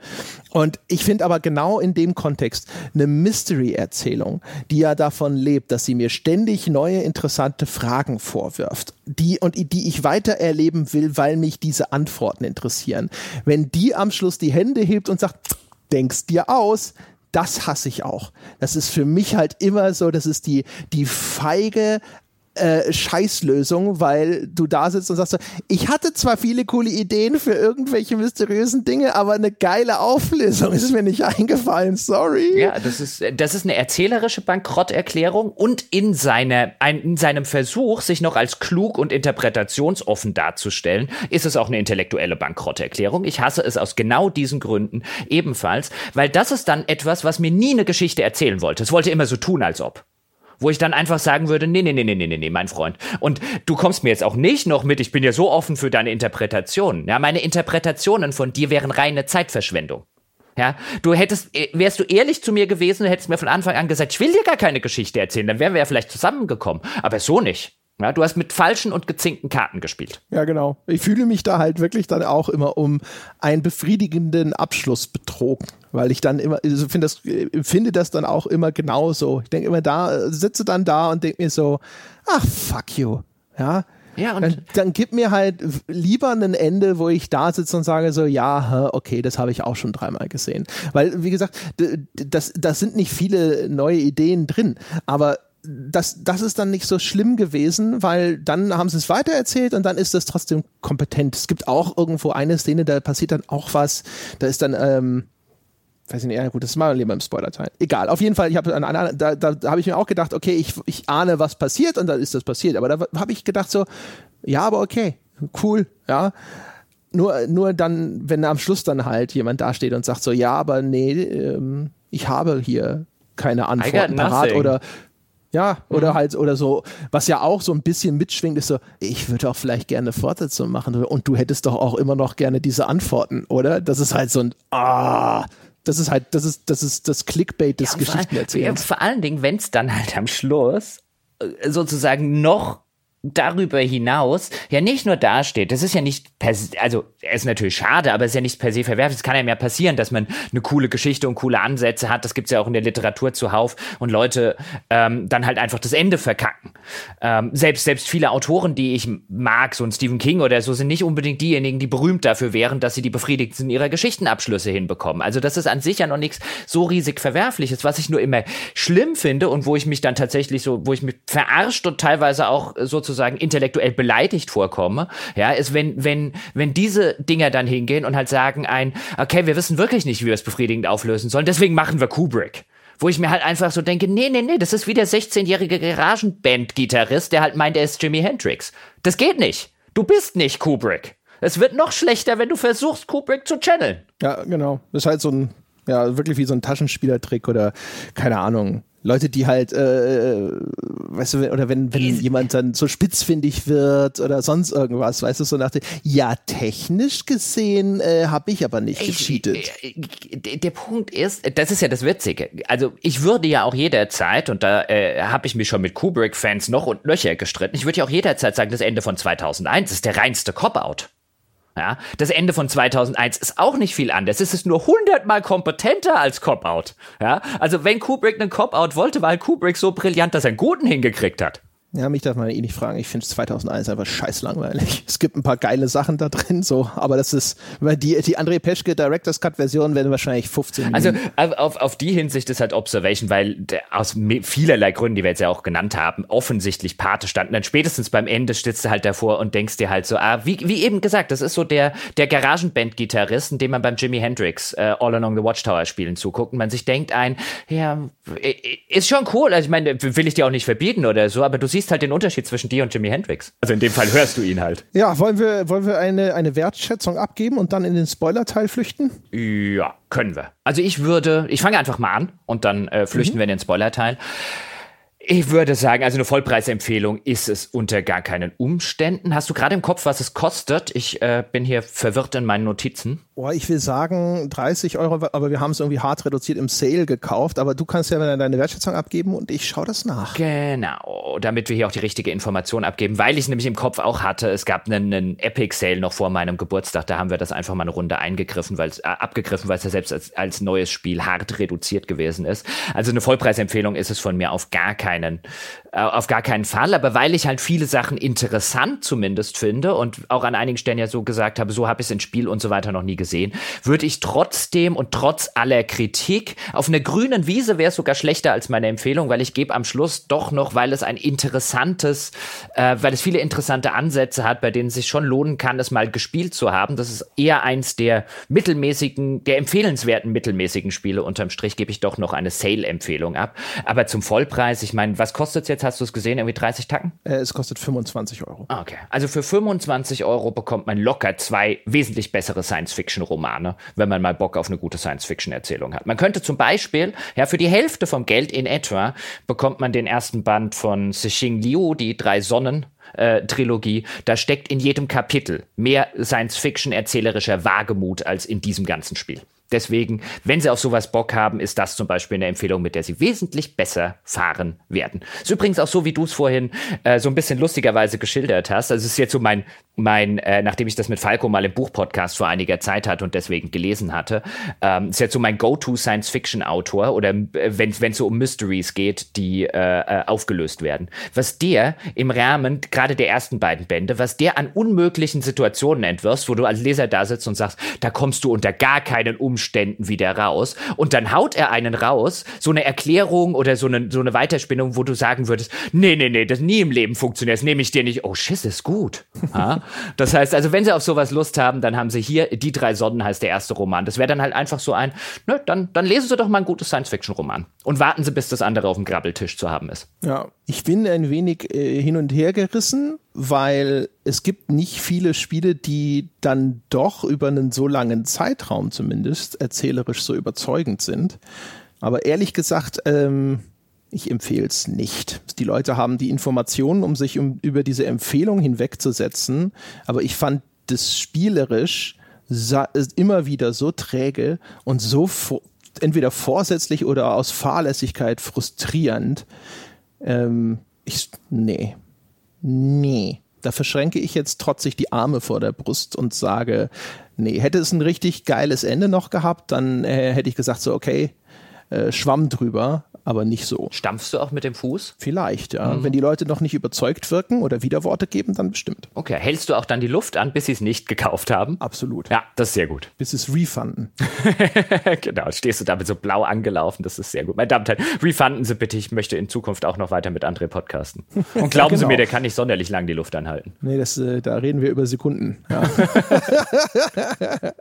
Und ich finde aber genau in dem Kontext eine Mystery-Erzählung, die ja davon lebt, dass sie mir ständig neue interessante Fragen vorwirft, die und die ich weiter erleben will, weil mich diese Antworten interessieren. Wenn die am Schluss die Hände hebt und sagt, denkst dir aus, das hasse ich auch. Das ist für mich halt immer so, das ist die, die feige, äh, Scheißlösung, weil du da sitzt und sagst ich hatte zwar viele coole Ideen für irgendwelche mysteriösen Dinge, aber eine geile Auflösung ist mir nicht eingefallen, sorry. Ja, das ist, das ist eine erzählerische Bankrotterklärung und in, seiner, ein, in seinem Versuch, sich noch als klug und interpretationsoffen darzustellen, ist es auch eine intellektuelle Bankrotterklärung. Ich hasse es aus genau diesen Gründen ebenfalls, weil das ist dann etwas, was mir nie eine Geschichte erzählen wollte. Es wollte immer so tun, als ob wo ich dann einfach sagen würde, nee, nee, nee, nee, nee, nee, mein Freund. Und du kommst mir jetzt auch nicht noch mit, ich bin ja so offen für deine Interpretationen. Ja, meine Interpretationen von dir wären reine Zeitverschwendung. Ja, du hättest, äh, wärst du ehrlich zu mir gewesen, hättest mir von Anfang an gesagt, ich will dir gar keine Geschichte erzählen, dann wären wir ja vielleicht zusammengekommen. Aber so nicht. Ja, du hast mit falschen und gezinkten Karten gespielt. Ja, genau. Ich fühle mich da halt wirklich dann auch immer um einen befriedigenden Abschluss betrogen, weil ich dann immer, also finde das, finde das dann auch immer genauso. Ich denke immer da, sitze dann da und denke mir so, ach, fuck you. Ja. Ja, und dann, dann gib mir halt lieber ein Ende, wo ich da sitze und sage so, ja, okay, das habe ich auch schon dreimal gesehen. Weil, wie gesagt, das, das sind nicht viele neue Ideen drin, aber das, das ist dann nicht so schlimm gewesen, weil dann haben sie es weitererzählt und dann ist das trotzdem kompetent. Es gibt auch irgendwo eine Szene, da passiert dann auch was, da ist dann, ähm, weiß ich nicht, ja gut, das ist mal lieber im Spoiler-Teil. Egal, auf jeden Fall, ich habe da, da, da habe ich mir auch gedacht, okay, ich, ich ahne, was passiert und dann ist das passiert. Aber da habe ich gedacht so, ja, aber okay, cool, ja. Nur, nur dann, wenn am Schluss dann halt jemand dasteht und sagt so, ja, aber nee, ähm, ich habe hier keine Antworten parat oder ja, oder mhm. halt, oder so, was ja auch so ein bisschen mitschwingt, ist so, ich würde auch vielleicht gerne Fortsetzung machen und du hättest doch auch immer noch gerne diese Antworten, oder? Das ist halt so ein, ah, das ist halt, das ist, das ist das Clickbait des ja, Geschichtenerzählens. Vor, vor allen Dingen, wenn es dann halt am Schluss äh, sozusagen noch darüber hinaus ja nicht nur dasteht, das ist ja nicht per se, also er ist natürlich schade, aber es ist ja nicht per se verwerflich. Es kann ja mehr passieren, dass man eine coole Geschichte und coole Ansätze hat. Das gibt's ja auch in der Literatur zuhauf und Leute ähm, dann halt einfach das Ende verkacken. Ähm, selbst, selbst viele Autoren, die ich mag, so ein Stephen King oder so, sind nicht unbedingt diejenigen, die berühmt dafür wären, dass sie die befriedigtsten ihrer Geschichtenabschlüsse hinbekommen. Also das ist an sich ja noch nichts so riesig Verwerfliches. Was ich nur immer schlimm finde und wo ich mich dann tatsächlich so, wo ich mich verarscht und teilweise auch sozusagen sozusagen intellektuell beleidigt vorkomme, ja, ist, wenn, wenn, wenn diese Dinger dann hingehen und halt sagen ein, okay, wir wissen wirklich nicht, wie wir es befriedigend auflösen sollen, deswegen machen wir Kubrick wo ich mir halt einfach so denke, nee, nee, nee, das ist wie der 16-jährige Garagenband-Gitarrist, der halt meint, er ist Jimi Hendrix. Das geht nicht. Du bist nicht Kubrick. Es wird noch schlechter, wenn du versuchst, Kubrick zu channeln. Ja, genau. Das ist halt so ein, ja, wirklich wie so ein Taschenspielertrick oder keine Ahnung. Leute, die halt, äh, weißt du, oder wenn, wenn jemand dann so spitzfindig wird oder sonst irgendwas, weißt du, so nach dem, ja, technisch gesehen äh, habe ich aber nicht gecheatet. Äh, der Punkt ist, das ist ja das Witzige. Also ich würde ja auch jederzeit, und da äh, habe ich mich schon mit Kubrick-Fans noch und nöcher gestritten, ich würde ja auch jederzeit sagen, das Ende von 2001 ist der reinste Cop-Out. Ja, das Ende von 2001 ist auch nicht viel anders. Es ist nur hundertmal kompetenter als Cop-Out. Ja, also wenn Kubrick einen Cop-Out wollte, war Kubrick so brillant, dass er einen guten hingekriegt hat. Ja, mich darf man eh nicht fragen. Ich finde 2001 einfach scheiß langweilig. Es gibt ein paar geile Sachen da drin, so, aber das ist, weil die, die André Peschke Director's Cut Version werden wahrscheinlich 15 Minuten. Also auf, auf die Hinsicht ist halt Observation, weil der, aus vielerlei Gründen, die wir jetzt ja auch genannt haben, offensichtlich Pate standen. Dann spätestens beim Ende stützt du halt davor und denkst dir halt so, ah, wie, wie eben gesagt, das ist so der, der Garagenband-Gitarrist, dem man beim Jimi Hendrix äh, All Along the Watchtower spielen zuguckt und man sich denkt ein, ja, ist schon cool. Also ich meine, will ich dir auch nicht verbieten oder so, aber du siehst siehst halt den Unterschied zwischen dir und Jimi Hendrix. Also in dem Fall hörst du ihn halt. Ja, wollen wir, wollen wir eine, eine Wertschätzung abgeben und dann in den Spoiler-Teil flüchten? Ja, können wir. Also ich würde, ich fange einfach mal an und dann äh, flüchten mhm. wir in den Spoiler-Teil. Ich würde sagen, also eine Vollpreisempfehlung ist es unter gar keinen Umständen. Hast du gerade im Kopf, was es kostet? Ich äh, bin hier verwirrt in meinen Notizen. Oh, ich will sagen 30 Euro, aber wir haben es irgendwie hart reduziert im Sale gekauft. Aber du kannst ja deine Wertschätzung abgeben und ich schaue das nach. Genau, damit wir hier auch die richtige Information abgeben, weil ich es nämlich im Kopf auch hatte. Es gab einen, einen Epic Sale noch vor meinem Geburtstag. Da haben wir das einfach mal eine Runde eingegriffen, weil äh, abgegriffen, weil es ja selbst als, als neues Spiel hart reduziert gewesen ist. Also eine Vollpreisempfehlung ist es von mir auf gar keinen keinen, äh, auf gar keinen Fall. Aber weil ich halt viele Sachen interessant zumindest finde und auch an einigen Stellen ja so gesagt habe, so habe ich es in Spiel und so weiter noch nie gesehen, würde ich trotzdem und trotz aller Kritik auf einer grünen Wiese wäre es sogar schlechter als meine Empfehlung, weil ich gebe am Schluss doch noch, weil es ein interessantes, äh, weil es viele interessante Ansätze hat, bei denen es sich schon lohnen kann, es mal gespielt zu haben. Das ist eher eins der mittelmäßigen, der empfehlenswerten mittelmäßigen Spiele. Unterm Strich gebe ich doch noch eine Sale-Empfehlung ab. Aber zum Vollpreis, ich meine, meine, was kostet es jetzt? Hast du es gesehen? Irgendwie 30 Tacken? Äh, es kostet 25 Euro. Ah, okay. Also für 25 Euro bekommt man locker zwei wesentlich bessere Science-Fiction-Romane, wenn man mal Bock auf eine gute Science-Fiction-Erzählung hat. Man könnte zum Beispiel, ja, für die Hälfte vom Geld in etwa bekommt man den ersten Band von Cixin Liu, die drei Sonnen. Äh, Trilogie, da steckt in jedem Kapitel mehr Science-Fiction-erzählerischer Wagemut als in diesem ganzen Spiel. Deswegen, wenn Sie auf sowas Bock haben, ist das zum Beispiel eine Empfehlung, mit der Sie wesentlich besser fahren werden. Ist übrigens auch so, wie du es vorhin äh, so ein bisschen lustigerweise geschildert hast. Also es ist jetzt so mein, mein äh, nachdem ich das mit Falco mal im Buchpodcast vor einiger Zeit hatte und deswegen gelesen hatte, ähm, ist jetzt so mein Go-To-Science-Fiction-Autor oder äh, wenn es so um Mysteries geht, die äh, äh, aufgelöst werden. Was der im Rahmen, gerade der ersten beiden Bände, was der an unmöglichen Situationen entwirft, wo du als Leser da sitzt und sagst, da kommst du unter gar keinen Umständen Umständen wieder raus. Und dann haut er einen raus, so eine Erklärung oder so eine, so eine Weiterspinnung, wo du sagen würdest, nee, nee, nee, das nie im Leben funktioniert, das nehme ich dir nicht. Oh, Schiss ist gut. das heißt, also wenn sie auf sowas Lust haben, dann haben sie hier, Die drei Sonnen heißt der erste Roman. Das wäre dann halt einfach so ein, ne, dann, dann lesen sie doch mal ein gutes Science-Fiction-Roman. Und warten sie, bis das andere auf dem Grabbeltisch zu haben ist. Ja, ich bin ein wenig äh, hin und her gerissen, weil es gibt nicht viele Spiele, die dann doch über einen so langen Zeitraum zumindest erzählerisch so überzeugend sind. Aber ehrlich gesagt, ähm, ich empfehle es nicht. Die Leute haben die Informationen, um sich um, über diese Empfehlung hinwegzusetzen, aber ich fand das spielerisch immer wieder so träge und so entweder vorsätzlich oder aus Fahrlässigkeit frustrierend, ähm, ich, nee. Nee. Da verschränke ich jetzt trotzig die Arme vor der Brust und sage, nee, hätte es ein richtig geiles Ende noch gehabt, dann äh, hätte ich gesagt, so, okay, äh, Schwamm drüber aber nicht so. Stampfst du auch mit dem Fuß? Vielleicht, ja. Mhm. Wenn die Leute noch nicht überzeugt wirken oder Widerworte geben, dann bestimmt. Okay, hältst du auch dann die Luft an, bis sie es nicht gekauft haben? Absolut. Ja, das ist sehr gut. Bis sie es refunden. genau, stehst du damit so blau angelaufen, das ist sehr gut. Meine Damen und Herren, refunden Sie bitte, ich möchte in Zukunft auch noch weiter mit André podcasten. Und glauben genau. Sie mir, der kann nicht sonderlich lang die Luft anhalten. Nee, das, äh, da reden wir über Sekunden. Ja.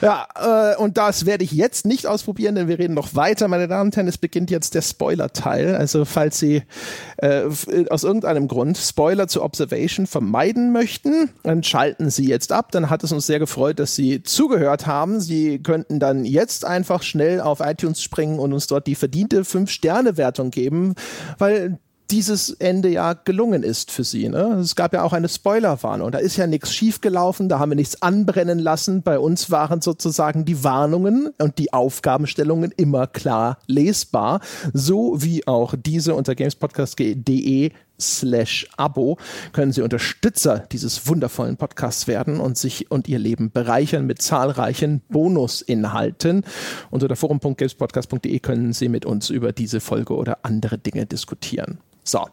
ja, äh, und das werde ich jetzt nicht ausprobieren, denn wir reden noch weiter, meine Damen und Herren. Es beginnt jetzt der Spoiler-Teil. Also, falls Sie äh, aus irgendeinem Grund Spoiler zu Observation vermeiden möchten, dann schalten Sie jetzt ab. Dann hat es uns sehr gefreut, dass Sie zugehört haben. Sie könnten dann jetzt einfach schnell auf iTunes springen und uns dort die verdiente 5-Sterne-Wertung geben, weil dieses Ende ja gelungen ist für sie. Ne? Es gab ja auch eine Spoilerwarnung. Da ist ja nichts schiefgelaufen, da haben wir nichts anbrennen lassen. Bei uns waren sozusagen die Warnungen und die Aufgabenstellungen immer klar lesbar. So wie auch diese unter gamespodcast.de slash Abo können Sie Unterstützer dieses wundervollen Podcasts werden und sich und Ihr Leben bereichern mit zahlreichen Bonusinhalten. Unter forum.gamespodcast.de können Sie mit uns über diese Folge oder andere Dinge diskutieren. So,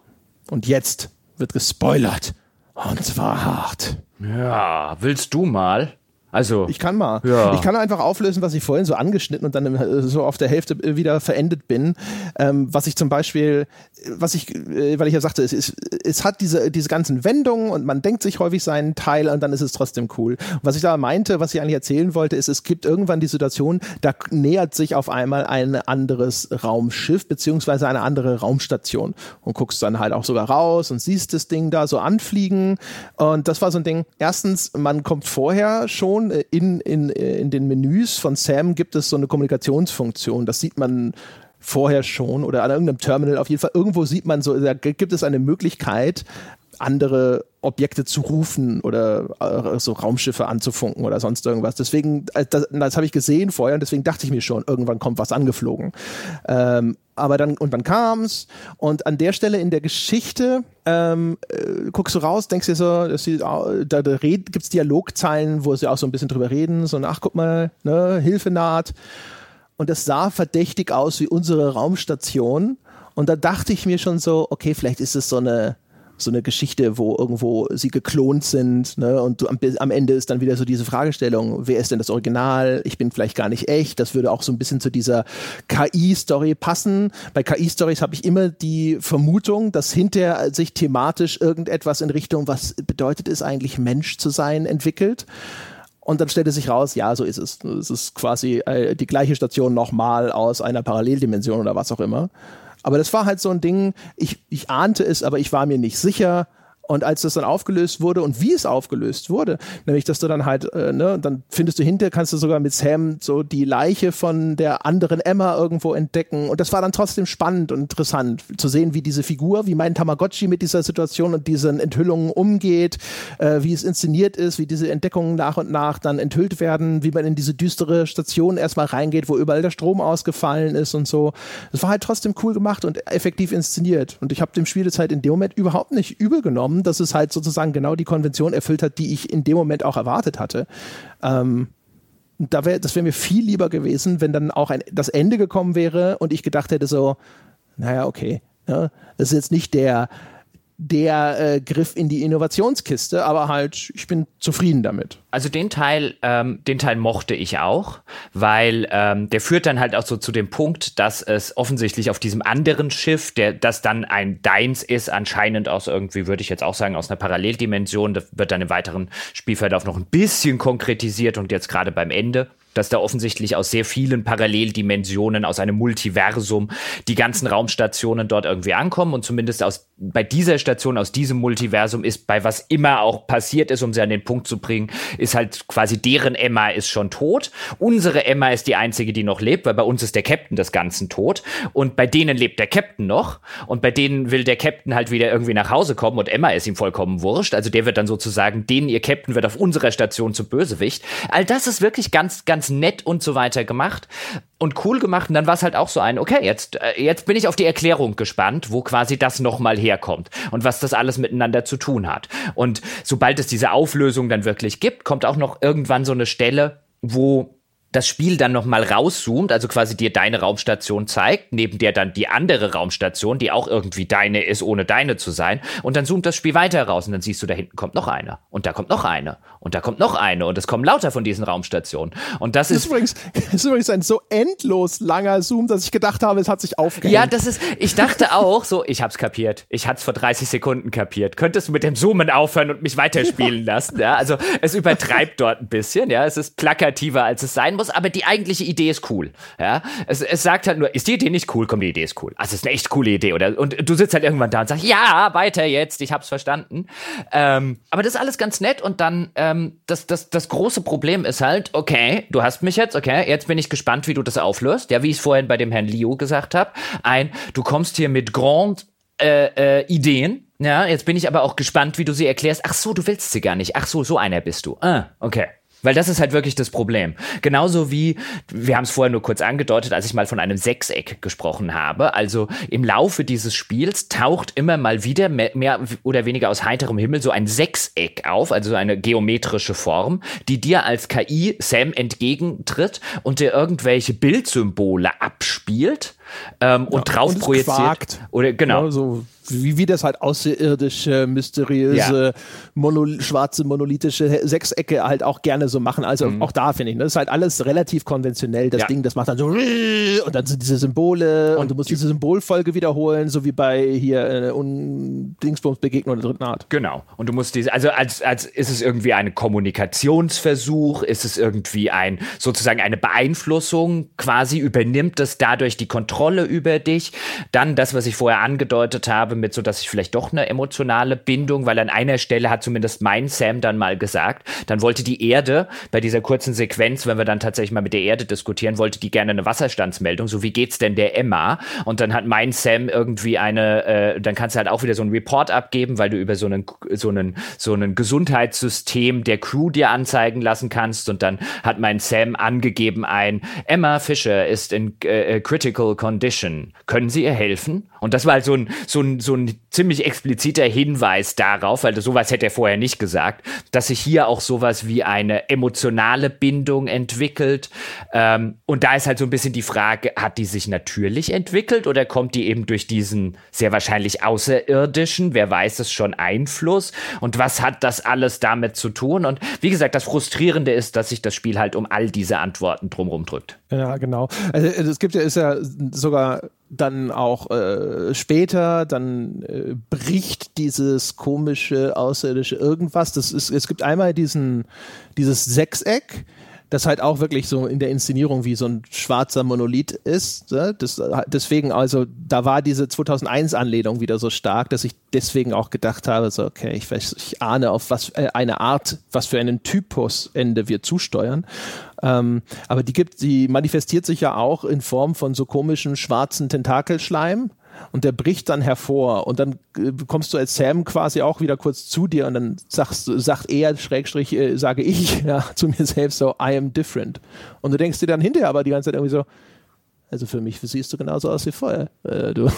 und jetzt wird gespoilert. Und zwar hart. Ja, willst du mal? Also ich kann mal. Ja. Ich kann einfach auflösen, was ich vorhin so angeschnitten und dann äh, so auf der Hälfte äh, wieder verendet bin. Ähm, was ich zum Beispiel, was ich, äh, weil ich ja sagte, es, ist, es hat diese, diese ganzen Wendungen und man denkt sich häufig seinen Teil und dann ist es trotzdem cool. Und was ich da meinte, was ich eigentlich erzählen wollte, ist, es gibt irgendwann die Situation, da nähert sich auf einmal ein anderes Raumschiff beziehungsweise eine andere Raumstation und guckst dann halt auch sogar raus und siehst das Ding da so anfliegen. Und das war so ein Ding. Erstens, man kommt vorher schon Funktion. Äh, in, in, äh, in den Menüs von Sam gibt es so eine Kommunikationsfunktion. Das sieht man vorher schon oder an irgendeinem Terminal. Auf jeden Fall irgendwo sieht man so, da gibt es eine Möglichkeit, andere Objekte zu rufen oder äh, so Raumschiffe anzufunken oder sonst irgendwas. Deswegen, das, das habe ich gesehen vorher und deswegen dachte ich mir schon, irgendwann kommt was angeflogen. Ähm, aber dann, und dann kam's und an der Stelle in der Geschichte ähm, äh, guckst du raus, denkst dir so, die, da, da gibt's Dialogzeilen, wo sie auch so ein bisschen drüber reden, so, ach guck mal, ne, Hilfe naht. Und das sah verdächtig aus wie unsere Raumstation. Und da dachte ich mir schon so, okay, vielleicht ist es so eine so eine Geschichte, wo irgendwo sie geklont sind, ne? Und am, am, Ende ist dann wieder so diese Fragestellung, wer ist denn das Original? Ich bin vielleicht gar nicht echt. Das würde auch so ein bisschen zu dieser KI-Story passen. Bei KI-Stories habe ich immer die Vermutung, dass hinter sich thematisch irgendetwas in Richtung, was bedeutet es eigentlich, Mensch zu sein, entwickelt. Und dann stellte sich raus, ja, so ist es. Es ist quasi äh, die gleiche Station nochmal aus einer Paralleldimension oder was auch immer. Aber das war halt so ein Ding, ich, ich ahnte es, aber ich war mir nicht sicher. Und als das dann aufgelöst wurde und wie es aufgelöst wurde, nämlich dass du dann halt, äh, ne, dann findest du hinter, kannst du sogar mit Sam so die Leiche von der anderen Emma irgendwo entdecken. Und das war dann trotzdem spannend und interessant zu sehen, wie diese Figur, wie mein Tamagotchi mit dieser Situation und diesen Enthüllungen umgeht, äh, wie es inszeniert ist, wie diese Entdeckungen nach und nach dann enthüllt werden, wie man in diese düstere Station erstmal reingeht, wo überall der Strom ausgefallen ist und so. Das war halt trotzdem cool gemacht und effektiv inszeniert. Und ich habe dem Spiel halt in dem Moment überhaupt nicht übel genommen dass es halt sozusagen genau die Konvention erfüllt hat, die ich in dem Moment auch erwartet hatte. Ähm, da wär, das wäre mir viel lieber gewesen, wenn dann auch ein, das Ende gekommen wäre und ich gedacht hätte so, naja, okay, ja, das ist jetzt nicht der der äh, Griff in die Innovationskiste, aber halt, ich bin zufrieden damit. Also den Teil, ähm, den Teil mochte ich auch, weil ähm, der führt dann halt auch so zu dem Punkt, dass es offensichtlich auf diesem anderen Schiff, der das dann ein Deins ist, anscheinend aus irgendwie, würde ich jetzt auch sagen, aus einer Paralleldimension, das wird dann im weiteren Spielverlauf noch ein bisschen konkretisiert und jetzt gerade beim Ende dass da offensichtlich aus sehr vielen Paralleldimensionen, aus einem Multiversum, die ganzen Raumstationen dort irgendwie ankommen und zumindest aus, bei dieser Station, aus diesem Multiversum ist bei was immer auch passiert ist, um sie an den Punkt zu bringen, ist halt quasi deren Emma ist schon tot. Unsere Emma ist die einzige, die noch lebt, weil bei uns ist der Captain des Ganzen tot und bei denen lebt der Captain noch und bei denen will der Captain halt wieder irgendwie nach Hause kommen und Emma ist ihm vollkommen wurscht. Also der wird dann sozusagen, denen ihr Captain wird auf unserer Station zu Bösewicht. All das ist wirklich ganz, ganz nett und so weiter gemacht. und cool gemacht. Und dann war es halt auch so ein, okay, jetzt, äh, jetzt bin ich auf die Erklärung gespannt, wo quasi das nochmal herkommt und was das alles miteinander zu tun hat. Und sobald es diese Auflösung dann wirklich gibt, kommt auch noch irgendwann so eine Stelle, wo das Spiel dann nochmal rauszoomt, also quasi dir deine Raumstation zeigt, neben der dann die andere Raumstation, die auch irgendwie deine ist, ohne deine zu sein. Und dann zoomt das Spiel weiter raus und dann siehst du, da hinten kommt noch eine. Und da kommt noch eine. Und da kommt noch eine. Und es kommen lauter von diesen Raumstationen. Und das, Das ist. ist übrigens, das ist übrigens ein so endlos langer Zoom, dass ich gedacht habe, es hat sich aufgehängt. Ja, das ist, ich dachte auch so, ich hab's kapiert. Ich hat's vor 30 Sekunden kapiert. Könntest du mit dem Zoomen aufhören und mich weiterspielen lassen? Ja, also es übertreibt dort ein bisschen, ja. Es ist plakativer, als es sein muss, aber die eigentliche Idee ist cool. Ja. Es, es sagt halt nur, ist die Idee nicht cool? Komm, die Idee ist cool. Also es ist eine echt coole Idee, oder? Und du sitzt halt irgendwann da und sagst, ja, weiter jetzt, ich hab's verstanden. Ähm, aber das ist alles ganz nett und dann, ähm, das, das, das große Problem ist halt, okay, du hast mich jetzt, okay, jetzt bin ich gespannt, wie du das auflöst. Ja, wie ich es vorhin bei dem Herrn Liu gesagt habe. Ein, du kommst hier mit Grand äh, äh, Ideen. Ja, jetzt bin ich aber auch gespannt, wie du sie erklärst. Ach so, du willst sie gar nicht. Ach so, so einer bist du. Ah, okay. Weil das ist halt wirklich das Problem. Genauso wie, wir haben es vorher nur kurz angedeutet, als ich mal von einem Sechseck gesprochen habe. Also im Laufe dieses Spiels taucht immer mal wieder mehr, oder weniger aus heiterem Himmel so ein Sechseck auf, also eine geometrische Form, die dir als KI Sam entgegentritt und dir irgendwelche Bildsymbole abspielt ähm, und drauf und projiziert. quakt. Oder genau. Ja, so wie, wie das halt außerirdische, mysteriöse, mono, schwarze, monolithische Sechsecke halt auch gerne so machen. Also auch da finde ich, ne, das ist halt alles relativ konventionell. Das Ja. Ding, das macht dann so und dann sind diese Symbole und, Und du musst diese Symbolfolge wiederholen, so wie bei hier äh, Dingsbums Begegnung der dritten Art. Genau. Und du musst diese, also als, als ist es irgendwie ein Kommunikationsversuch, ist es irgendwie ein, sozusagen eine Beeinflussung, quasi übernimmt es dadurch die Kontrolle über dich. Dann das, was ich vorher angedeutet habe, mit so, dass ich vielleicht doch eine emotionale Bindung, weil an einer Stelle hat zumindest mein Sam dann mal gesagt, dann wollte die Erde bei dieser kurzen Sequenz, wenn wir dann tatsächlich mal mit der Erde diskutieren, wollte die gerne eine Wasserstandsmeldung, so wie geht's denn der Emma? Und dann hat mein Sam irgendwie eine, äh, dann kannst du halt auch wieder so einen Report abgeben, weil du über so einen, so einen, so einen Gesundheitssystem der Crew dir anzeigen lassen kannst. Und dann hat mein Sam angegeben ein, Emma Fischer ist in äh, critical condition. Können Sie ihr helfen? Und das war halt so ein, so ein, so ein ziemlich expliziter Hinweis darauf, weil sowas hätte er vorher nicht gesagt, dass sich hier auch sowas wie eine emotionale Bindung entwickelt. Ähm, und da ist halt so ein bisschen die Frage, hat die sich natürlich entwickelt oder kommt die eben durch diesen sehr wahrscheinlich außerirdischen, wer weiß es schon, Einfluss? Und was hat das alles damit zu tun? Und wie gesagt, das Frustrierende ist, dass sich das Spiel halt um all diese Antworten drumherum drückt. Ja, genau. Also es gibt ja, ist ja sogar dann auch äh, später, dann äh, bricht dieses komische außerirdische irgendwas. Das ist, es gibt einmal diesen, dieses Sechseck, das halt auch wirklich so in der Inszenierung wie so ein schwarzer Monolith ist. Ne? Das, deswegen, also da war diese 2001-Anlehnung wieder so stark, dass ich deswegen auch gedacht habe, so okay, ich, weiß, ich ahne auf was äh, eine Art, was für einen Typus Ende wir zusteuern. Ähm, aber die gibt, die manifestiert sich ja auch in Form von so komischen schwarzen Tentakelschleim und der bricht dann hervor und dann äh, kommst du als Sam quasi auch wieder kurz zu dir und dann sagst, sagt er, Schrägstrich, äh, sage ich ja, zu mir selbst so, I am different. Und du denkst dir dann hinterher aber die ganze Zeit irgendwie so, also für mich siehst du genauso aus wie vorher. Äh, du,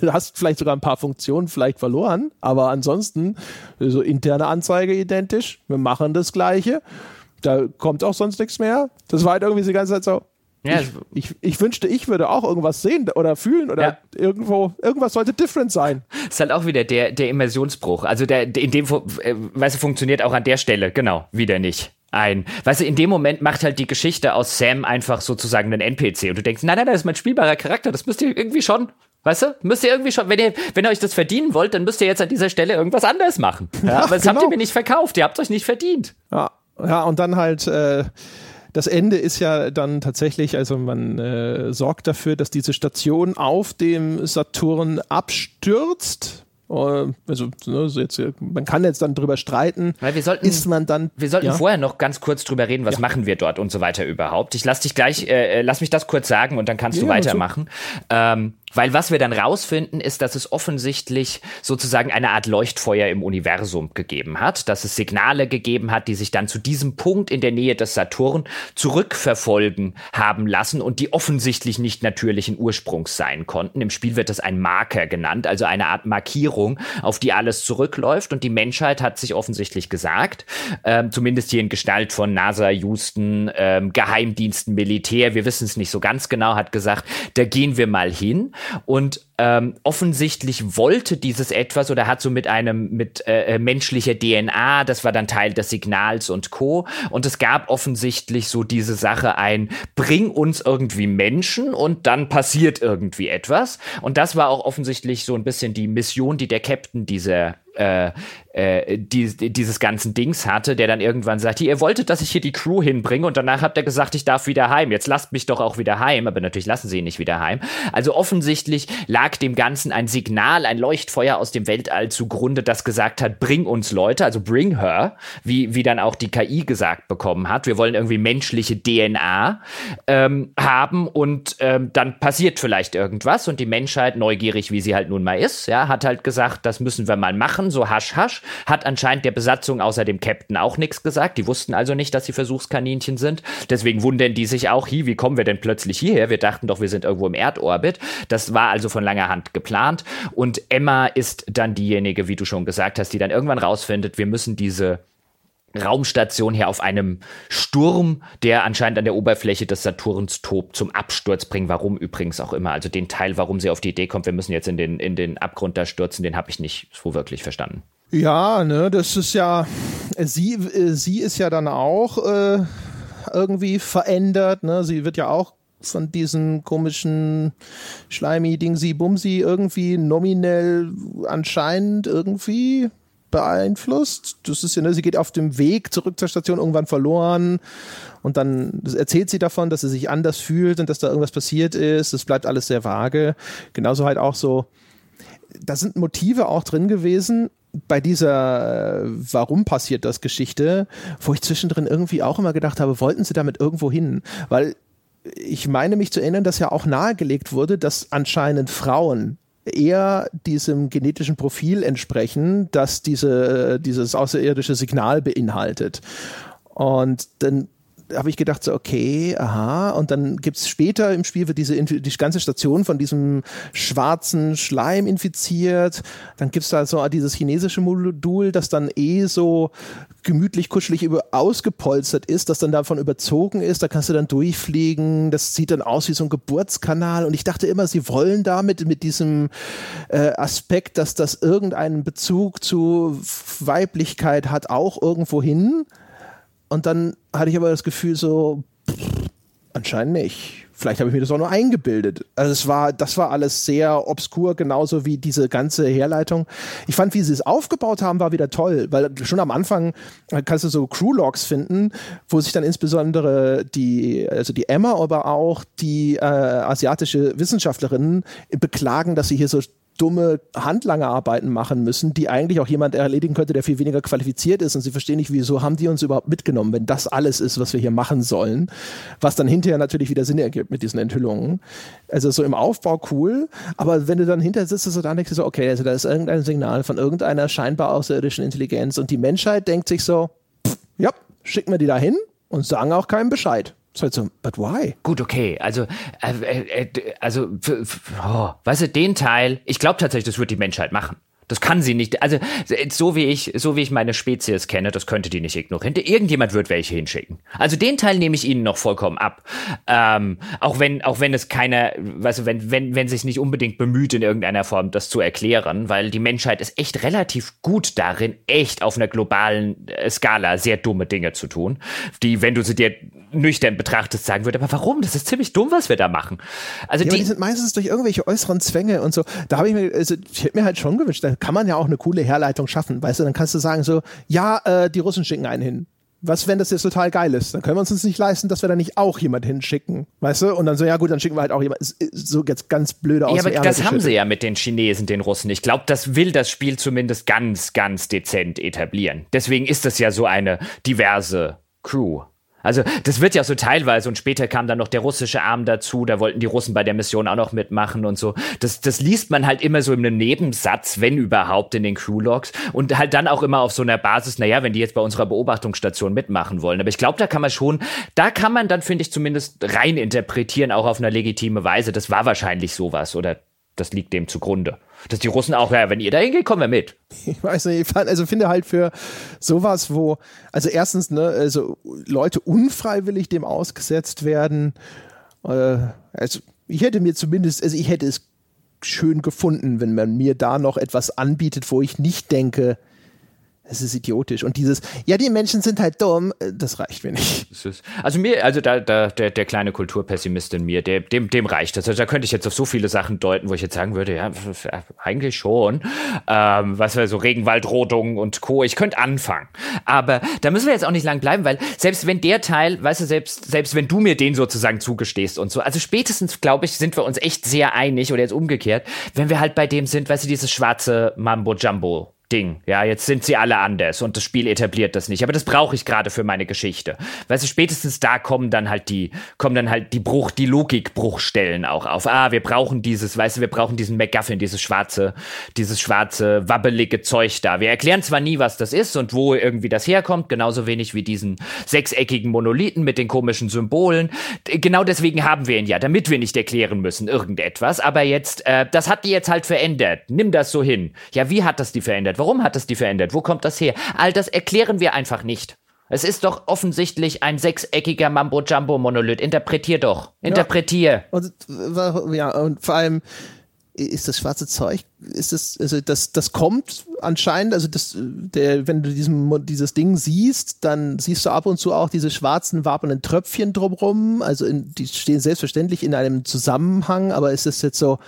du hast vielleicht sogar ein paar Funktionen vielleicht verloren, aber ansonsten so interne Anzeige identisch, wir machen das Gleiche. Da kommt auch sonst nichts mehr. Das war halt irgendwie die ganze Zeit so, Ja, ich, ich, ich wünschte, ich würde auch irgendwas sehen oder fühlen oder Ja. irgendwo, irgendwas sollte different sein. ist halt auch wieder der, der Immersionsbruch. Also der, in dem, äh, weißt du, funktioniert auch an der Stelle, genau, wieder nicht. Ein, weißt du, in dem Moment macht halt die Geschichte aus Sam einfach sozusagen einen NPC und du denkst, nein, nein, das ist mein spielbarer Charakter, das müsst ihr irgendwie schon, weißt du, müsst ihr irgendwie schon, wenn ihr, wenn ihr euch das verdienen wollt, dann müsst ihr jetzt an dieser Stelle irgendwas anderes machen. Ja, Ja, aber das habt genau. ihr mir nicht verkauft, ihr habt euch nicht verdient. Ja, ja und dann halt, äh, das Ende ist ja dann tatsächlich, also man äh, sorgt dafür, dass diese Station auf dem Saturn abstürzt. Äh, Also, ne, so jetzt, man kann jetzt dann drüber streiten, Weil wir sollten- ist man dann. Wir sollten ja? vorher noch ganz kurz drüber reden, was machen wir dort und so weiter überhaupt. Ich lass dich gleich, äh, lass mich das kurz sagen und dann kannst du Ja, weitermachen. Ähm, Weil was wir dann rausfinden, ist, dass es offensichtlich sozusagen eine Art Leuchtfeuer im Universum gegeben hat, dass es Signale gegeben hat, die sich dann zu diesem Punkt in der Nähe des Saturn zurückverfolgen haben lassen und die offensichtlich nicht natürlichen Ursprungs sein konnten. Im Spiel wird das ein Marker genannt, also eine Art Markierung, auf die alles zurückläuft. Und die Menschheit hat sich offensichtlich gesagt, ähm, zumindest hier in Gestalt von NASA, Houston, ähm, Geheimdiensten, Militär, wir wissen es nicht so ganz genau, hat gesagt, da gehen wir mal hin und ähm, offensichtlich wollte dieses etwas oder hat so mit einem mit äh, äh menschlicher DNA, das war dann Teil des Signals und Co. Und es gab offensichtlich so diese Sache ein, bring uns irgendwie Menschen und dann passiert irgendwie etwas. Und das war auch offensichtlich so ein bisschen die Mission, die der Captain dieser äh, äh, die, dieses ganzen Dings hatte, der dann irgendwann sagte, ihr wolltet, dass ich hier die Crew hinbringe und danach habt ihr gesagt, ich darf wieder heim. Jetzt lasst mich doch auch wieder heim, aber natürlich lassen sie ihn nicht wieder heim. Also offensichtlich lag dem Ganzen ein Signal, ein Leuchtfeuer aus dem Weltall zugrunde, das gesagt hat, bring uns Leute, also bring her, wie, wie dann auch die KI gesagt bekommen hat. Wir wollen irgendwie menschliche DNA ähm, haben und ähm, dann passiert vielleicht irgendwas und die Menschheit, neugierig wie sie halt nun mal ist, ja, hat halt gesagt, das müssen wir mal machen, so hasch hasch hat anscheinend der Besatzung außer dem Captain auch nichts gesagt. Die wussten also nicht, dass sie Versuchskaninchen sind. Deswegen wundern die sich auch, hi, wie kommen wir denn plötzlich hierher? Wir dachten doch, wir sind irgendwo im Erdorbit. Das war also von langer Hand geplant. Und Emma ist dann diejenige, wie du schon gesagt hast, die dann irgendwann rausfindet, wir müssen diese Raumstation hier auf einem Sturm, der anscheinend an der Oberfläche des Saturns tobt, zum Absturz bringen. Warum übrigens auch immer. Also den Teil, warum sie auf die Idee kommt, wir müssen jetzt in den, in den Abgrund da stürzen, den habe ich nicht so wirklich verstanden. Ja, ne, das ist ja, sie, äh, sie ist ja dann auch äh, irgendwie verändert, ne? Sie wird ja auch von diesen komischen Schleimi Dingsi Bumsi irgendwie nominell anscheinend irgendwie beeinflusst. Das ist ja, ne, sie geht auf dem Weg zurück zur Station irgendwann verloren und dann erzählt sie davon, dass sie sich anders fühlt und dass da irgendwas passiert ist. Das bleibt alles sehr vage. Genauso halt auch so, da sind Motive auch drin gewesen, bei dieser äh, Warum passiert das Geschichte, wo ich zwischendrin irgendwie auch immer gedacht habe, wollten sie damit irgendwo hin? Weil ich meine mich zu erinnern, dass ja auch nahegelegt wurde, dass anscheinend Frauen eher diesem genetischen Profil entsprechen, das diese, dieses außerirdische Signal beinhaltet. Und dann habe ich gedacht, so, okay, aha. Und dann gibt's später im Spiel wird diese die ganze Station von diesem schwarzen Schleim infiziert. Dann gibt's da so dieses chinesische Modul, das dann eh so gemütlich, kuschelig über, ausgepolstert ist, das dann davon überzogen ist. Da kannst du dann durchfliegen. Das sieht dann aus wie so ein Geburtskanal. Und ich dachte immer, sie wollen damit mit diesem äh, Aspekt, dass das irgendeinen Bezug zu Weiblichkeit hat, auch irgendwo hin. Und dann hatte ich aber das Gefühl so, pff, anscheinend nicht. Vielleicht habe ich mir das auch nur eingebildet. Also es war, das war alles sehr obskur, genauso wie diese ganze Herleitung. Ich fand, wie sie es aufgebaut haben, war wieder toll, weil schon am Anfang kannst du so Crew-Logs finden, wo sich dann insbesondere die, also die Emma, aber auch die äh, asiatische Wissenschaftlerin beklagen, dass sie hier so dumme Handlangerarbeiten machen müssen, die eigentlich auch jemand erledigen könnte, der viel weniger qualifiziert ist. Und sie verstehen nicht, wieso haben die uns überhaupt mitgenommen, wenn das alles ist, was wir hier machen sollen. Was dann hinterher natürlich wieder Sinn ergibt mit diesen Enthüllungen. Also so im Aufbau cool, aber wenn du dann hinterher sitzt, so da denkst du so, okay, also da ist irgendein Signal von irgendeiner scheinbar außerirdischen Intelligenz und die Menschheit denkt sich so, pff, ja, schicken wir die da hin und sagen auch keinem Bescheid. Ist halt but why? Gut, okay. Also, äh, äh, äh also, oh, weißt du, den Teil, ich glaube tatsächlich, das wird die Menschheit machen. Das kann sie nicht. Also so wie ich, so wie ich meine Spezies kenne, das könnte die nicht ignorieren. Irgendjemand wird welche hinschicken. Also den Teil nehme ich ihnen noch vollkommen ab. Ähm, auch wenn, auch wenn es keiner, weißt du, wenn, wenn, wenn sich nicht unbedingt bemüht in irgendeiner Form, das zu erklären, weil die Menschheit ist echt relativ gut darin, echt auf einer globalen äh, Skala sehr dumme Dinge zu tun, die, wenn du sie dir nüchtern betrachtest, sagen würde, aber warum? Das ist ziemlich dumm, was wir da machen. Also ja, die, die, sind meistens durch irgendwelche äußeren Zwänge und so. Da habe ich mir, also ich hätte mir halt schon gewünscht, kann man ja auch eine coole Herleitung schaffen, weißt du? Dann kannst du sagen so, ja, äh, die Russen schicken einen hin. Was, wenn das jetzt total geil ist? Dann können wir uns das nicht leisten, dass wir da nicht auch jemand hinschicken, weißt du? Und dann so, ja gut, dann schicken wir halt auch jemand. So jetzt ganz blöde aus. Ja, aber das haben sie ja mit den Chinesen, den Russen. Ich glaube, das will das Spiel zumindest ganz, ganz dezent etablieren. Deswegen ist das ja so eine diverse Crew. Also das wird ja so teilweise und später kam dann noch der russische Arm dazu, da wollten die Russen bei der Mission auch noch mitmachen und so. Das, das liest man halt immer so in einem Nebensatz, wenn überhaupt in den Crewlogs und halt dann auch immer auf so einer Basis, naja, wenn die jetzt bei unserer Beobachtungsstation mitmachen wollen. Aber ich glaube, da kann man schon, da kann man dann, finde ich, zumindest rein interpretieren, auch auf einer legitime Weise. Das war wahrscheinlich sowas oder das liegt dem zugrunde. Dass die Russen auch, ja, wenn ihr da hingeht, kommen wir mit. Ich weiß nicht, ich fand, also finde halt für sowas, wo, also erstens, ne, also Leute unfreiwillig dem ausgesetzt werden, äh, also ich hätte mir zumindest, also ich hätte es schön gefunden, wenn man mir da noch etwas anbietet, wo ich nicht denke, es ist idiotisch. Und dieses, ja, die Menschen sind halt dumm, äh, das reicht mir nicht. Also mir, also da, da, der, der kleine Kulturpessimist in mir, der, dem, dem reicht das. Also da könnte ich jetzt auf so viele Sachen deuten, wo ich jetzt sagen würde, ja, eigentlich schon. Ähm, was wäre so Regenwaldrodung und Co. Ich könnte anfangen. Aber da müssen wir jetzt auch nicht lang bleiben, weil selbst wenn der Teil, weißt du, selbst, selbst wenn du mir den sozusagen zugestehst und so, also spätestens, glaube ich, sind wir uns echt sehr einig oder jetzt umgekehrt, wenn wir halt bei dem sind, weißt du, dieses schwarze Mambo Jumbo Ding. Ja, jetzt sind sie alle anders und das Spiel etabliert das nicht. Aber das brauche ich gerade für meine Geschichte. Weißt du, spätestens da kommen dann halt die, kommen dann halt die Bruch, die Logikbruchstellen auch auf. Ah, wir brauchen dieses, weißt du, wir brauchen diesen MacGuffin, dieses schwarze, dieses schwarze, wabbelige Zeug da. Wir erklären zwar nie, was das ist und wo irgendwie das herkommt, genauso wenig wie diesen sechseckigen Monolithen mit den komischen Symbolen. Genau deswegen haben wir ihn ja, damit wir nicht erklären müssen, irgendetwas. Aber jetzt, äh, das hat die jetzt halt verändert. Nimm das so hin. Ja, wie hat das die verändert? Verändert? Warum hat es die verändert? Wo kommt das her? All das erklären wir einfach nicht. Es ist doch offensichtlich ein sechseckiger Mambo-Jumbo-Monolith. Interpretier doch. Interpretier. Ja. Und, ja, und vor allem ist das schwarze Zeug, ist das, also das, das kommt anscheinend, also das, der, wenn du diesem, dieses Ding siehst, dann siehst du ab und zu auch diese schwarzen wabenden Tröpfchen drumrum, also in, die stehen selbstverständlich in einem Zusammenhang, aber ist das jetzt so,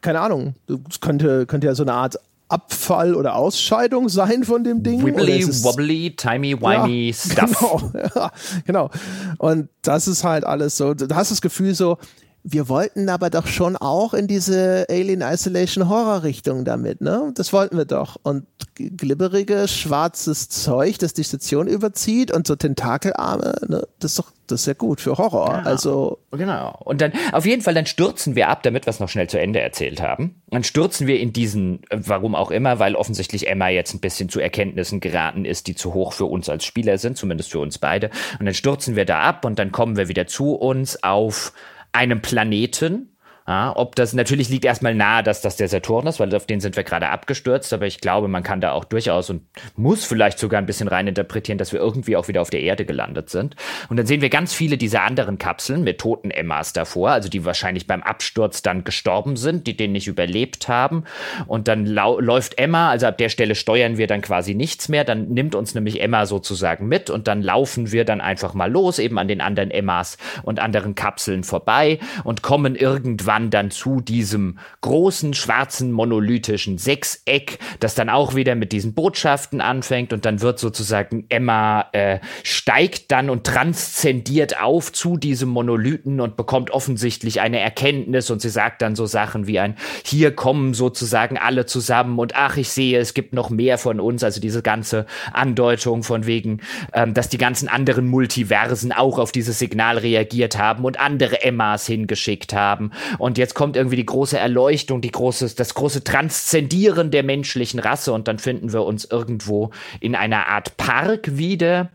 keine Ahnung, es könnte, könnte ja so eine Art Abfall oder Ausscheidung sein von dem Ding. Wibbly, wobbly, timey-wimey ja, stuff. Genau, ja, genau. Und das ist halt alles so, du hast das Gefühl so, wir wollten aber doch schon auch in diese Alien Isolation Horror Richtung damit, ne? Das wollten wir doch. Und glibberiges, schwarzes Zeug, das die Station überzieht und so Tentakelarme, ne? Das ist doch, das ist ja gut für Horror. Genau. Also. Genau. Und dann, auf jeden Fall, dann stürzen wir ab, damit wir es noch schnell zu Ende erzählt haben. Dann stürzen wir in diesen, warum auch immer, weil offensichtlich Emma jetzt ein bisschen zu Erkenntnissen geraten ist, die zu hoch für uns als Spieler sind, zumindest für uns beide. Und dann stürzen wir da ab und dann kommen wir wieder zu uns auf einem Planeten, ja, ob das natürlich liegt erstmal nahe, dass das der Saturn ist, weil auf den sind wir gerade abgestürzt, aber ich glaube, man kann da auch durchaus und muss vielleicht sogar ein bisschen reininterpretieren, dass wir irgendwie auch wieder auf der Erde gelandet sind. Und dann sehen wir ganz viele dieser anderen Kapseln mit toten Emmas davor, also die wahrscheinlich beim Absturz dann gestorben sind, die den nicht überlebt haben. Und dann läuft Emma, also ab der Stelle steuern wir dann quasi nichts mehr, dann nimmt uns nämlich Emma sozusagen mit und dann laufen wir dann einfach mal los, eben an den anderen Emmas und anderen Kapseln vorbei und kommen irgendwann dann zu diesem großen schwarzen monolithischen Sechseck, das dann auch wieder mit diesen Botschaften anfängt und dann wird sozusagen Emma äh, steigt dann und transzendiert auf zu diesem Monolithen und bekommt offensichtlich eine Erkenntnis und sie sagt dann so Sachen wie ein hier kommen sozusagen alle zusammen und ach ich sehe es gibt noch mehr von uns. Also diese ganze Andeutung von wegen ähm, dass die ganzen anderen Multiversen auch auf dieses Signal reagiert haben und andere Emmas hingeschickt haben und jetzt kommt irgendwie die große Erleuchtung, die große, das große Transzendieren der menschlichen Rasse und dann finden wir uns irgendwo in einer Art Park wieder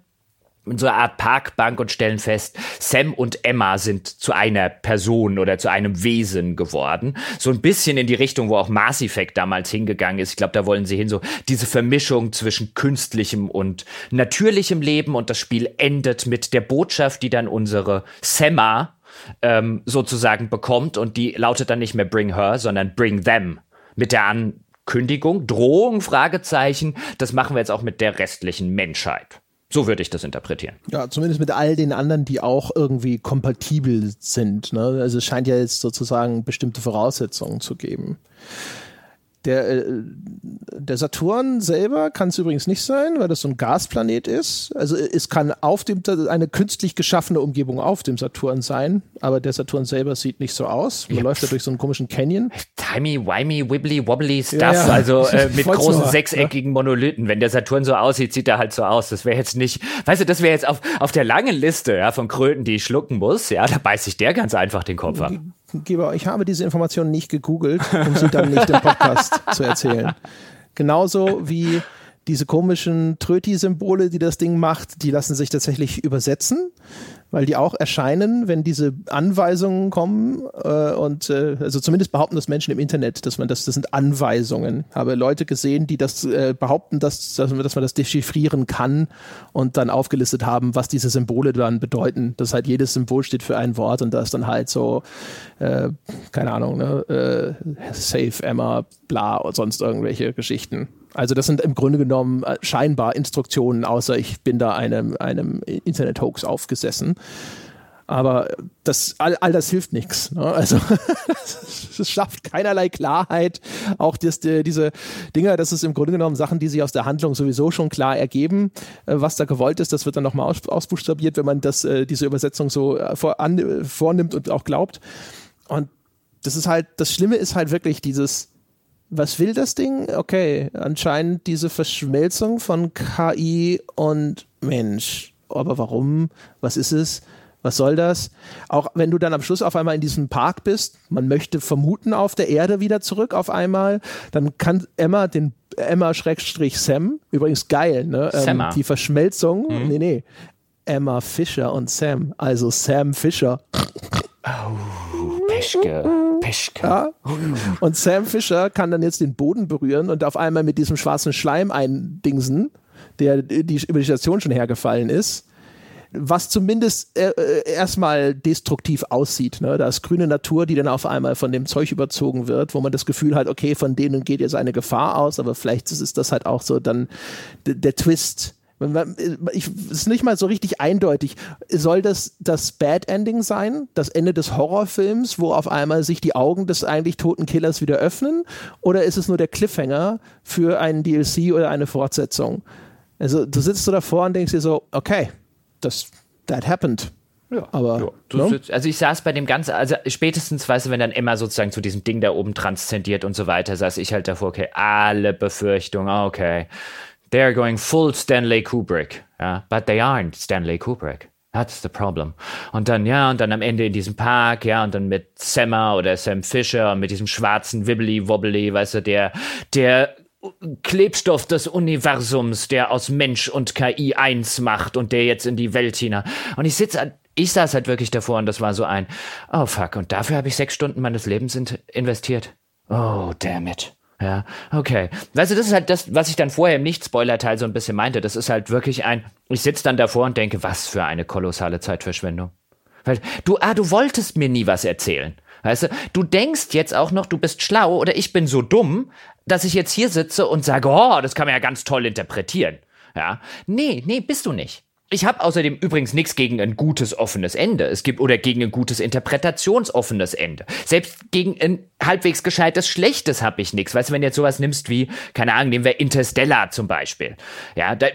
in so einer Art Parkbank und stellen fest, Sam und Emma sind zu einer Person oder zu einem Wesen geworden. So ein bisschen in die Richtung, wo auch Mass Effect damals hingegangen ist. Ich glaube, da wollen sie hin, so diese Vermischung zwischen künstlichem und natürlichem Leben und das Spiel endet mit der Botschaft, die dann unsere Semma, ähm, sozusagen bekommt und die lautet dann nicht mehr Bring Her, sondern Bring Them mit der Ankündigung, Drohung, Fragezeichen. Das machen wir jetzt auch mit der restlichen Menschheit. So würde ich das interpretieren. Ja, zumindest mit all den anderen, die auch irgendwie kompatibel sind. Ne? Also es scheint ja jetzt sozusagen bestimmte Voraussetzungen zu geben. Der, äh, der Saturn selber kann es übrigens nicht sein, weil das so ein Gasplanet ist. Also es kann auf dem eine künstlich geschaffene Umgebung auf dem Saturn sein, aber der Saturn selber sieht nicht so aus. Man ja. läuft da durch so einen komischen Canyon. Timey, wimey, wibbly, wobbly stuff, ja, ja. also äh, mit großen so, sechseckigen Monolithen. Wenn der Saturn so aussieht, sieht er halt so aus. Das wäre jetzt nicht, weißt du, das wäre jetzt auf, auf der langen Liste ja, von Kröten, die ich schlucken muss. Ja, da beißt sich der ganz einfach den Kopf ab. Geber, ich habe diese Informationen nicht gegoogelt, um sie dann nicht im Podcast zu erzählen. Genauso wie diese komischen Tröti-Symbole, die das Ding macht, die lassen sich tatsächlich übersetzen weil die auch erscheinen, wenn diese Anweisungen kommen äh, und äh, also zumindest behaupten das Menschen im Internet, dass man das, das sind Anweisungen. Habe Leute gesehen, die das äh, behaupten, dass, dass, man, dass man das dechiffrieren kann und dann aufgelistet haben, was diese Symbole dann bedeuten. Das halt jedes Symbol steht für ein Wort und da ist dann halt so, äh, keine Ahnung, ne, äh, Save Emma, bla und sonst irgendwelche Geschichten. Also das sind im Grunde genommen äh, scheinbar Instruktionen, außer ich bin da einem, einem Internet-Hoax aufgesessen. Aber das, all, all das hilft nichts. Ne? Also es schafft keinerlei Klarheit. Auch das, die, diese Dinger, das ist im Grunde genommen Sachen, die sich aus der Handlung sowieso schon klar ergeben. Äh, was da gewollt ist, das wird dann nochmal aus, ausbuchstabiert, wenn man das, äh, diese Übersetzung so vor, an, vornimmt und auch glaubt. Und das ist halt, das Schlimme ist halt wirklich dieses, was will das Ding? Okay, anscheinend diese Verschmelzung von KI und Mensch. Aber warum? Was ist es? Was soll das? Auch wenn du dann am Schluss auf einmal in diesem Park bist, man möchte vermuten auf der Erde wieder zurück auf einmal, dann kann Emma den Emma Schrägstrich Sam, übrigens geil, ne? Ähm, die Verschmelzung, mhm. nee, nee. Emma Fischer und Sam, also Sam Fischer. Oh, Peschke, Peschke. Ja. Und Sam Fisher kann dann jetzt den Boden berühren und auf einmal mit diesem schwarzen Schleim eindingsen, der die, über die Station schon hergefallen ist. Was zumindest äh, äh, erstmal destruktiv aussieht. Ne? Da ist grüne Natur, die dann auf einmal von dem Zeug überzogen wird, wo man das Gefühl hat, okay, von denen geht jetzt eine Gefahr aus, aber vielleicht ist das halt auch so dann der Twist ich, ist nicht mal so richtig eindeutig. Soll das das Bad Ending sein? Das Ende des Horrorfilms, wo auf einmal sich die Augen des eigentlich toten Killers wieder öffnen? Oder ist es nur der Cliffhanger für einen DLC oder eine Fortsetzung? Also du sitzt so davor und denkst dir so, okay, das, that happened. Ja, aber ja, no? Ne? sitzt, also ich saß bei dem ganzen, also spätestens, weißt du, wenn dann Emma sozusagen zu diesem Ding da oben transzendiert und so weiter, saß ich halt davor, okay, alle Befürchtungen, okay, they're going full Stanley Kubrick, ja, but they aren't Stanley Kubrick. That's the problem. Und dann, ja, und dann am Ende in diesem Park, ja, und dann mit Sammer oder Sam Fisher und mit diesem schwarzen Wibbly Wobbly, weißt du, der, der Klebstoff des Universums, der aus Mensch und KI eins macht und der jetzt in die Welt hinein. Und ich sitze, ich saß halt wirklich davor und das war so ein, oh fuck, und dafür habe ich sechs Stunden meines Lebens investiert. Oh, damn it. Ja, okay. Weißt du, das ist halt das, was ich dann vorher im Nicht-Spoiler-Teil so ein bisschen meinte. Das ist halt wirklich ein, ich sitze dann davor und denke, was für eine kolossale Zeitverschwendung. Weil du, ah, du wolltest mir nie was erzählen. Weißt du, du denkst jetzt auch noch, du bist schlau oder ich bin so dumm, dass ich jetzt hier sitze und sage, oh, das kann man ja ganz toll interpretieren. Ja, nee, nee, bist du nicht. Ich habe außerdem übrigens nichts gegen ein gutes offenes Ende. Es gibt oder gegen ein gutes interpretationsoffenes Ende. Selbst gegen ein halbwegs gescheites schlechtes habe ich nichts. Weißt du, wenn du jetzt sowas nimmst wie, keine Ahnung, nehmen wir Interstellar zum Beispiel. Ja, da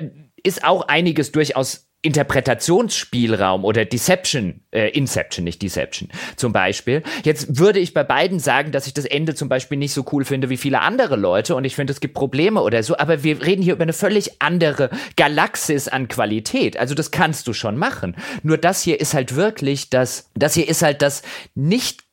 ist auch einiges durchaus Interpretationsspielraum oder Deception, äh, Inception, nicht Deception zum Beispiel. Jetzt würde ich bei beiden sagen, dass ich das Ende zum Beispiel nicht so cool finde wie viele andere Leute und ich finde, es gibt Probleme oder so, aber wir reden hier über eine völlig andere Galaxis an Qualität. Also das kannst du schon machen. Nur das hier ist halt wirklich das, das hier ist halt das nicht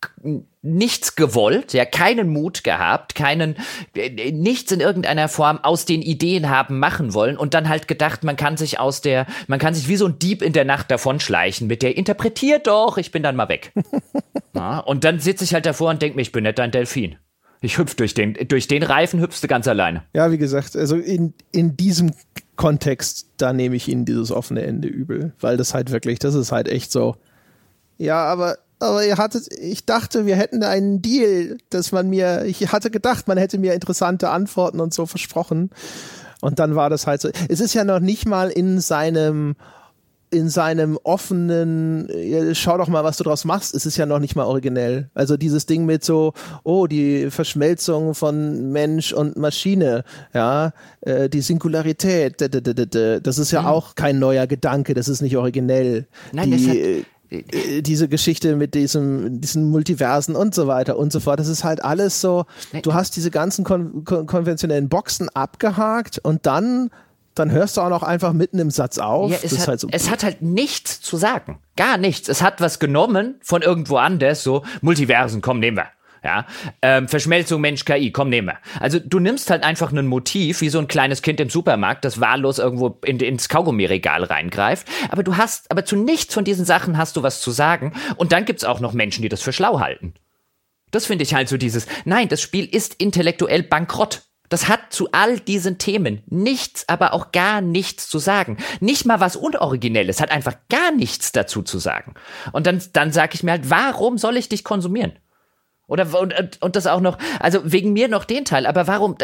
nichts gewollt, ja, keinen Mut gehabt, keinen, äh, nichts in irgendeiner Form aus den Ideen haben machen wollen und dann halt gedacht, man kann sich aus der, man kann sich wie so ein Dieb in der Nacht davonschleichen mit der, interpretiert doch, ich bin dann mal weg. ja, und dann sitze ich halt davor und denke mir, ich bin nicht dein Delfin. Ich hüpf durch den, durch den Reifen hüpfst du ganz alleine. Ja, wie gesagt, also in, in diesem Kontext, da nehme ich Ihnen dieses offene Ende übel, weil das halt wirklich, das ist halt echt so. Ja, aber aber ihr hattet, ich dachte, wir hätten einen Deal, dass man mir, ich hatte gedacht, man hätte mir interessante Antworten und so versprochen. Und dann war das halt so. Es ist ja noch nicht mal in seinem in seinem offenen, schau doch mal, was du draus machst, ist es ja noch nicht mal originell. Also dieses Ding mit so, oh, die Verschmelzung von Mensch und Maschine, ja, äh, die Singularität, das ist ja mhm. auch kein neuer Gedanke, das ist nicht originell. Nein, die, äh, äh, diese Geschichte mit diesem, diesen Multiversen und so weiter und so fort. Das ist halt alles so, du hast diese ganzen kon kon konventionellen Boxen abgehakt und dann dann hörst du auch noch einfach mitten im Satz auf. Ja, es, hat, halt so es hat halt nichts zu sagen. Gar nichts. Es hat was genommen von irgendwo anders, so Multiversen, komm, nehmen wir. Ja, ähm, Verschmelzung Mensch-KI, komm, nehmen wir. Also du nimmst halt einfach ein Motiv, wie so ein kleines Kind im Supermarkt, das wahllos irgendwo in, ins Kaugummiregal reingreift. Aber du hast, aber zu nichts von diesen Sachen hast du was zu sagen. Und dann gibt's auch noch Menschen, die das für schlau halten. Das finde ich halt so dieses, nein, das Spiel ist intellektuell bankrott. Das hat zu all diesen Themen nichts, aber auch gar nichts zu sagen. Nicht mal was Unoriginelles, hat einfach gar nichts dazu zu sagen. Und dann, dann sage ich mir halt, warum soll ich dich konsumieren? Oder und, und das auch noch, also wegen mir noch den Teil, aber warum,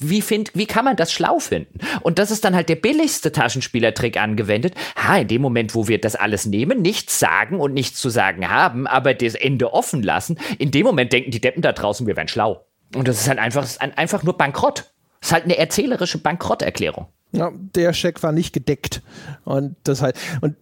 wie find, wie kann man das schlau finden? Und das ist dann halt der billigste Taschenspielertrick angewendet. Ha, in dem Moment, wo wir das alles nehmen, nichts sagen und nichts zu sagen haben, aber das Ende offen lassen, in dem Moment denken die Deppen da draußen, wir wären schlau. Und das ist halt einfach, ist einfach nur Bankrott. Das ist halt eine erzählerische Bankrotterklärung. Ja, der Scheck war nicht gedeckt. Und das halt, und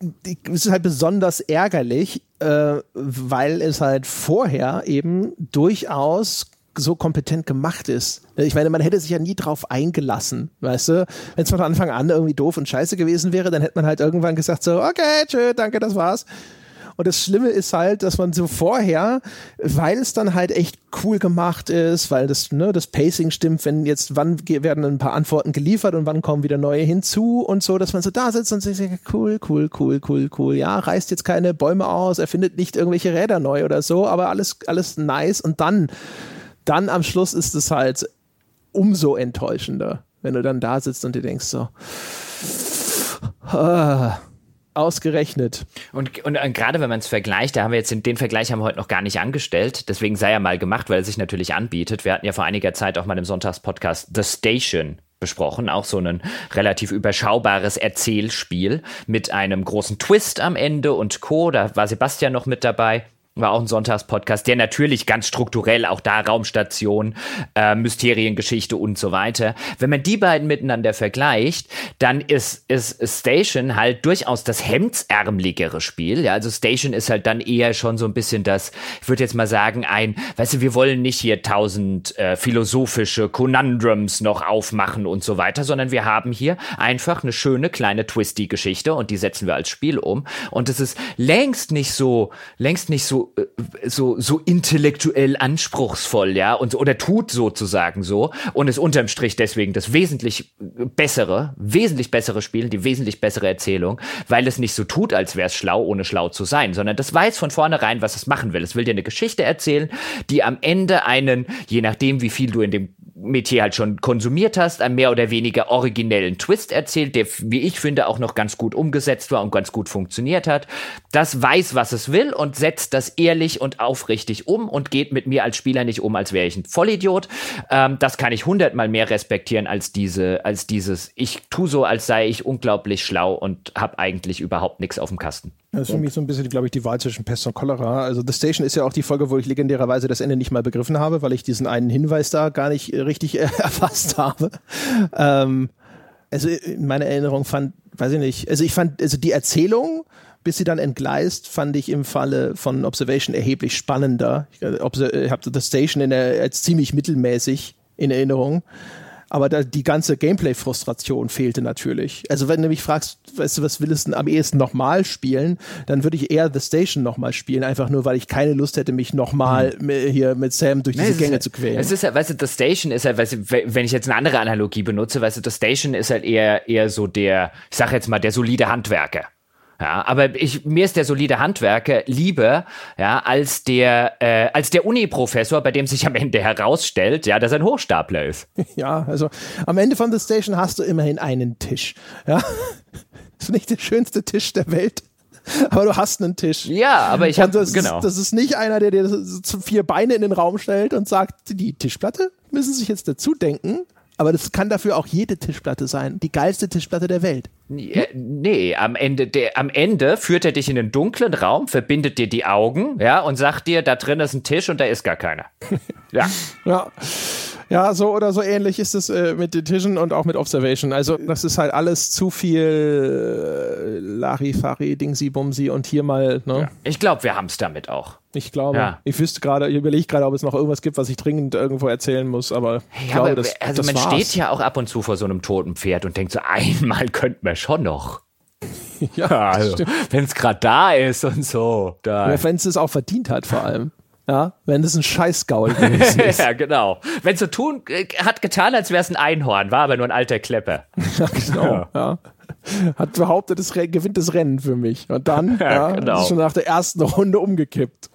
es ist halt besonders ärgerlich, äh, weil es halt vorher eben durchaus so kompetent gemacht ist. Ich meine, man hätte sich ja nie drauf eingelassen, weißt du? Wenn es von Anfang an irgendwie doof und scheiße gewesen wäre, dann hätte man halt irgendwann gesagt so, okay, tschö, danke, das war's. Und das Schlimme ist halt, dass man so vorher, weil es dann halt echt cool gemacht ist, weil das, ne, das Pacing stimmt, wenn jetzt, wann werden ein paar Antworten geliefert und wann kommen wieder neue hinzu und so, dass man so da sitzt und sich cool, cool, cool, cool, cool. Ja, reißt jetzt keine Bäume aus, erfindet nicht irgendwelche Räder neu oder so, aber alles, alles nice. Und dann, dann am Schluss ist es halt umso enttäuschender, wenn du dann da sitzt und dir denkst so, ah, Ausgerechnet. Und, und, und gerade wenn man es vergleicht, da haben wir jetzt den, den, Vergleich haben wir heute noch gar nicht angestellt, deswegen sei er mal gemacht, weil er sich natürlich anbietet. Wir hatten ja vor einiger Zeit auch mal im Sonntagspodcast The Station besprochen, auch so ein relativ überschaubares Erzählspiel mit einem großen Twist am Ende und Co. Da war Sebastian noch mit dabei war auch ein Sonntagspodcast, der natürlich ganz strukturell auch da Raumstation, äh, Mysteriengeschichte und so weiter. Wenn man die beiden miteinander vergleicht, dann ist, ist Station halt durchaus das hemdsärmeligere Spiel. Ja, also Station ist halt dann eher schon so ein bisschen das, ich würde jetzt mal sagen, ein, weißt du, wir wollen nicht hier tausend äh, philosophische Conundrums noch aufmachen und so weiter, sondern wir haben hier einfach eine schöne kleine twisty Geschichte und die setzen wir als Spiel um. Und es ist längst nicht so, längst nicht so so, so, intellektuell anspruchsvoll, ja, und, oder tut sozusagen so und ist unterm Strich deswegen das wesentlich bessere, wesentlich bessere Spiel, die wesentlich bessere Erzählung, weil es nicht so tut, als wäre es schlau, ohne schlau zu sein, sondern das weiß von vornherein, was es machen will. Es will dir eine Geschichte erzählen, die am Ende einen, je nachdem, wie viel du in dem Metier halt schon konsumiert hast, einen mehr oder weniger originellen Twist erzählt, der, wie ich finde, auch noch ganz gut umgesetzt war und ganz gut funktioniert hat. Das weiß, was es will und setzt das ehrlich und aufrichtig um und geht mit mir als Spieler nicht um, als wäre ich ein Vollidiot. Ähm, das kann ich hundertmal mehr respektieren als diese, als dieses, ich tu so, als sei ich unglaublich schlau und habe eigentlich überhaupt nichts auf dem Kasten. Das ist für mich so ein bisschen, glaube ich, die Wahl zwischen Pest und Cholera. Also The Station ist ja auch die Folge, wo ich legendärerweise das Ende nicht mal begriffen habe, weil ich diesen einen Hinweis da gar nicht richtig äh, erfasst habe. Ähm, also in meiner Erinnerung fand, weiß ich nicht, also ich fand, also die Erzählung, bis sie dann entgleist, fand ich im Falle von Observation erheblich spannender. Ich, äh, ich habe The Station in der, als ziemlich mittelmäßig in Erinnerung. Aber da, die ganze Gameplay-Frustration fehlte natürlich. Also wenn du mich fragst, weißt du, was willst du am ehesten nochmal spielen, dann würde ich eher The Station nochmal spielen, einfach nur, weil ich keine Lust hätte, mich nochmal hm. hier mit Sam durch diese Gänge halt, zu quälen. Es ist ja, weißt du, The Station ist halt, weißt du, wenn ich jetzt eine andere Analogie benutze, weißt du, The Station ist halt eher, eher so der, ich sag jetzt mal, der solide Handwerker. Ja, aber ich, mir ist der solide Handwerker lieber, ja, als der, äh, als der Uni-Professor, bei dem sich am Ende herausstellt, ja, dass er ein Hochstapler ist. Ja, also am Ende von The Station hast du immerhin einen Tisch. Ja, ist nicht der schönste Tisch der Welt. Aber du hast einen Tisch. Ja, aber ich habe genau. das ist nicht einer, der dir vier Beine in den Raum stellt und sagt, die Tischplatte müssen sich jetzt dazu denken, aber das kann dafür auch jede Tischplatte sein. Die geilste Tischplatte der Welt. Äh, nee, am Ende, der, am Ende führt er dich in einen dunklen Raum, verbindet dir die Augen, ja, und sagt dir, da drin ist ein Tisch und da ist gar keiner. ja. Ja. Ja, so oder so ähnlich ist es äh, mit Tischen und auch mit Observation. Also das ist halt alles zu viel äh, Larifari, Dingsi, Bumsi und hier mal. Ne? Ja. Ich glaube, wir haben es damit auch. Ich glaube, ja. ich wüsste gerade, ich überlege gerade, ob es noch irgendwas gibt, was ich dringend irgendwo erzählen muss, aber ich ja, glaube, aber, das, also das man war's. steht ja auch ab und zu vor so einem toten Pferd und denkt so, einmal könnten wir schon noch. ja, also, wenn es gerade da ist und so. Wenn es es auch verdient hat, vor allem. Ja, wenn es ein Scheißgaul gewesen ist. ja, genau. Wenn es so tun, äh, hat getan, als wäre es ein Einhorn, war aber nur ein alter Klepper. ja, genau. Ja. Hat behauptet, es gewinnt das Rennen für mich. Und dann ja, ja genau. ist schon nach der ersten Runde umgekippt.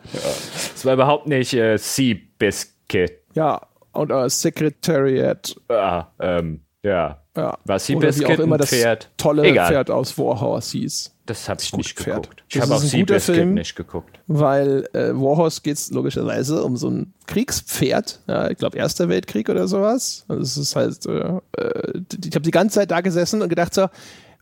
Es war überhaupt nicht äh, Seabiscuit. Ja, und äh, Secretariat. Ja, ähm, ja. ja. Was Seabiscuit auch immer das Pferd. tolle Egal. Pferd aus Warhorse hieß. Das habe ich nicht Pferd. geguckt. Ich habe auch Seabiscuit nicht geguckt. Weil äh, Warhorse geht es logischerweise um so ein Kriegspferd. Ja, ich glaube, Erster Weltkrieg oder sowas. Also es ist halt, äh, äh ich habe die ganze Zeit da gesessen und gedacht so,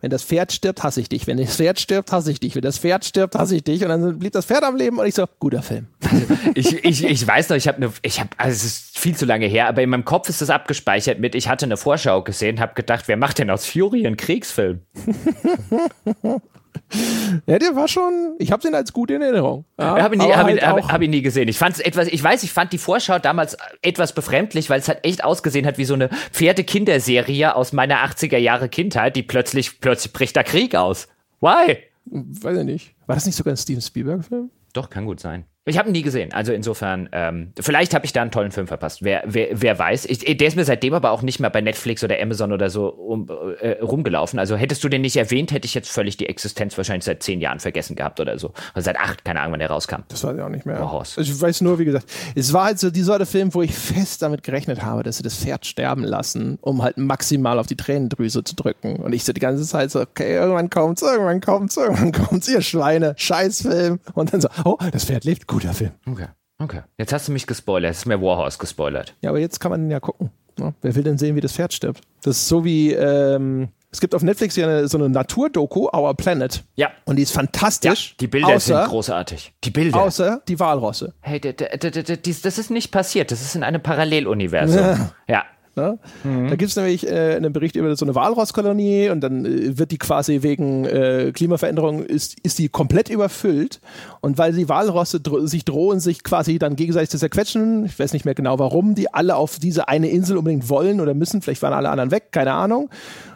wenn das Pferd stirbt, hasse ich dich. Wenn das Pferd stirbt, hasse ich dich. Wenn das Pferd stirbt, hasse ich dich. Und dann blieb das Pferd am Leben und ich so, guter Film. ich, ich, ich weiß noch, ich habe eine, ich habe, also es ist viel zu lange her, aber in meinem Kopf ist das abgespeichert mit, ich hatte eine Vorschau gesehen, habe gedacht, wer macht denn aus Fury einen Kriegsfilm? Ja, der war schon, ich habe den als gut in Erinnerung. Ja, habe ihn, nie, hab halt ihn, hab, hab ihn nie gesehen. Ich fand's etwas, ich weiß, ich fand die Vorschau damals etwas befremdlich, weil es halt echt ausgesehen hat wie so eine Pferdekinderserie aus meiner 80er Jahre Kindheit, die plötzlich, plötzlich bricht da Krieg aus. Why? Weiß ich nicht. War das nicht sogar ein Steven Spielberg-Film? Doch, kann gut sein. Ich habe ihn nie gesehen. Also insofern, ähm, vielleicht habe ich da einen tollen Film verpasst. Wer, wer, wer weiß. Ich, der ist mir seitdem aber auch nicht mehr bei Netflix oder Amazon oder so um, äh, rumgelaufen. Also hättest du den nicht erwähnt, hätte ich jetzt völlig die Existenz wahrscheinlich seit zehn Jahren vergessen gehabt oder so. Also seit acht, keine Ahnung, wann der rauskam. Das weiß ich auch nicht mehr. Oh, ich weiß nur, wie gesagt, es war halt so die Sorte Film, wo ich fest damit gerechnet habe, dass sie das Pferd sterben lassen, um halt maximal auf die Tränendrüse zu drücken. Und ich so die ganze Zeit so, okay, irgendwann kommt's, irgendwann kommt's, irgendwann kommt's, ihr Schweine, Scheißfilm. Und dann so, oh, das Pferd lebt, guter Film. Okay. Okay. Jetzt hast du mich gespoilert. Jetzt ist mir Warhorse gespoilert. Ja, aber jetzt kann man ja gucken. Ne? Wer will denn sehen, wie das Pferd stirbt? Das ist so wie, ähm, es gibt auf Netflix ja eine, so eine Naturdoku, Our Planet. Ja. Und die ist fantastisch. Ja, die Bilder außer, sind großartig. Die Bilder. Außer die Walrosse. Hey, das ist nicht passiert. Das ist in einem Paralleluniversum. Ja. ja. Ne? Mhm. Da gibt es nämlich äh, einen Bericht über so eine Walrosskolonie und dann äh, wird die quasi wegen äh, Klimaveränderung ist, ist die komplett überfüllt. Und weil die Walrosse dro sich drohen, sich quasi dann gegenseitig zu zerquetschen, ich weiß nicht mehr genau warum, die alle auf diese eine Insel unbedingt wollen oder müssen, vielleicht waren alle anderen weg, keine Ahnung.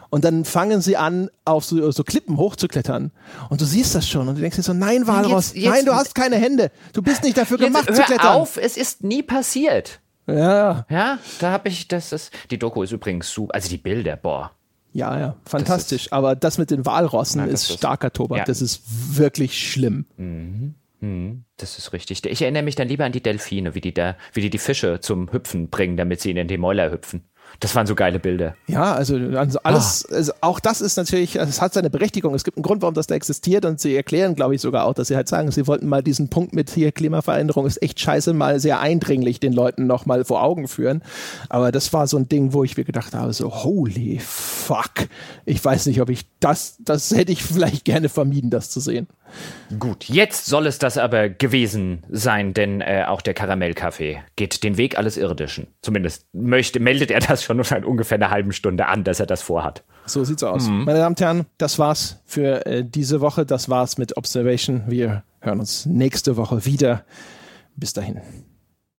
Und dann fangen sie an, auf so, so Klippen hochzuklettern. Und du siehst das schon und du denkst dir so, nein, Walross, jetzt, jetzt, nein, du hast keine Hände. Du bist nicht dafür gemacht hör zu klettern. auf, es ist nie passiert. Ja. Ja, da habe ich, das ist, die Doku ist übrigens super, also die Bilder, boah. Ja, ja, fantastisch. Das ist, Aber das mit den Walrossen nein, ist starker Tobak. Ja. Das ist wirklich schlimm. Mhm. Mhm, das ist richtig. Ich erinnere mich dann lieber an die Delfine, wie die da, wie die die Fische zum Hüpfen bringen, damit sie in den Mäuler hüpfen. Das waren so geile Bilder. Ja, also, also alles, ah. also auch das ist natürlich, es hat seine Berechtigung. Es gibt einen Grund, warum das da existiert und sie erklären, glaube ich, sogar auch, dass sie halt sagen, sie wollten mal diesen Punkt mit hier Klimaveränderung ist echt scheiße, mal sehr eindringlich den Leuten nochmal vor Augen führen. Aber das war so ein Ding, wo ich mir gedacht habe, so holy fuck. Ich weiß nicht, ob ich das, das hätte ich vielleicht gerne vermieden, das zu sehen. Gut, jetzt soll es das aber gewesen sein, denn äh, auch der Karamellkaffee geht den Weg alles Irdischen. Zumindest möchte, meldet er das schon seit ungefähr einer halben Stunde an, dass er das vorhat. So sieht's aus. Mhm. Meine Damen und Herren, das war's für äh, diese Woche. Das war's mit Observation. Wir hören uns nächste Woche wieder. Bis dahin.